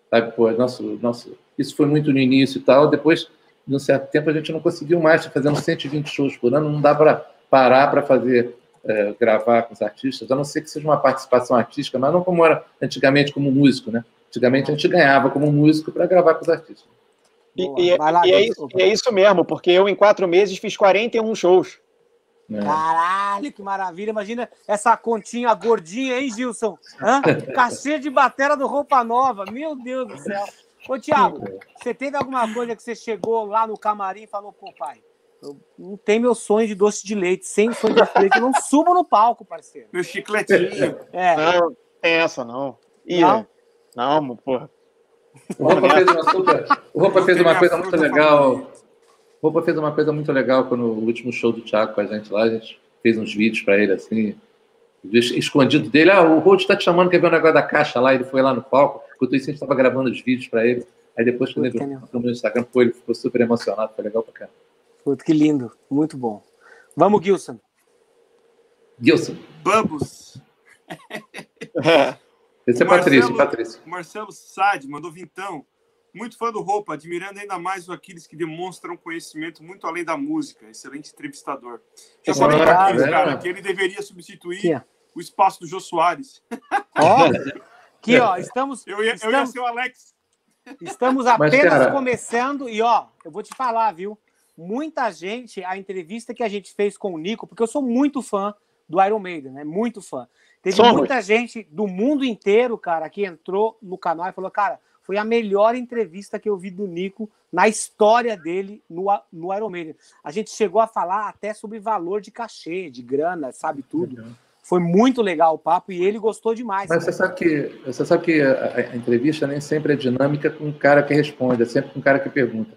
Sabe? Pô, nosso, nosso, isso foi muito no início e tal. Depois de um certo tempo a gente não conseguiu mais, fazendo 120 shows por ano, não dá para parar para fazer, é, gravar com os artistas, a não ser que seja uma participação artística, mas não como era antigamente como músico, né? Antigamente a gente ganhava como músico para gravar com os artistas. E, e, lá, e, é isso, e, é isso, mesmo, porque eu em quatro meses fiz 41 shows. É. Caralho, que maravilha. Imagina essa continha gordinha, hein, Gilson? Hã? Cachê de batera do Roupa Nova. Meu Deus do céu. Ô, Thiago, você teve alguma coisa que você chegou lá no camarim e falou, pô, pai, eu não tem meu sonho de doce de leite, sem sonho de doce de leite, eu não subo no palco, parceiro. Meu chicletinho. É. Não, tem essa, não. Ih, não? Não, porra. O Roupa fez uma, super... o Roupa fez uma coisa muito legal. O Roupa fez uma coisa muito legal quando o último show do Thiago com a gente lá, a gente fez uns vídeos para ele assim, escondido dele. Ah, o Road está te chamando, quer ver o negócio da caixa lá. Ele foi lá no palco. Enquanto isso, a gente estava gravando os vídeos para ele. Aí depois, quando Puta ele no Instagram, pô, ele ficou super emocionado. Foi legal pra cá. Puta, que lindo. Muito bom. Vamos, Gilson. Gilson. Vamos. Esse é Marcelo, Patrício, Patrício. Marcelo Sade mandou vintão. Muito fã do Roupa, admirando ainda mais aqueles que demonstram conhecimento muito além da música. Excelente entrevistador. Já falei para Aquiles, é. cara, que ele deveria substituir o espaço do Jô Soares. aqui, ó, estamos... Eu ia, estamos, eu ia ser o Alex. Estamos apenas Mas, cara... começando e, ó, eu vou te falar, viu? Muita gente, a entrevista que a gente fez com o Nico, porque eu sou muito fã do Iron Maiden, né? Muito fã. Teve Somos. muita gente do mundo inteiro, cara, que entrou no canal e falou, cara, foi a melhor entrevista que eu vi do Nico na história dele no, no Iron Maiden. A gente chegou a falar até sobre valor de cachê, de grana, sabe tudo. Uhum. Foi muito legal o papo e ele gostou demais. Mas você sabe que, você sabe que a, a, entrevista nem sempre é dinâmica com o cara que responde, é sempre com o cara que pergunta.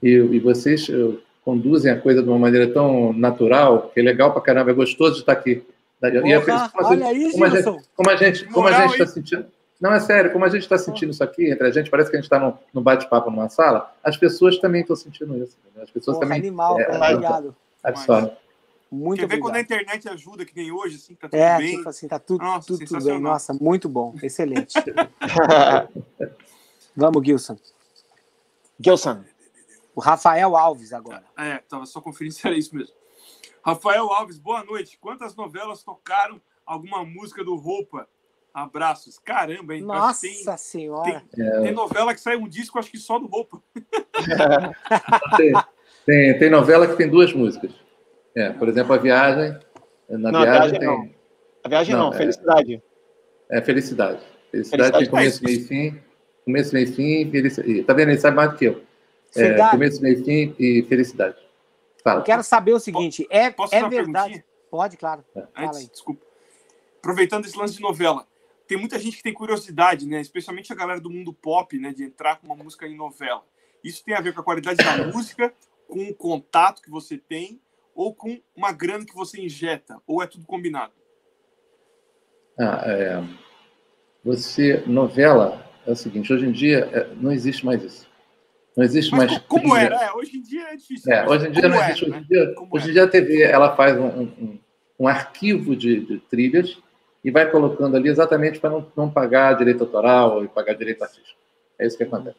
E, e vocês, eu, conduzem a coisa de uma maneira tão natural, que é legal pra caramba, é gostoso de estar aqui. Porra, olha aí, como a gente, como a gente, como a gente está sentindo. Não, é sério, como a gente está sentindo isso aqui entre a gente, parece que a gente está num, num bate-papo numa sala, as pessoas também estão sentindo isso. As pessoas Porra, também. Animal, é, obrigado. Absorvem. Muito Quer ver quando a internet ajuda, que nem hoje, assim, tá tudo é, bem. Tipo assim, tá tudo, Nossa, tudo, tudo bem. Nossa, muito bom, excelente. Vamos, Gilson. Gilson. O Rafael Alves agora. É, tava só conferindo se era isso mesmo. Rafael Alves, boa noite. Quantas novelas tocaram alguma música do Roupa? Abraços. Caramba, hein? Nossa tem, senhora. Tem, é. tem, novela que sai um disco, acho que só do Roupa. tem, tem, tem novela que tem duas músicas. É, por exemplo, a viagem. Na não, viagem, viagem tem. Não. A viagem não, não felicidade. É, é felicidade. Felicidade, felicidade tem começo, meio e fim. Começo, meio e fim, felicidade. Tá vendo? Ele sabe mais do que eu. É, começo, meio e fim e felicidade. Fala. Eu quero saber o seguinte: é, Posso é verdade. Pode, claro. É. Fala aí. Desculpa. Aproveitando esse lance de novela, tem muita gente que tem curiosidade, né? Especialmente a galera do mundo pop, né? De entrar com uma música em novela. Isso tem a ver com a qualidade da música, com o contato que você tem ou com uma grana que você injeta? Ou é tudo combinado? Ah, é... Você, novela, é o seguinte, hoje em dia é, não existe mais isso. Não existe Mas mais. Como trilha. era? É, hoje em dia é difícil. É, hoje em dia não existe. Era, hoje, em dia, né? hoje em dia a TV ela faz um, um, um arquivo de, de, trilhas e vai colocando ali exatamente para não, não pagar direito autoral e pagar direito artístico. É isso que acontece.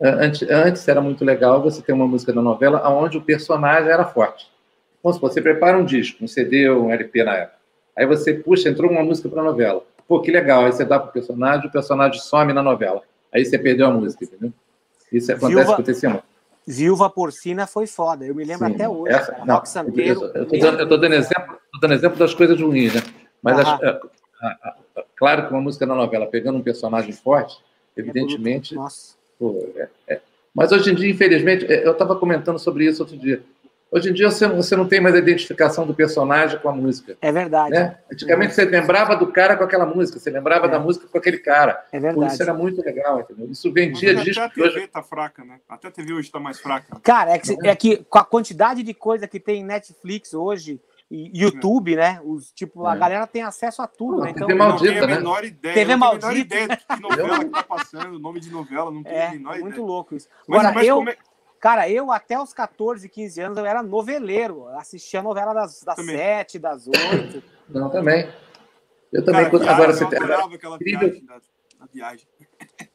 Antes, antes era muito legal você ter uma música da novela onde o personagem era forte. Vamos supor, você prepara um disco, um CD ou um LP na época. Aí você puxa, entrou uma música para a novela. Pô, que legal. Aí você dá para o personagem, o personagem some na novela. Aí você perdeu a música, entendeu? Isso acontece, Viúva, acontecia muito. Viúva Porcina foi foda. Eu me lembro Sim, até hoje. Essa, cara. não, Santeiro, eu estou dando, exemplo, dando exemplo das coisas ruins, né? Mas a, a, a, claro que uma música na novela pegando um personagem forte, evidentemente. Nossa. Pô, é, é. Mas hoje em dia, infelizmente, é, eu estava comentando sobre isso outro dia. Hoje em dia você, você não tem mais a identificação do personagem com a música. É verdade. Né? Antigamente é. você lembrava do cara com aquela música, você lembrava é. da música com aquele cara. É verdade. isso era muito legal, entendeu? Isso vendia Mas disco. Até a TV hoje... tá fraca, né? Até a TV hoje está mais fraca. Cara, é que, é que com a quantidade de coisa que tem Netflix hoje, YouTube, né? Os, tipo, a é. galera tem acesso a tudo, Pô, né? Então, TV maldita, não tem a menor né? ideia. TV maldita. Não tem a menor ideia de que novela que tá passando, nome de novela, não tem é, a menor é ideia. muito louco isso. Agora, mas, mas eu, é... Cara, eu até os 14, 15 anos eu era noveleiro. Assistia a novela das, das 7, das 8. Não, também. Eu também. Cara, agora você tem. aquela incrível... viagem viagem.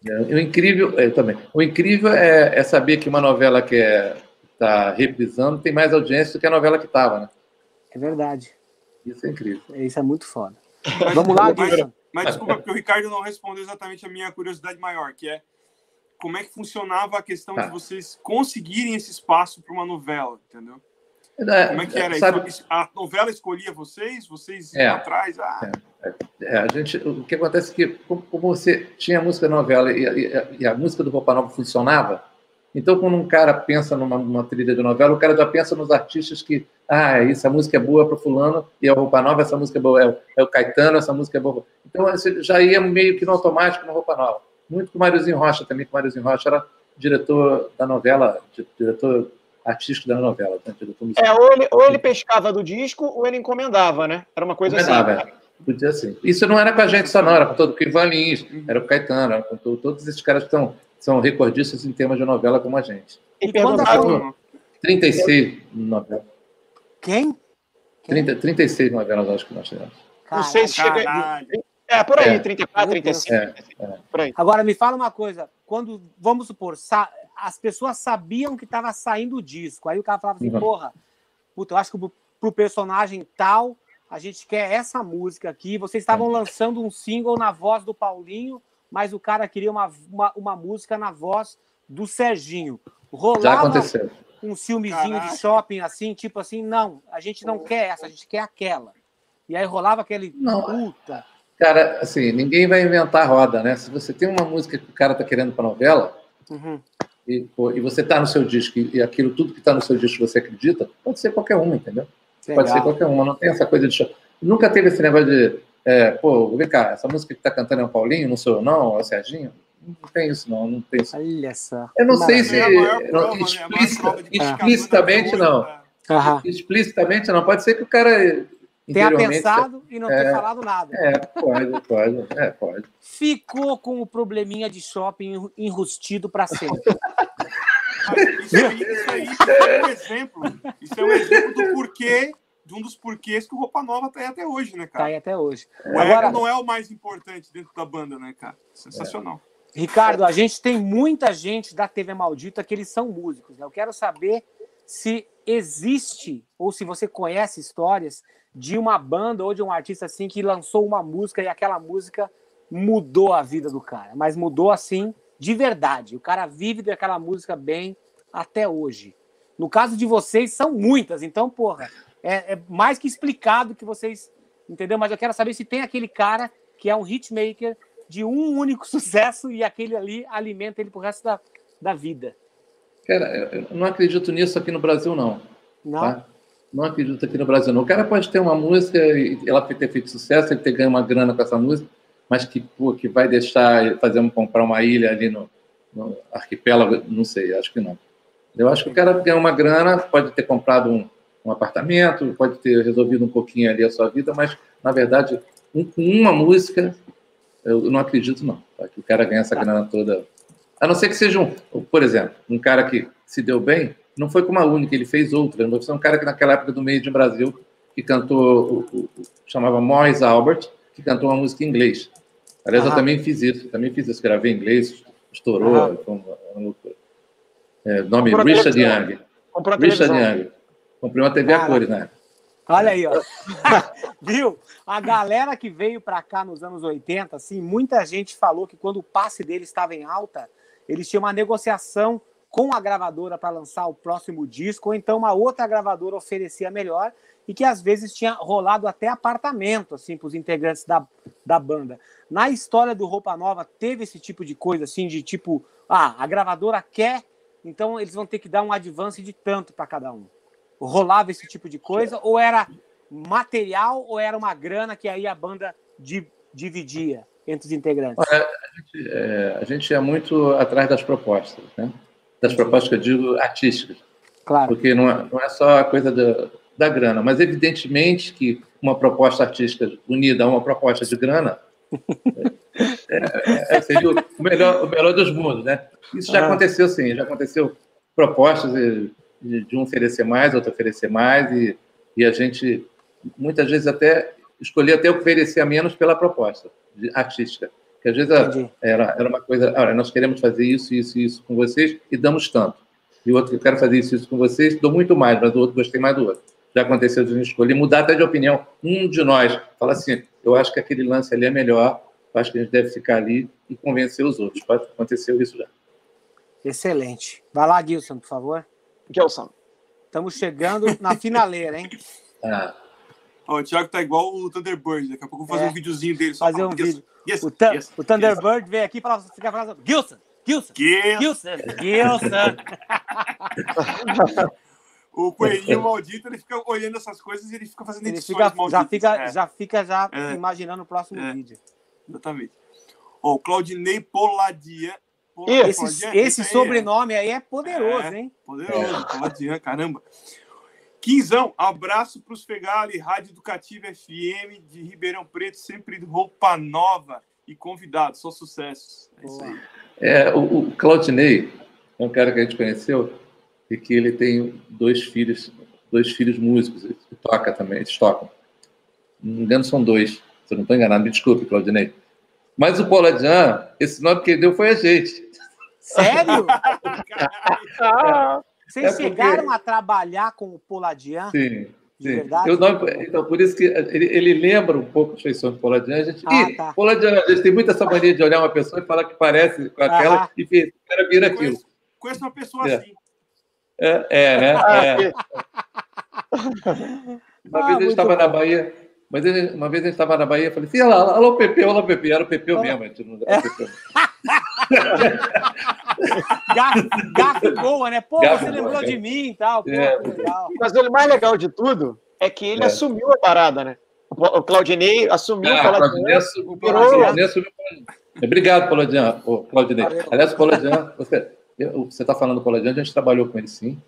É, o incrível, eu também. O incrível é, é saber que uma novela que está é, reprisando tem mais audiência do que a novela que estava, né? É verdade. Isso é incrível. Isso é muito foda. Vamos lá, mas, mas desculpa, porque o Ricardo não respondeu exatamente a minha curiosidade maior, que é como é que funcionava a questão tá. de vocês conseguirem esse espaço para uma novela, entendeu? É, como é que era sabe, isso? A novela escolhia vocês? Vocês iam é, atrás? Ah. É, é, a gente, o que acontece é que, como, você tinha a música novela e, e, e, a música do Roupa Nova funcionava, então quando um cara pensa numa, numa, trilha de novela, o cara já pensa nos artistas que, ah, essa música é boa para fulano, e a Roupa Nova, essa música é boa, é, é o Caetano, essa música é boa. Então você já ia meio que no automático no Roupa Nova muito com o Máriozinho Rocha também, que o Máriozinho Rocha era diretor da novela, diretor artístico da novela. Né? Diretor é, ou ele, ou ele pescava do disco ou ele encomendava, né? Era uma coisa encomendava, assim. É. Podia ser. Isso não era com a gente só, não, era com todo o Ivan Lins, era com o Caetano, era com todos esses caras que são, são recordistas em temas de novela como a gente. E perguntaram... 36 novelas. Quem? Quem? 30, 36 novelas, acho que nós tivemos. Não sei se chega. É, por aí, é. 34, 35. É, é. Por aí. Agora, me fala uma coisa. Quando, vamos supor, as pessoas sabiam que estava saindo o disco. Aí o cara falava assim, uhum. porra, puta, eu acho que pro, personagem tal, a gente quer essa música aqui. Vocês estavam lançando um single na voz do Paulinho, mas o cara queria uma, uma, uma música na voz do Serginho. Rolava Já aconteceu. um filmezinho Caraca. de shopping assim, tipo assim, não, a gente não quer essa, a gente quer aquela. E aí rolava aquele não. puta Cara, assim, ninguém vai inventar roda, né? Se você tem uma música que o cara tá querendo para novela, uhum. e, pô, e, você tá no seu disco, e, e aquilo tudo que tá no seu disco você acredita, pode ser qualquer uma, entendeu? Legal. Pode ser qualquer uma, não tem essa coisa de. Nunca teve esse negócio de, é, pô, vem cá, essa música que tá cantando é o Paulinho, não sou eu não, é o Serginho. Não tem isso, não. Não tem isso. Olha só. Eu não sei se. Prova, né? explicita, né? explicitamente, não. Aham. Explicitamente, não. Pode ser que o cara. Tenha pensado e não é, ter falado nada. É, pode, pode. É, pode. Ficou com o probleminha de shopping enrustido para sempre. isso, aí, isso aí é um exemplo. Isso é um exemplo do porquê de um dos porquês que o Roupa Nova tá aí até hoje, né, cara? Tá aí até hoje. O Agora, não é o mais importante dentro da banda, né, cara? Sensacional. É. Ricardo, a gente tem muita gente da TV Maldita que eles são músicos. Né? Eu quero saber se existe ou se você conhece histórias de uma banda ou de um artista assim que lançou uma música e aquela música mudou a vida do cara, mas mudou assim de verdade. O cara vive daquela música bem até hoje. No caso de vocês, são muitas, então, porra, é, é, mais que explicado que vocês. Entendeu? Mas eu quero saber se tem aquele cara que é um hitmaker de um único sucesso e aquele ali alimenta ele pro resto da, da vida. Cara, eu não acredito nisso aqui no Brasil, não. Não? Tá? Não acredito aqui no Brasil, não. O cara pode ter uma música e ela ter feito sucesso, ele ter ganho uma grana com essa música, mas que, pô, que vai deixar fazer comprar uma ilha ali no, no arquipélago, não sei, acho que não. Eu acho que o cara ganha uma grana, pode ter comprado um, um apartamento, pode ter resolvido um pouquinho ali a sua vida, mas, na verdade, um, com uma música, eu não acredito, não. Tá? Que o cara ganha essa grana toda. A não ser que seja um, por exemplo, um cara que se deu bem, não foi com uma única, ele fez outra. Ele foi um cara que, naquela época do meio de Brasil, que cantou, o, o, chamava Morris Albert, que cantou uma música em inglês. Aliás, eu também fiz isso, também fiz isso, gravei em inglês, estourou, foi uma, uma loucura. É, nome Richard Young. Richard Young. Comprei uma TV Cara, a cores, né? Olha aí, ó. Viu? A galera que veio para cá nos anos 80, assim, muita gente falou que quando o passe dele estava em alta, eles tinham uma negociação com a gravadora para lançar o próximo disco, ou então uma outra gravadora oferecia melhor, e que às vezes tinha rolado até apartamento assim para os integrantes da, da banda. Na história do Roupa Nova teve esse tipo de coisa assim de tipo, ah, a gravadora quer, então eles vão ter que dar um advance de tanto para cada um rolava esse tipo de coisa? Ou era material ou era uma grana que aí a banda di, dividia entre os integrantes? Olha, a, gente, é, a gente é muito atrás das propostas, né? Das propostas que eu digo artísticas. Claro. Porque não é, não é só a coisa da, da grana, mas evidentemente que uma proposta artística unida a uma proposta de grana é, é, seria o melhor, o melhor dos mundos, né? Isso já ah. aconteceu, sim, já aconteceu propostas de, de um oferecer mais, outro oferecer mais, e, e a gente muitas vezes até escolher até oferecer a menos pela proposta artística. Que às vezes era, era uma coisa, olha, nós queremos fazer isso, isso e isso com vocês e damos tanto. E o outro, eu quero fazer isso, isso com vocês, dou muito mais, mas o outro gostei mais do outro. Já aconteceu de a gente escolher, mudar até de opinião. Um de nós fala assim, eu acho que aquele lance ali é melhor, eu acho que a gente deve ficar ali e convencer os outros. Aconteceu isso já. Excelente. Vai lá, Gilson, por favor. Gelson. Estamos chegando na finaleira, hein? É. Ó, o Thiago tá igual o Thunderbird. Daqui a pouco eu vou fazer é. um videozinho dele. fazer um vídeo. Yes, o, yes, o Thunderbird veio aqui para ficar falando Gilson, Gilson, Gilson, Gilson. o coelhinho maldito, ele fica olhando essas coisas e ele fica fazendo ele fica, já fica, é. já fica já é. imaginando o próximo é. vídeo. Exatamente. Ó, o Claudinei Poladia esse, esse sobrenome aí é poderoso, é, hein? Poderoso, Paladinha, caramba. Quinzão, abraço para os Fegali, Rádio Educativa FM de Ribeirão Preto, sempre roupa nova e convidado, só sucesso. É isso aí. É, o, o Claudinei é um cara que a gente conheceu e que ele tem dois filhos, dois filhos músicos, ele toca também, eles tocam. Não me engano, são dois, se eu não estou enganado, me desculpe, Claudinei. Mas o Poladian, esse nome que ele deu foi a gente. Sério? Vocês é chegaram a trabalhar com o Poladian? Sim. Sim. Verdade, eu não, então, por isso que ele, ele lembra um pouco as feições do Poladian. A gente, ah, tá. Poladian, a gente tem muita essa mania de olhar uma pessoa e falar que parece com aquela ah. e o cara vira aquilo. Conheço, conheço uma pessoa é. assim. É, é né? Ah, é. Uma vez a gente estava na Bahia, mas ele, uma vez a gente estava na Bahia, eu falei assim, alô, alô, Pepe, alô, Pepe. Era o Pepe mesmo, a gente não Pepe. Gafe boa, né? Pô, você lembrou boa, de mim e tal. Pô, é, legal. Mas o mais legal de tudo é que ele é. assumiu a parada, né? O Claudinei assumiu. Ah, o Claudinei assumiu. Claudinei assumiu Obrigado, Claudinei. Aliás, você está falando do Poladian, a gente trabalhou com ele sim.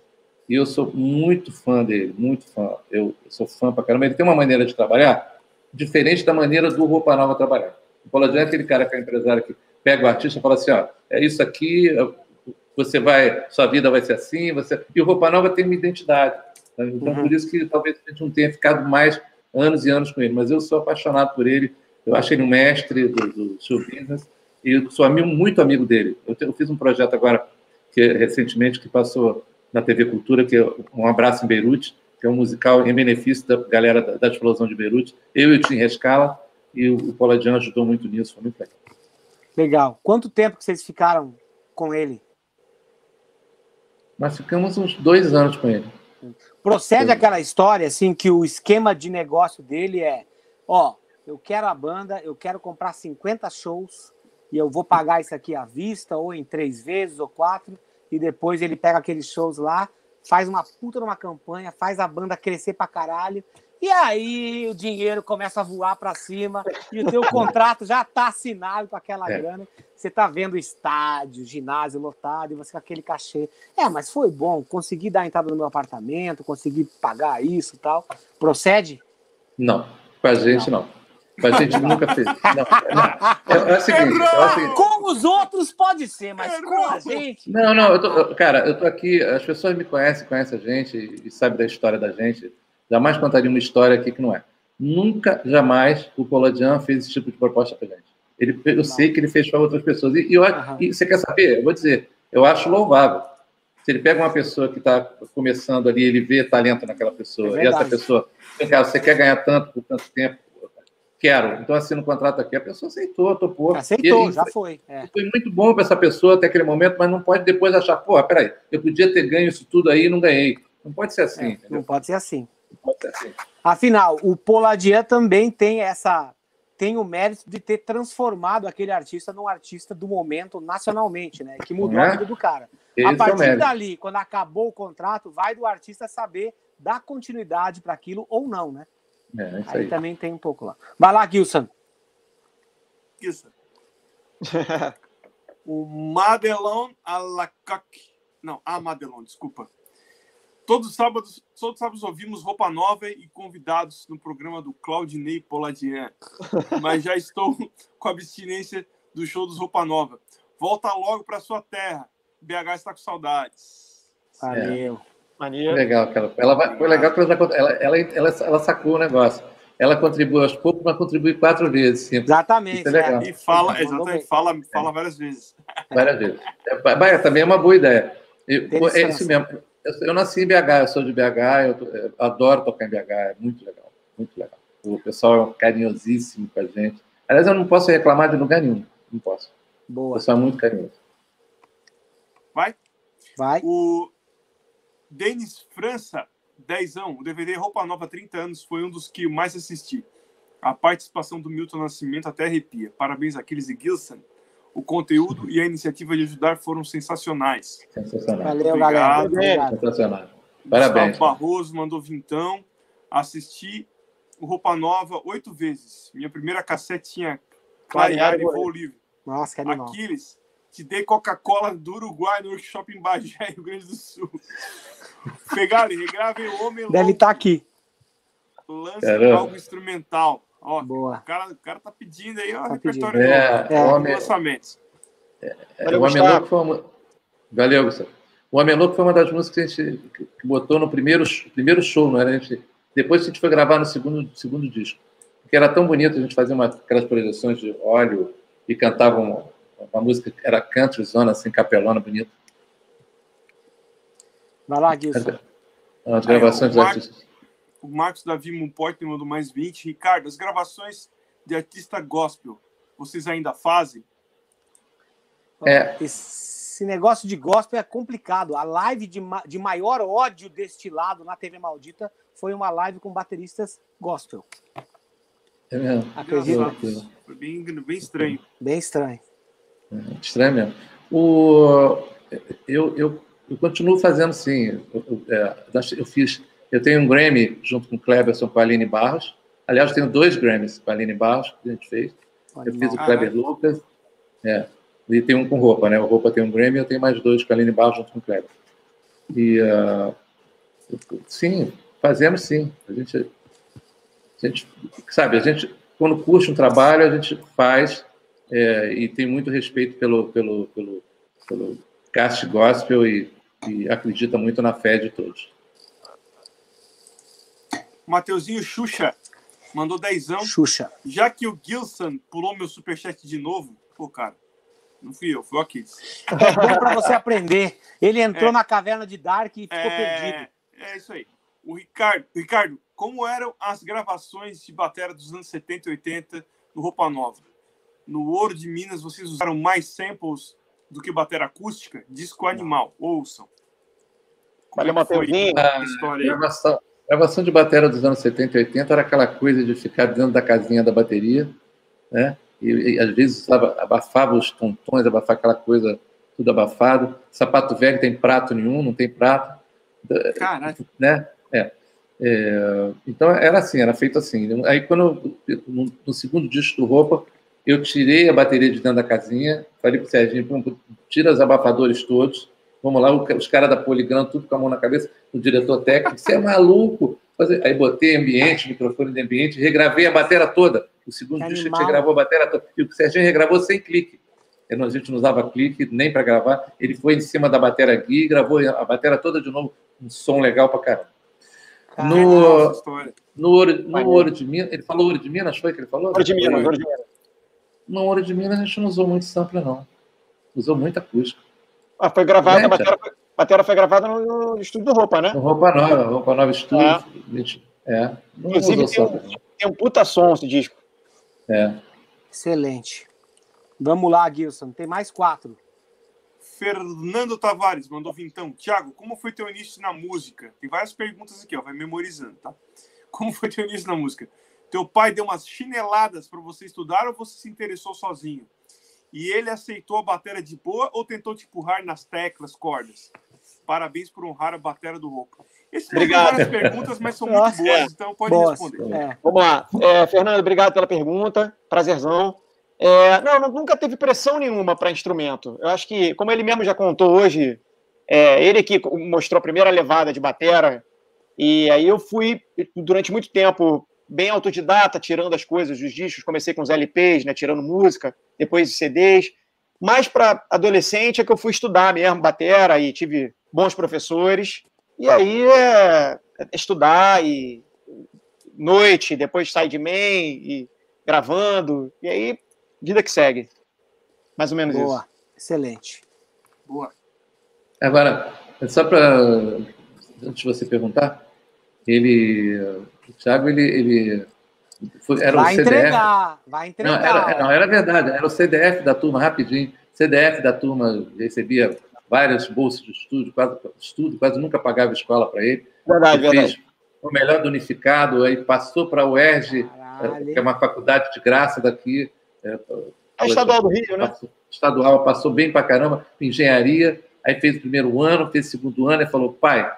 E eu sou muito fã dele, muito fã. Eu, sou fã pra caramba. Ele tem uma maneira de trabalhar diferente da maneira do Roupa Nova trabalhar. O Poladian é aquele cara que é empresário que pega o artista e fala assim: ó, é isso aqui, você vai, sua vida vai ser assim, você. E o Roupa Nova tem uma identidade. Tá? Então, uhum. por isso que talvez a gente não tenha ficado mais anos e anos com ele. Mas eu sou apaixonado por ele. Eu acho ele um mestre do, do show business e eu sou amigo, muito amigo dele. Eu, eu fiz um projeto agora que recentemente que passou na TV Cultura, que é um abraço em Beirute, que é um musical em benefício da galera da, da explosão de Beirute. Eu e o Tim Rescala e o, o Poladian ajudou muito nisso, foi muito legal. Legal. Quanto tempo que vocês ficaram com ele? Nós ficamos uns dois anos com ele. Procede aquela história assim que o esquema de negócio dele é, ó, eu quero a banda, eu quero comprar 50 shows e eu vou pagar isso aqui à vista ou em três vezes ou quatro e depois ele pega aqueles shows lá, faz uma puta numa campanha, faz a banda crescer pra caralho e aí o dinheiro começa a voar para cima e o teu contrato já está assinado com aquela é. grana. Você está vendo estádio, ginásio lotado e você com aquele cachê. É, mas foi bom, consegui dar a entrada no meu apartamento, consegui pagar isso e tal. Procede? Não, a gente não. Com a gente nunca fez. Não, não. É, é, o seguinte, é o seguinte. Com os outros pode ser, mas com a gente. Não, não, eu tô, cara, eu tô aqui, as pessoas me conhecem, conhecem a gente e sabem da história da gente. Jamais contaria uma história aqui que não é. Nunca, jamais, o Poladian fez esse tipo de proposta para gente. Ele, eu não. sei que ele fez para outras pessoas. E, e, eu, uhum. e, você quer saber? Eu vou dizer, eu acho louvável. Se ele pega uma pessoa que está começando ali, ele vê talento naquela pessoa, é e essa pessoa, você quer ganhar tanto por tanto tempo? Quero. Então assina um contrato aqui. A pessoa aceitou, topou. Aceitou, e, já foi. É. Foi muito bom para essa pessoa até aquele momento, mas não pode depois achar, pô, peraí, eu podia ter ganho isso tudo aí e não ganhei. Não pode ser assim. É, não pode ser assim. Afinal, o Poladian também tem essa tem o mérito de ter transformado aquele artista num artista do momento nacionalmente, né? Que mudou é? a vida do cara. Esse a é partir dali, quando acabou o contrato, vai do artista saber dar continuidade para aquilo ou não, né? É, aí, aí, também tem um pouco lá. Vai lá, Gilson. Gilson. o Madelon Alacoque. Não, a Madelon, desculpa. Todos os sábados, todos os sábados ouvimos Roupa Nova e convidados no programa do Claudinei Poladian. Mas já estou com a abstinência do show dos Roupa Nova. Volta logo para sua terra. BH está com saudades. Valeu. É. Legal, ela, ela vai, foi legal que ela, ela, ela, ela, ela sacou o negócio. Ela contribui aos poucos, mas contribui quatro vezes. Sempre. Exatamente. Isso é legal. E fala, exatamente, fala, fala várias vezes. Várias vezes. É, também é uma boa ideia. Eu, é isso mesmo. Eu, eu, nasci em BH, eu sou de BH, eu, eu, adoro tocar em BH, é muito legal, muito legal. O pessoal é carinhosíssimo com a gente. Aliás, eu não posso reclamar de lugar nenhum, não posso. Boa. O pessoal é muito carinhoso. Vai? Vai. O Denis França, dezão, o DVD Roupa Nova 30 anos foi um dos que eu mais assisti. A participação do Milton Nascimento até arrepia. Parabéns àqueles e Gilson o conteúdo e a iniciativa de ajudar foram sensacionais. Sensacional. Valeu, Obrigado. galera. Sensacional. Parabéns. Gustavo Barroso mandou vintão. Assisti o Roupa Nova oito vezes. Minha primeira cassete tinha Clarear e Voo Livre. Nossa, que animal. Aquiles, te dei Coca-Cola do Uruguai no workshop em Bagé, Rio Grande do Sul. Pegaram e regravem o Homem Deve estar tá aqui. Lance Caramba. algo instrumental. Ó, Boa. O, cara, o cara tá pedindo aí ó, tá repertório é, é, homem, lançamentos. É, é, o Homem Louco foi uma... Valeu, Gustavo. O Homem Louco foi uma das músicas que a gente que botou no primeiro, primeiro show, não era? A gente, depois a gente foi gravar no segundo, segundo disco. Porque era tão bonito, a gente fazia uma, aquelas projeções de óleo e cantava uma, música que era country zona, assim, capelona, bonita. Vai lá, Gilson. As gravações dos artistas o Marcos Davi Mumporte mandou mais 20. Ricardo, as gravações de artista gospel, vocês ainda fazem? É. Esse negócio de gospel é complicado. A live de, ma de maior ódio destilado na TV Maldita foi uma live com bateristas gospel. É mesmo. Acredito. Foi bem, bem estranho. Bem estranho. Estranho mesmo. O, eu, eu, eu continuo fazendo, sim. Eu, eu, é, eu fiz eu tenho um Grammy junto com o Cleberson com a Aline Barros. Aliás, tenho dois Grammys com a Aline Barros que a gente fez. Eu fiz o Kleber Lucas É. E tem um com roupa, né? O roupa tem um Grammy, eu tenho mais dois com a Aline Barro junto com o Kleber. E uh, sim, fazemos sim. A gente, a gente, sabe, a gente quando curte um trabalho a gente faz é, e tem muito respeito pelo pelo pelo, pelo cast gospel e, e acredita muito na fé de todos. Mateuzinho Xuxa mandou dezão. Xuxa. Já que o Gilson pulou meu superchat de novo, pô, cara, não fui eu, foi o Aquiles. É bom pra você aprender. Ele entrou é. na caverna de Dark e ficou é... perdido. É isso aí. O Ricardo, Ricardo, como eram as gravações de bateria dos anos 70 e 80 no Roupa Nova? No Ouro de Minas, vocês usaram mais samples do que bateria acústica? Disco Animal, ouçam. Valeu, Mateuzinho. A história gravação, gravação de bateria dos anos 70 e 80 era aquela coisa de ficar dentro da casinha da bateria, né? E, e às vezes usava, abafava os tontões, abafava aquela coisa tudo abafado. Sapato velho tem prato nenhum, não tem prato. Caraca. Né? É. é. então era assim, era feito assim. Aí quando no, no, segundo disco do Roupa, eu tirei a bateria de dentro da casinha, falei pro Serginho, tira os abafadores todos, vamos lá, os caras da Poligram, tudo com a mão na cabeça, o diretor técnico, você é maluco? Aí botei ambiente, microfone de ambiente, regravei a bateria toda. O segundo que disco a gente regravou a bateria toda. E o Serginho regravou sem clique a gente não usava clique nem para gravar. Ele foi em cima da bateria aqui, gravou a bateria toda de novo, um som legal para caramba. No, no, ouro, no Ouro de Minas, ele falou Ouro de Minas, foi que ele falou? Ouro de Minas, Ouro de Minas. No Ouro de Minas a gente não usou muito sample, não. Usou muita acústica. Ah, foi gravada, a bateria, a bateria foi gravada no, no estúdio do Roupa, né? No Roupa Nova, Roupa Nova Estúdio. Ah. É. Inclusive tem um, tem um puta som esse disco. É. Excelente. Vamos lá, Gilson. Tem mais quatro. Fernando Tavares mandou vintão. Tiago, como foi teu início na música? Tem várias perguntas aqui, ó. Vai memorizando, tá? Como foi teu início na música? Teu pai deu umas chineladas para você estudar ou você se interessou sozinho? E ele aceitou a bateria de boa ou tentou te empurrar nas teclas, cordas? Parabéns por honrar a bateria do Roupa. Essas obrigado. várias perguntas, mas são muito boas, é. então pode boas. responder. É. Vamos lá. É, Fernando, obrigado pela pergunta. Prazerzão. É, não, nunca teve pressão nenhuma para instrumento. Eu acho que, como ele mesmo já contou hoje, é, ele que mostrou a primeira levada de batera, e aí eu fui, durante muito tempo, bem autodidata, tirando as coisas dos discos. Comecei com os LPs, né, tirando música, depois de CDs. Mais para adolescente é que eu fui estudar mesmo batera e tive bons professores. E aí é, é estudar e noite, depois sideman e gravando. E aí vida que segue. Mais ou menos Boa. isso. Excelente. Boa. Agora, só para antes de você perguntar, ele, o Thiago, ele, ele foi, era vai o CDF. Entregar, vai entregar. Não era, não, era verdade, era o CDF da turma, rapidinho. CDF da turma recebia várias bolsas de estudo, quase, estudo, quase nunca pagava escola para ele. Verdade, ele verdade. o melhor do unificado, aí passou para a UERJ, Caralho. que é uma faculdade de graça daqui, é, a estadual do Rio, né? Passou, estadual, passou bem pra caramba, engenharia, aí fez o primeiro ano, fez o segundo ano e falou, pai,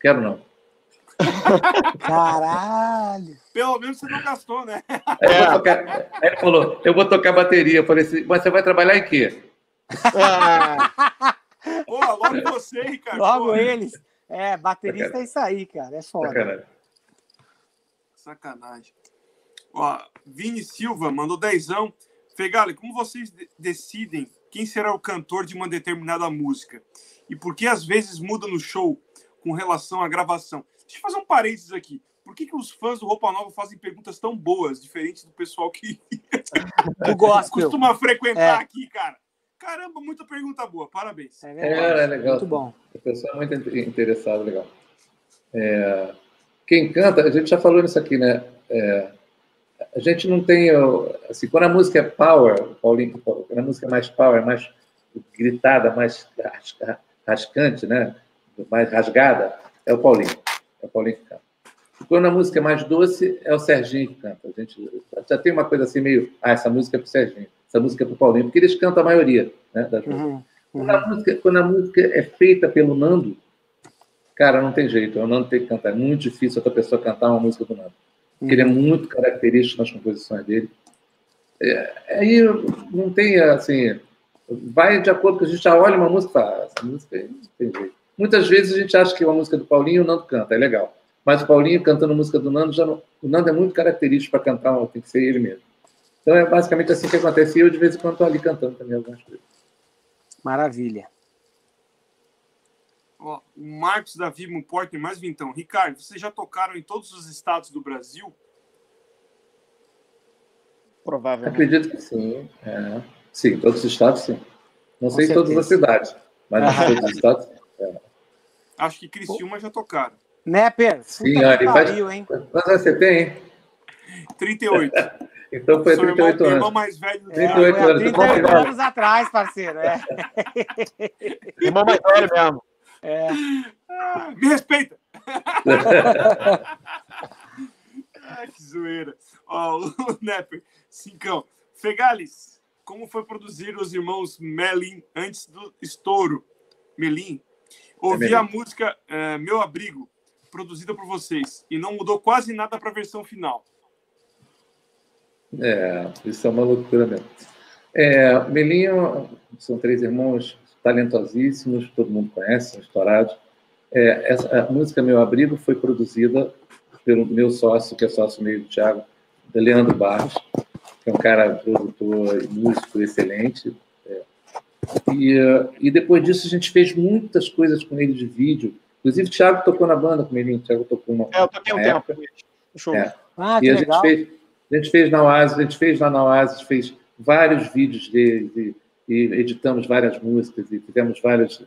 quero não. Caralho! Pelo menos você não gastou, né? É. Tocar... Ele falou, eu vou tocar bateria. Eu falei assim, mas você vai trabalhar em quê? Ah. Pô, logo você, Ricardo. Logo Pô. eles. É, baterista é isso aí, cara. É foda. Sacanagem. Sacanagem. Ó, Vini Silva mandou dezão. Fegali, como vocês decidem quem será o cantor de uma determinada música? E por que às vezes muda no show com relação à gravação? Deixa eu fazer um parênteses aqui. Por que, que os fãs do Roupa Nova fazem perguntas tão boas, diferentes do pessoal que costuma frequentar é. aqui, cara? Caramba, muita pergunta boa. Parabéns. É, é, é legal. Muito bom. O pessoal é muito interessado, legal. É, quem canta, a gente já falou nisso aqui, né? É, a gente não tem, assim, quando a música é power, Paulinho, quando a música é mais power, mais gritada, mais rascante, né? mais rasgada, é o Paulinho. É o Paulinho que canta. E quando a música é mais doce, é o Serginho que canta. A gente já tem uma coisa assim meio, ah, essa música é para o Serginho, essa música é para o Paulinho, porque eles cantam a maioria né, das uhum, uhum. Quando, a música, quando a música é feita pelo Nando, cara, não tem jeito, o Nando tem que cantar. É muito difícil outra pessoa cantar uma música do Nando. Porque ele é muito característico nas composições dele. É, aí não tem, assim, vai de acordo com a gente já olha uma música e fala, ah, essa música aí não tem jeito. Muitas vezes a gente acha que é uma música do Paulinho e o Nando canta, é legal. Mas o Paulinho cantando música do Nando, já não, o Nando é muito característico para cantar, tem que ser ele mesmo. Então é basicamente assim que acontece. E eu, de vez em quando, estou ali cantando também algumas coisas. Maravilha. Ó, o Marcos Davi Porter mais vintão. Ricardo, vocês já tocaram em todos os estados do Brasil? Provavelmente. Acredito que sim. É. Sim, todos os estados, sim. Não Com sei em todas as cidades, mas em todos os estados. Acho que Criciúma já tocaram. Né, Pedro? Sim, Ari, faz... hein? Quantos você tem, hein? 38. Então foi 38 irmão, anos. Irmão mais velho. 38 é, anos. 38 anos atrás, parceiro. É. irmão mais velho mesmo. É. Ah, me respeita. ah, que zoeira. Ó, o Nepper, cincão. Fegales, como foi produzir os irmãos Melin antes do estouro? Melin? Ouvi é a música é, Meu Abrigo, produzida por vocês, e não mudou quase nada para a versão final. É, isso é uma loucura mesmo. É, Melinho são três irmãos talentosíssimos, todo mundo conhece, são estourados. É, essa, a música Meu Abrigo foi produzida pelo meu sócio, que é sócio meio do Thiago, Leandro Barros, que é um cara produtor e músico excelente. E, uh, e depois disso a gente fez muitas coisas com ele de vídeo. Inclusive o Thiago tocou na banda com ele, o Thiago tocou uma. É, eu toquei um época. tempo. Show. É. Ah, e a legal. gente fez a gente fez na Oasis, a gente fez lá na Oasis, fez vários vídeos dele e, e editamos várias músicas e fizemos várias,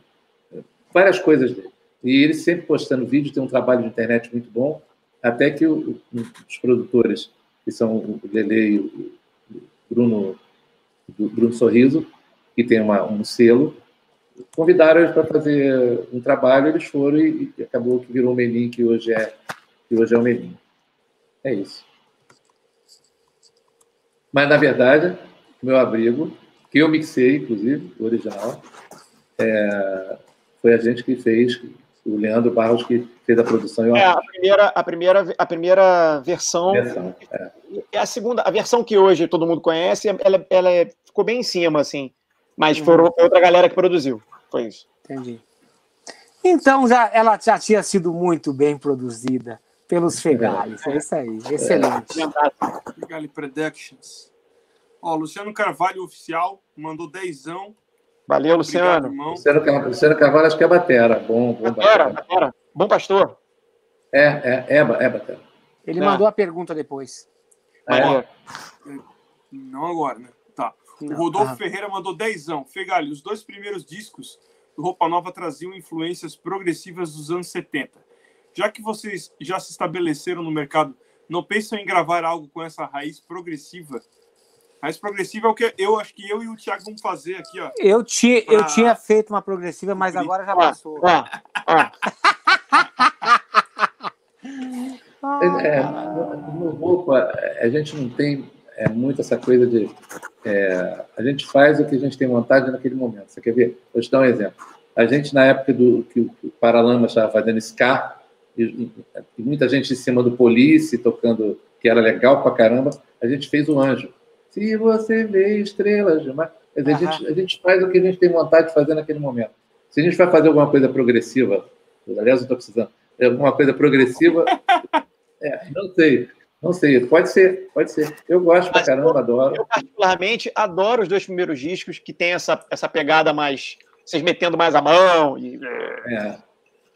várias coisas dele. E ele sempre postando vídeo, tem um trabalho de internet muito bom, até que o, os produtores, que são o Lele e o Bruno, o Bruno Sorriso, que tem uma, um selo, convidaram eles para fazer um trabalho, eles foram e, e acabou que virou o Melim, que hoje é, que hoje é o Melim. É isso. Mas, na verdade, meu abrigo, que eu mixei, inclusive, o original, é, foi a gente que fez, o Leandro Barros que fez a produção. É, a primeira, a primeira, a primeira versão. versão é. é. a segunda, a versão que hoje todo mundo conhece, ela, ela ficou bem em cima, assim. Mas uhum. foi outra galera que produziu. Foi isso. Entendi. Então, já, ela já tinha sido muito bem produzida pelos Fegali. É isso aí, excelente. Fegali Productions. Ó, Luciano Carvalho, oficial, mandou dezão. Valeu, Luciano. Obrigado, Luciano, Luciano Carvalho, acho que é batera. Bom, bom batera, batera. Bom pastor. É, é, é, é batera. Ele é. mandou a pergunta depois. É. Não agora, né? O Rodolfo ah. Ferreira mandou dezão. Fegali, os dois primeiros discos do Roupa Nova traziam influências progressivas dos anos 70 já que vocês já se estabeleceram no mercado, não pensam em gravar algo com essa raiz progressiva? Raiz progressiva é o que eu acho que eu e o Thiago vamos fazer aqui, ó. Eu tinha, pra... eu tinha feito uma progressiva, mas agora já passou. é, no, roupa, a gente não tem é, muito essa coisa de. É, a gente faz o que a gente tem vontade naquele momento. Você quer ver? Vou te dar um exemplo. A gente, na época do que o Paralama estava fazendo Ska, e, e, muita gente em cima do Police tocando, que era legal pra caramba, a gente fez o Anjo. Se você vê estrelas demais. Quer dizer, a, gente, a gente faz o que a gente tem vontade de fazer naquele momento. Se a gente vai fazer alguma coisa progressiva, aliás, eu estou precisando, alguma coisa progressiva, é, não sei. Não sei, pode ser, pode ser. Eu gosto pra caramba, eu, adoro. Eu, particularmente, adoro os dois primeiros discos que tem essa, essa pegada mais. Vocês metendo mais a mão. E... É.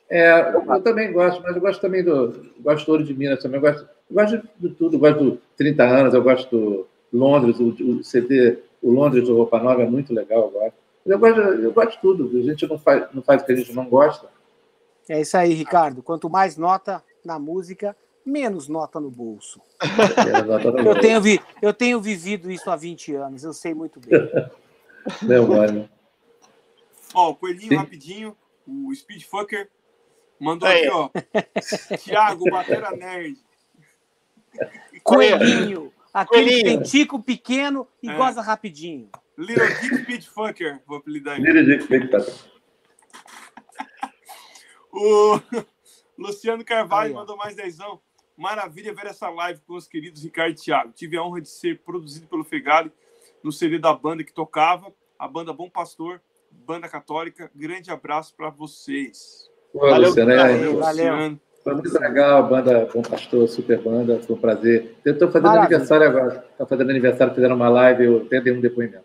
É, eu também gosto, mas eu gosto também do. Gosto do Ouro de Minas também. Eu gosto, eu gosto de tudo. Eu gosto do 30 anos, eu gosto do Londres, o, o CD, o Londres do Roupa Nova é muito legal agora. Eu gosto, eu gosto de tudo. A gente não faz, não faz o que a gente não gosta. É isso aí, Ricardo. Quanto mais nota na música, menos nota no bolso. eu, tenho vi, eu tenho vivido isso há 20 anos, eu sei muito bem. Não, mano. Ó, o Coelhinho, Sim. rapidinho, o Speedfucker Mandou Aí. aqui, ó. Tiago, Batera Nerd. Coelhinho. Aquele Coelhinho. tem tico pequeno e é. goza rapidinho. Little Dick Speedfucker, vou apelidar ele. Little Dick Speedfucker. O Luciano Carvalho Aí, mandou mais dezão. Maravilha ver essa live com os queridos Ricardo e Thiago. Tive a honra de ser produzido pelo Fegali no CD da banda que tocava, a banda Bom Pastor, banda católica. Grande abraço para vocês. Pô, valeu, Luciano, valeu, valeu. Foi muito legal, a banda Bom Pastor, super banda, foi um prazer. Eu estou fazendo Maravilha. aniversário agora. Estou fazendo aniversário, fizeram uma live, eu até dei um depoimento.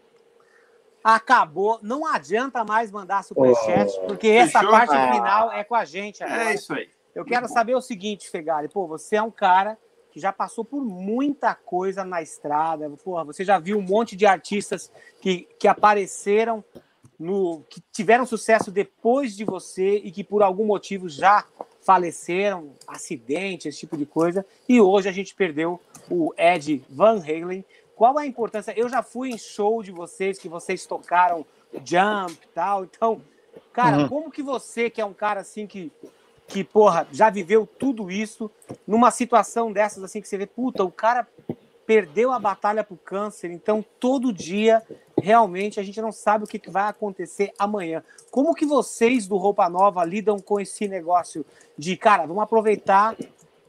Acabou, não adianta mais mandar superchat, oh, porque essa fechou? parte ah. final é com a gente. Agora. É isso aí. Eu quero saber o seguinte, Fegari. Pô, você é um cara que já passou por muita coisa na estrada. Porra, você já viu um monte de artistas que, que apareceram no que tiveram sucesso depois de você e que por algum motivo já faleceram, acidente, esse tipo de coisa. E hoje a gente perdeu o Ed Van Halen. Qual a importância? Eu já fui em show de vocês que vocês tocaram Jump e tal. Então, cara, uhum. como que você, que é um cara assim que que, porra, já viveu tudo isso, numa situação dessas assim que você vê, puta, o cara perdeu a batalha pro câncer, então todo dia realmente a gente não sabe o que vai acontecer amanhã. Como que vocês do Roupa Nova lidam com esse negócio de, cara, vamos aproveitar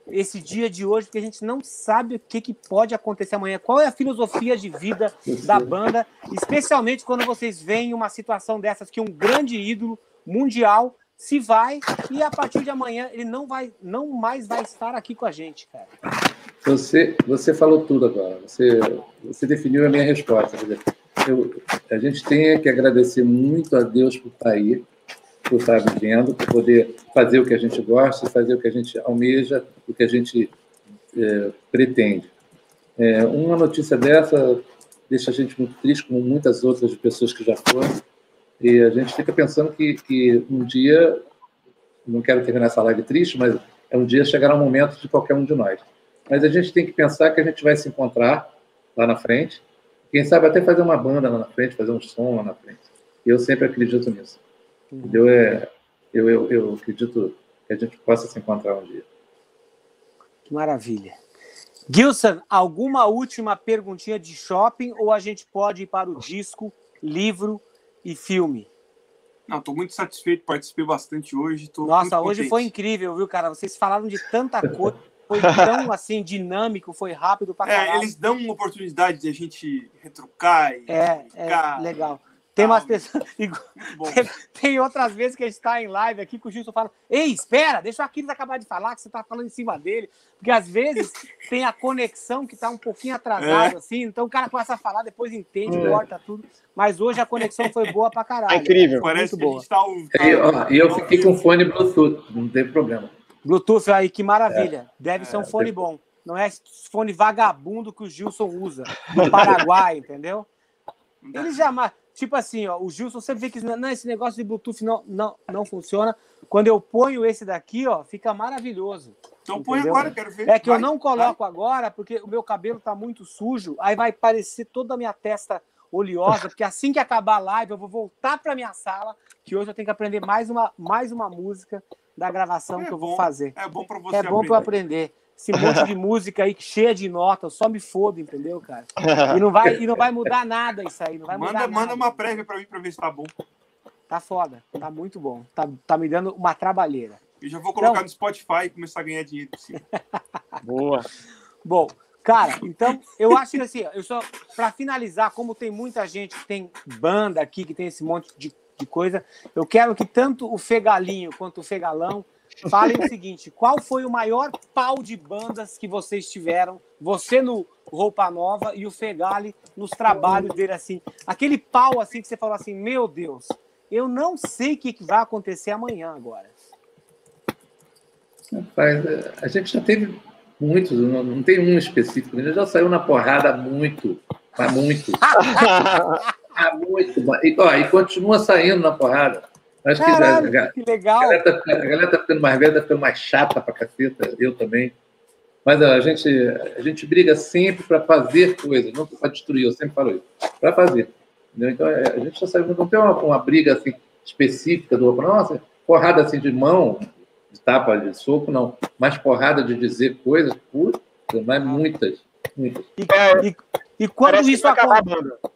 esse dia de hoje, porque a gente não sabe o que, que pode acontecer amanhã. Qual é a filosofia de vida da banda, especialmente quando vocês veem uma situação dessas que um grande ídolo mundial se vai e a partir de amanhã ele não vai, não mais vai estar aqui com a gente, cara. Você, você falou tudo agora. Você, você definiu a minha resposta. Eu, a gente tem que agradecer muito a Deus por estar aí, por estar vivendo, por poder fazer o que a gente gosta, fazer o que a gente almeja, o que a gente é, pretende. É, uma notícia dessa deixa a gente muito triste, como muitas outras pessoas que já foram. E a gente fica pensando que, que um dia, não quero terminar essa live triste, mas é um dia chegará um momento de qualquer um de nós. Mas a gente tem que pensar que a gente vai se encontrar lá na frente, quem sabe até fazer uma banda lá na frente, fazer um som lá na frente. Eu sempre acredito nisso. Eu, é, eu, eu, eu acredito que a gente possa se encontrar um dia. Que maravilha. Gilson, alguma última perguntinha de shopping ou a gente pode ir para o disco, livro e filme? Não, estou muito satisfeito, participei bastante hoje. Nossa, hoje contente. foi incrível, viu, cara? Vocês falaram de tanta coisa, foi tão assim dinâmico, foi rápido para caralho. É, eles dão uma oportunidade de a gente retrucar e é, é legal. Tem umas pessoas. tem, tem, outras vezes que a gente está em live aqui que o Gilson fala: Ei, espera, deixa o Aquiles acabar de falar, que você está falando em cima dele. Porque às vezes tem a conexão que está um pouquinho atrasada, é. assim, então o cara começa a falar, depois entende, é. corta tudo. Mas hoje a conexão foi boa pra caralho. É incrível. Parece Muito boa. Tá, e, eu fiquei com fone Bluetooth, não teve problema. Bluetooth aí, que maravilha. É. Deve ser um é, fone bom. Não é fone vagabundo que o Gilson usa no Paraguai, entendeu? Ele jamais. Tipo assim, ó, o Gilson sempre vê que não, esse negócio de Bluetooth não, não, não funciona. Quando eu ponho esse daqui, ó, fica maravilhoso. Então põe agora, quero ver. É que vai, eu não coloco vai. agora, porque o meu cabelo tá muito sujo, aí vai parecer toda a minha testa oleosa, porque assim que acabar a live, eu vou voltar para minha sala, que hoje eu tenho que aprender mais uma, mais uma música da gravação é que eu vou fazer. É bom para você É bom para aprender esse monte de música aí cheia de nota, eu só me fodo, entendeu, cara? E não vai, e não vai mudar nada isso aí, não vai manda, mudar Manda nada. uma prévia para mim para ver se tá bom. Tá foda, tá muito bom. Tá, tá me dando uma trabalheira. E já vou colocar então... no Spotify e começar a ganhar dinheiro. Boa. Bom, cara, então eu acho que assim, eu só para finalizar, como tem muita gente que tem banda aqui, que tem esse monte de, de coisa, eu quero que tanto o Fegalinho quanto o Fegalão Falem o seguinte: qual foi o maior pau de bandas que vocês tiveram? Você no Roupa Nova e o Fegali nos trabalhos dele, assim. Aquele pau assim que você falou assim: meu Deus, eu não sei o que vai acontecer amanhã agora. Rapaz, a gente já teve muitos, não, não tem um específico, ele já saiu na porrada muito, mas muito. ah, muito. E, ó, e continua saindo na porrada. Acho Caralho, que, a, que legal. A galera, tá, a galera tá ficando mais velha, tá ficando mais chata pra caceta, eu também. Mas a gente, a gente briga sempre para fazer coisas, não para destruir, eu sempre falo isso, para fazer. Entendeu? Então é, a gente só sabe, não tem uma, uma briga assim, específica do outro, nossa, porrada assim de mão, de tapa, de soco, não. Mas porrada de dizer coisas, puta, mas muitas. muitas. E, e, e quando Parece isso acaba.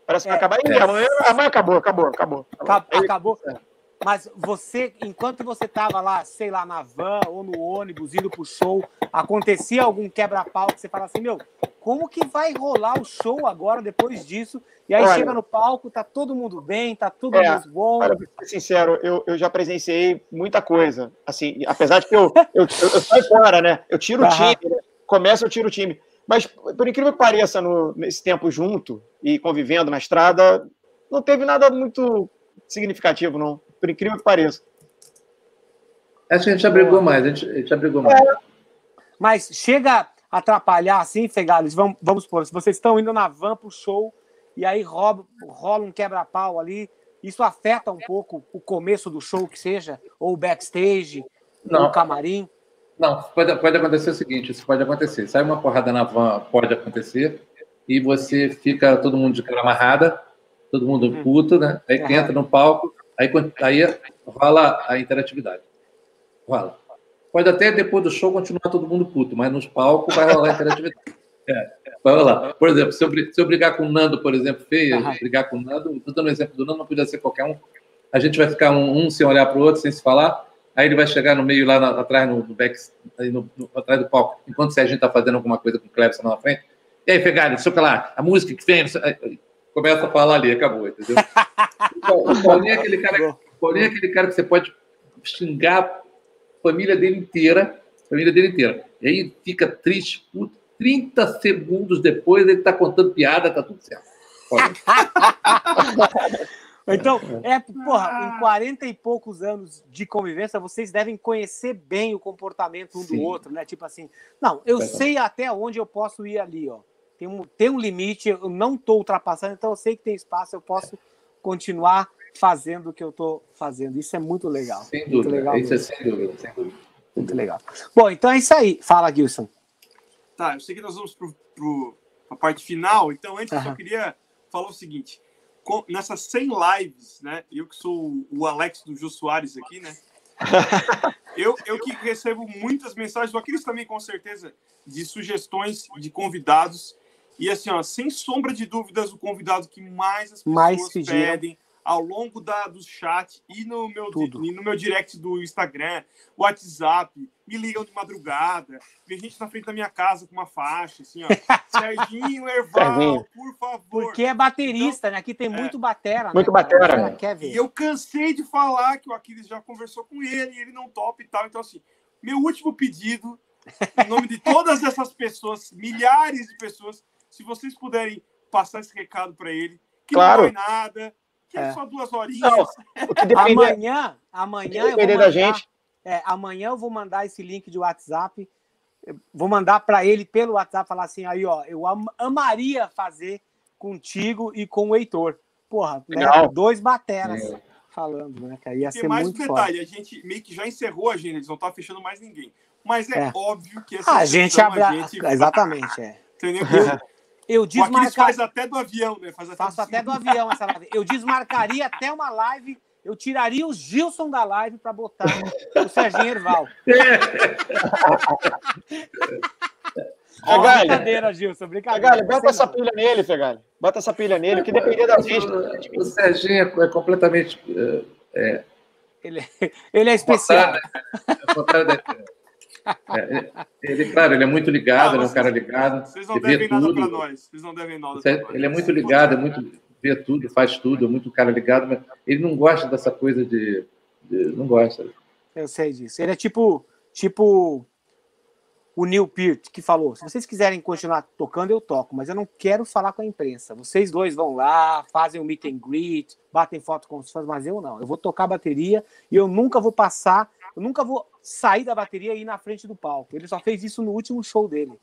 Parece que vai acabar. É. Amanhã, amanhã acabou, acabou, acabou. Acabou. acabou. É. mas você, enquanto você tava lá, sei lá, na van ou no ônibus, indo pro show, acontecia algum quebra-pau que você fala assim, meu, como que vai rolar o show agora, depois disso? E aí Olha, chega no palco, tá todo mundo bem, tá tudo é, bom. Para ser sincero, eu, eu já presenciei muita coisa. Assim, apesar de que eu, eu, eu, eu saio fora, né? Eu tiro o time, né? começo, eu tiro o time. Mas, por incrível que pareça, no, nesse tempo junto e convivendo na estrada, não teve nada muito significativo, não. Por incrível que pareça. Acho que a gente já brigou mais, a gente, a gente já brigou mais. É. Mas chega atrapalhar assim, Fegales, vamos, vamos supor, se vocês estão indo na van pro show e aí rola, rola um quebra-pau ali, isso afeta um pouco o começo do show que seja, ou o backstage, não. ou o camarim? Não, pode, pode acontecer o seguinte, isso pode acontecer. Sai uma porrada na van, pode acontecer, e você fica todo mundo de cara amarrada, todo mundo hum. puto, né? Aí uhum. entra no palco, aí, aí rola a interatividade. Rola. Pode até depois do show continuar todo mundo puto, mas nos palcos vai rolar interatividade. É, vai rolar. Por exemplo, se eu, se eu brigar com o Nando, por exemplo, feio, uhum. brigar com o Nando, estou dando o um exemplo do Nando, não podia ser qualquer um. A gente vai ficar um, um sem olhar para o outro, sem se falar. Aí ele vai chegar no meio, lá na, atrás, no, no back, no, no, atrás do palco, enquanto a gente está fazendo alguma coisa com o Clebson lá na frente. E aí, Fegali, sei lá, a música que vem, começa a falar ali, acabou, entendeu? o Paulinho é aquele cara, Paulinho é aquele cara que você pode xingar família dele inteira, família dele inteira. E aí fica triste, puto, 30 segundos depois ele está contando piada, tá tudo certo. então, é, porra, em 40 e poucos anos de convivência, vocês devem conhecer bem o comportamento um Sim. do outro, né? Tipo assim, não, eu sei até onde eu posso ir ali, ó. Tem um, tem um limite, eu não estou ultrapassando, então eu sei que tem espaço, eu posso continuar fazendo o que eu estou fazendo. Isso é muito legal. Sem muito dúvida. Legal isso é sem dúvida, sem dúvida. Muito legal. Bom, então é isso aí. Fala, Gilson. Tá, eu sei que nós vamos para a parte final, então antes uhum. eu só queria falar o seguinte. Com, nessas 100 lives, né? Eu que sou o Alex do Jô Soares aqui, né? eu, eu que recebo muitas mensagens, o Aquiles também com certeza, de sugestões de convidados. E assim, ó, sem sombra de dúvidas, o convidado que mais as pessoas mais pedem ao longo da, do chat e no meu, e no meu direct do Instagram, WhatsApp, me ligam de madrugada, vem gente na frente da minha casa com uma faixa, assim, ó. Serginho Erval, por favor. Porque é baterista, então, né? Aqui tem é, muito batera. Muito né, batera. Quer ver. E eu cansei de falar que o Aquiles já conversou com ele e ele não topa e tal. Então, assim, meu último pedido, em nome de todas essas pessoas, milhares de pessoas, se vocês puderem passar esse recado para ele, que claro. não vai nada, que é, é só duas horinhas. Não, amanhã, amanhã eu vou mandar, da gente. É, amanhã eu vou mandar esse link de WhatsApp. Vou mandar para ele pelo WhatsApp falar assim, aí ó, eu am amaria fazer contigo e com o Heitor. Porra, né, dois bateras é. falando, né? Que ia ser mais muito um detalhe, a gente meio que já encerrou a agenda, eles não estão fechando mais ninguém. Mas é, é. óbvio que essa a gente abra... a gente Exatamente, é. Entendeu? Eu desmarcaria. faz até do avião, né? Faz até Faço até do avião essa live. Eu desmarcaria até uma live. Eu tiraria o Gilson da live para botar o Serginho Erval. Oh, brincadeira, Gilson, brincadeira. Fegali, bota essa pilha nele, Fegali. Bota essa pilha nele, que depender da gente. O Serginho é completamente. É, ele, ele é especial. Contrário, é, é, ele, claro, ele é muito ligado, ele é um cara ligado. Vocês não devem nada para nós. Vocês não devem nada é, Ele é muito ligado, é muito vê tudo, faz tudo, é muito cara ligado, mas ele não gosta dessa coisa de, de não gosta. Eu sei disso. Ele é tipo tipo o Neil Peart que falou: se vocês quiserem continuar tocando, eu toco, mas eu não quero falar com a imprensa. Vocês dois vão lá, fazem o um meet and greet, batem foto com os fãs, mas eu não. Eu vou tocar bateria e eu nunca vou passar eu nunca vou sair da bateria e ir na frente do palco. Ele só fez isso no último show dele.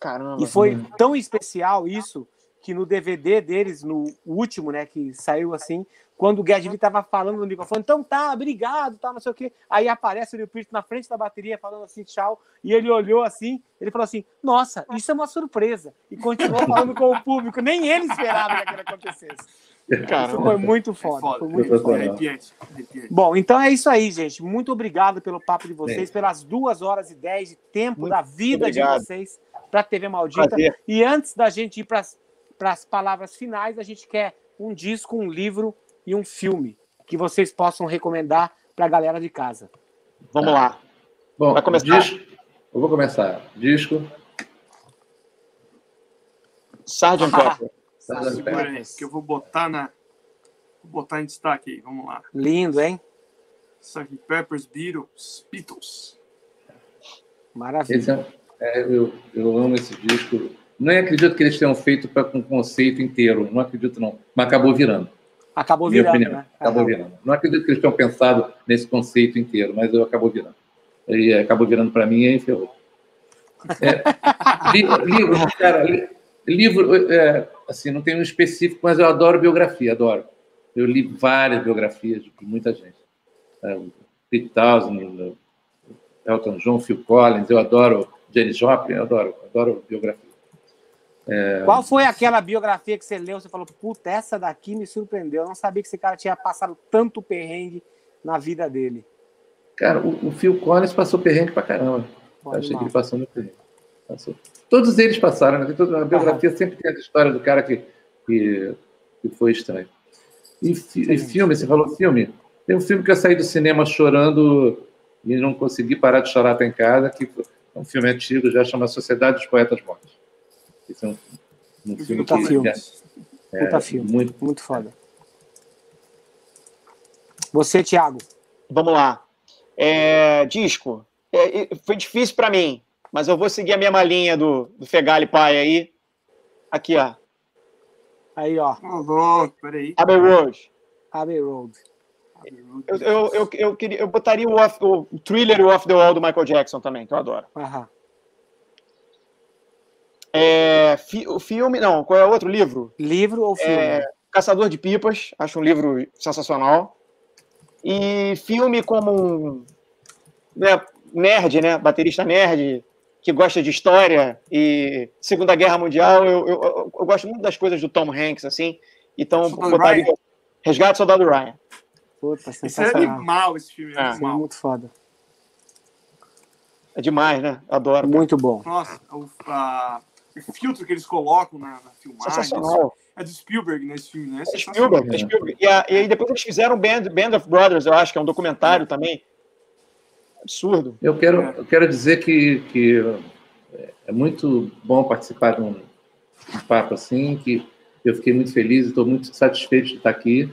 Caramba. E foi tão especial isso que no DVD deles, no último, né, que saiu assim, quando o Guedes estava falando no microfone, então tá, obrigado, tá, não sei o quê. Aí aparece o Neil Peart na frente da bateria falando assim, tchau, e ele olhou assim, ele falou assim, nossa, isso é uma surpresa. E continuou falando com o público, nem ele esperava que aquilo acontecesse. Cara, isso foi muito foda. foda. Foi muito foda. Arrepiante. Bom, então é isso aí, gente. Muito obrigado pelo papo de vocês, pelas duas horas e dez de tempo muito da vida obrigado. de vocês para a TV Maldita. Prazer. E antes da gente ir para as palavras finais, a gente quer um disco, um livro e um filme. que vocês possam recomendar para a galera de casa. Vamos lá. Bom, Vai começar? Disco, eu vou começar. Disco. Sgt. Pepper. Sgt. Pepper. Que eu vou botar na. Vou botar em destaque aí. Vamos lá. Lindo, hein? Sgt. Peppers, Beatles, Beatles. Maravilha. É, é, eu, eu amo esse disco. Não acredito que eles tenham feito pra, com um conceito inteiro. Não acredito, não. Mas acabou virando. Acabou virando, né? Acabou virando. Não acredito que eles tenham pensado nesse conceito inteiro, mas eu acabou virando. E acabou virando para mim e aí ferrou. É, livro, cara, livro, é, assim, não tem um específico, mas eu adoro biografia, adoro. Eu li várias biografias de muita gente. É, Pete Townsend, Elton John, Phil Collins, eu adoro Janis Joplin, eu adoro, adoro biografia. É... Qual foi aquela biografia que você leu? Você falou, puta, essa daqui me surpreendeu. Eu não sabia que esse cara tinha passado tanto perrengue na vida dele. Cara, o, o Phil Collins passou perrengue pra caramba. Pode Achei mal. que ele passou muito perrengue. Passou. Todos eles passaram, né? Toda, a biografia ah. sempre tem a história do cara que, que, que foi estranho. E, e, filme, você falou filme? Tem um filme que eu saí do cinema chorando e não consegui parar de chorar até em casa, que é um filme antigo, já chama Sociedade dos Poetas Mortos. Esse é um, um filme Puta que filme. É, Puta filme. Muito, muito foda. Você, Thiago. Vamos lá. É, disco. É, foi difícil para mim, mas eu vou seguir a mesma linha do, do Fegali Pai aí. Aqui, ó. Aí, ó. Oh, peraí. Abbey Road. Abbey Road. Eu, eu, eu, eu, queria, eu botaria o, off, o thriller Off the Wall do Michael Jackson também, que eu adoro. Aham. É, fi, o filme, não, qual é o outro livro? Livro ou filme? É, Caçador de Pipas, acho um livro sensacional. E filme como um né, nerd, né, baterista nerd, que gosta de história e Segunda Guerra Mundial, eu, eu, eu, eu gosto muito das coisas do Tom Hanks, assim. Então, botaria Resgate do Soldado Ryan. Puta, Isso é animal, esse filme. É, é, é muito foda. É demais, né? Adoro. Muito bom. Nossa, o, a, o filtro que eles colocam na, na filmagem. Sensacional. É do Spielberg nesse filme, né? É Spielberg, é Spielberg. E, a, e, aí depois eles fizeram Band, Band of Brothers, eu acho, que é um documentário é. também. Absurdo. Eu quero, eu quero dizer que, que é muito bom participar de um, um papo assim, que eu fiquei muito feliz, estou muito satisfeito de estar aqui,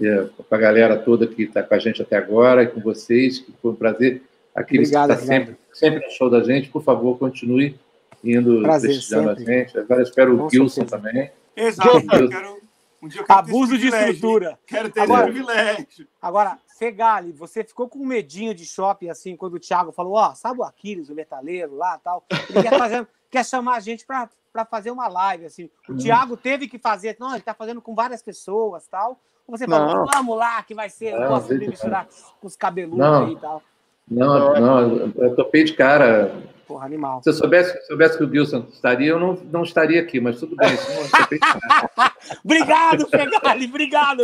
é, com a galera toda que está com a gente até agora, e com vocês, que foi um prazer. Aqueles Obrigado, que está sempre, sempre no show da gente, por favor, continue indo Prazer, prestigiando sempre. a gente. Agora espero Com o Gilson também. Exato, eu quero, um dia eu quero Abuso de estrutura. Quero ter agora, privilégio. Agora, Fegali, você ficou com um medinho de shopping, assim, quando o Thiago falou, ó, oh, sabe o Aquiles, o metaleiro lá tal? Ele quer, fazer, quer chamar a gente para fazer uma live, assim. O hum. Thiago teve que fazer, não, ele tá fazendo com várias pessoas tal. Você falou, não. vamos lá, que vai ser, eu gosto de misturar com os cabeludos não. aí e tal. Não, não, eu topei de cara. Porra, animal. Se eu soubesse, soubesse que o Gilson estaria, eu não, não estaria aqui, mas tudo bem. obrigado, Fegali, obrigado.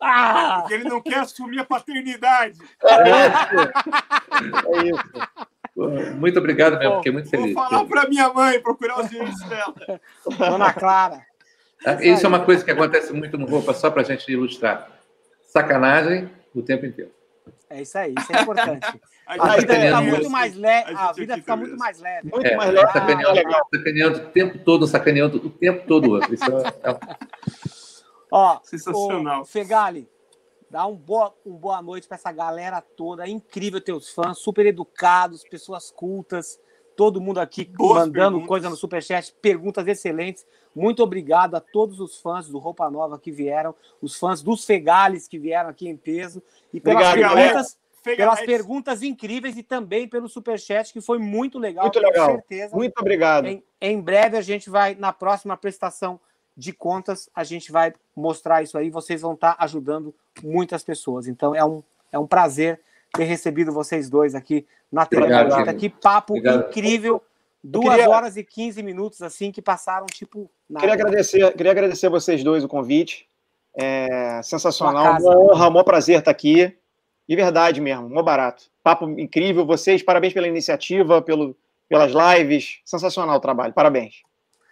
Ah! Porque ele não quer assumir a paternidade. É, é isso. Muito obrigado mesmo, fiquei muito feliz. Vou falar para minha mãe, procurar os direitos dela. Dona Clara. Isso, isso é uma coisa que acontece muito no Roupa, só para a gente ilustrar. Sacanagem o tempo inteiro. É isso aí, isso é importante. a, vida fica muito mais leve. A, vida fica muito mais leve. Muito é, mais leve. Sacaneando, ah, sacaneando o tempo todo, sacaneando o tempo todo. Isso é... Ó, Sensacional. Fegali, dá um boa, um boa noite para essa galera toda. É incrível teus fãs, super educados, pessoas cultas. Todo mundo aqui Boas mandando perguntas. coisa no Superchat, perguntas excelentes. Muito obrigado a todos os fãs do Roupa Nova que vieram, os fãs dos Fegales que vieram aqui em peso. E pelas Obrigado, perguntas, pelas perguntas incríveis e também pelo superchat, que foi muito legal. Muito legal. certeza. Muito obrigado. Em, em, breve a gente vai, na próxima prestação de contas, a gente vai mostrar isso aí. Vocês vão estar ajudando muitas pessoas. Então é um, é um prazer ter recebido vocês dois aqui na TV Que papo obrigado. incrível. Duas queria... horas e 15 minutos, assim, que passaram, tipo. Nada. Queria agradecer, queria agradecer a vocês dois o convite. É sensacional, uma honra, um prazer estar aqui. De verdade mesmo, mó barato. Papo incrível, vocês, parabéns pela iniciativa, pelo, pelas lives. Sensacional o trabalho, parabéns.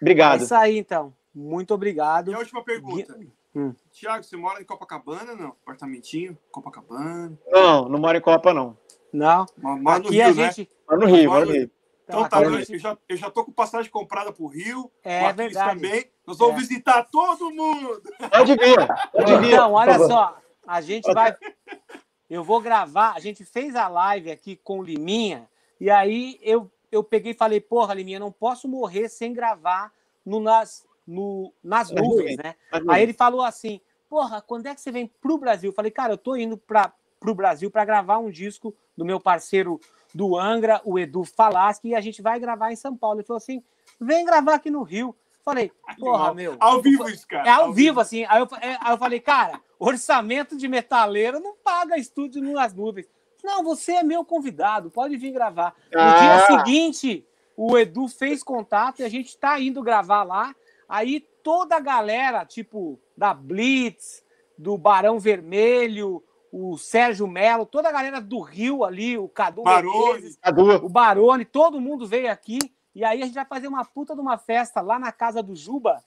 Obrigado. É isso aí, então. Muito obrigado. E a última pergunta. Hum. Tiago, você mora em Copacabana não? apartamentinho, Copacabana? Não, não moro em Copa, não. Não. Mas no Rio, a né? gente... Moro no Rio, moro no Rio. Então tá, eu, gente... já, eu já tô com passagem comprada pro Rio. É verdade. também. Nós vamos é. visitar todo mundo. Pode vir. Pode vir. Então, olha só. A gente vai. Eu vou gravar. A gente fez a live aqui com o Liminha. E aí eu, eu peguei e falei, porra, Liminha, não posso morrer sem gravar no, nas, no, nas nuvens, né? Aí ele falou assim: porra, quando é que você vem pro Brasil? Eu falei, cara, eu tô indo para pro Brasil para gravar um disco do meu parceiro do Angra, o Edu Falaschi, e a gente vai gravar em São Paulo. Ele falou assim: vem gravar aqui no Rio. Falei, porra, meu. Ao vivo isso, cara. É ao, ao vivo, vivo, assim. Aí eu, é, aí eu falei, cara, orçamento de metaleiro não paga estúdio nas nuvens. Não, você é meu convidado, pode vir gravar. No ah. dia seguinte, o Edu fez contato e a gente tá indo gravar lá. Aí toda a galera, tipo, da Blitz, do Barão Vermelho, o Sérgio Melo, toda a galera do Rio ali, o Cadu, Barone, o Barone, todo mundo veio aqui. E aí a gente vai fazer uma puta de uma festa lá na casa do Juba.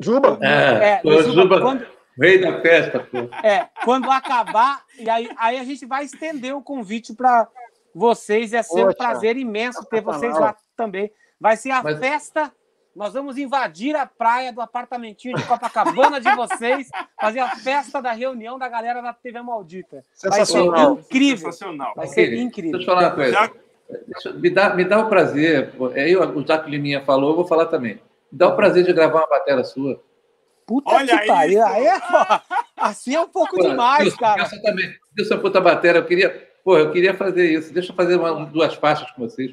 Juba? É, é Juba, Juba quando, rei da festa. Pô. É, quando acabar, e aí, aí a gente vai estender o convite para vocês. É ser Poxa, um prazer imenso ter vocês lá também. Vai ser a Mas... festa nós vamos invadir a praia do apartamentinho de Copacabana de vocês, fazer a festa da reunião da galera da TV Maldita. Vai ser incrível. Sensacional. Vai ser incrível. Deixa eu falar uma coisa. Já... me, dá, me dá o prazer, aí o Jaco Liminha falou, eu vou falar também. Me dá o prazer de gravar uma bateria sua. Puta Olha que pariu. Aí é, assim é um pouco pô, demais, Deus, cara. Eu também. Deus, essa puta bateria, eu queria, pô, eu queria fazer isso. Deixa eu fazer uma, duas faixas com vocês.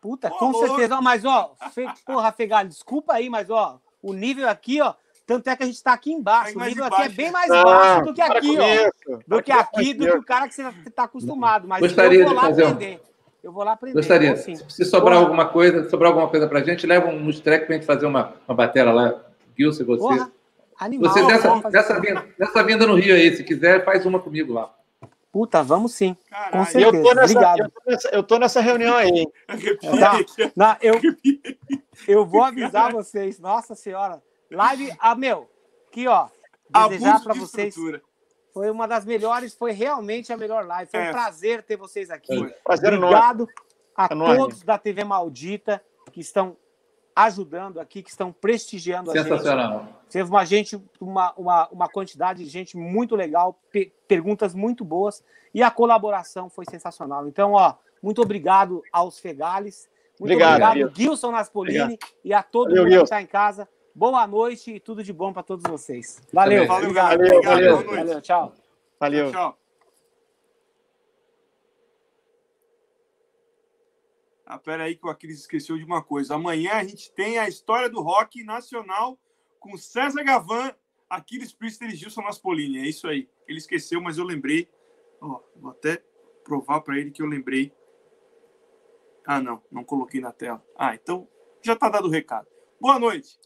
Puta, com certeza. mas, ó, fe... porra, Fegalho, desculpa aí, mas, ó, o nível aqui, ó, tanto é que a gente está aqui embaixo. O nível aqui é bem mais baixo do que aqui, ó. Do que aqui, do que o cara que você está acostumado. Mas Gostaria eu vou lá fazer aprender. Um... Eu vou lá aprender. Gostaria. Assim. Se sobrar Porra. alguma coisa, sobrar alguma coisa pra gente, leva um track pra gente fazer uma, uma batera lá. Gilson, você. Porra. Animal, você dessa, dessa, vinda, dessa vinda no Rio aí, se quiser, faz uma comigo lá. Puta, vamos sim. Caralho. Com certeza. Eu tô, nessa, Obrigado. Eu, tô nessa, eu tô nessa reunião aí. Tá, não, eu, eu vou avisar vocês. Nossa Senhora. Live. Ah, meu, aqui, ó. Desejar para vocês. Foi uma das melhores, foi realmente a melhor live. Foi é. um prazer ter vocês aqui. Prazer Obrigado enorme. a é todos da TV Maldita que estão ajudando aqui, que estão prestigiando a gente. Sensacional. Teve uma gente, uma, uma, uma quantidade de gente muito legal, pe perguntas muito boas e a colaboração foi sensacional. Então, ó, muito obrigado aos Fegales, muito obrigado, obrigado Gilson Naspolini obrigado. e a todo valeu, mundo que está em casa. Boa noite e tudo de bom para todos vocês. Valeu, valeu, obrigado. Valeu, valeu, valeu, tchau. Valeu. Tchau. Ah, pera aí que o Aquiles esqueceu de uma coisa. Amanhã a gente tem a história do rock nacional com César Gavan, Aquiles Priester e Gilson Naspolini. É isso aí. Ele esqueceu, mas eu lembrei. Ó, vou até provar para ele que eu lembrei. Ah, não, não coloquei na tela. Ah, então já tá dado o recado. Boa noite.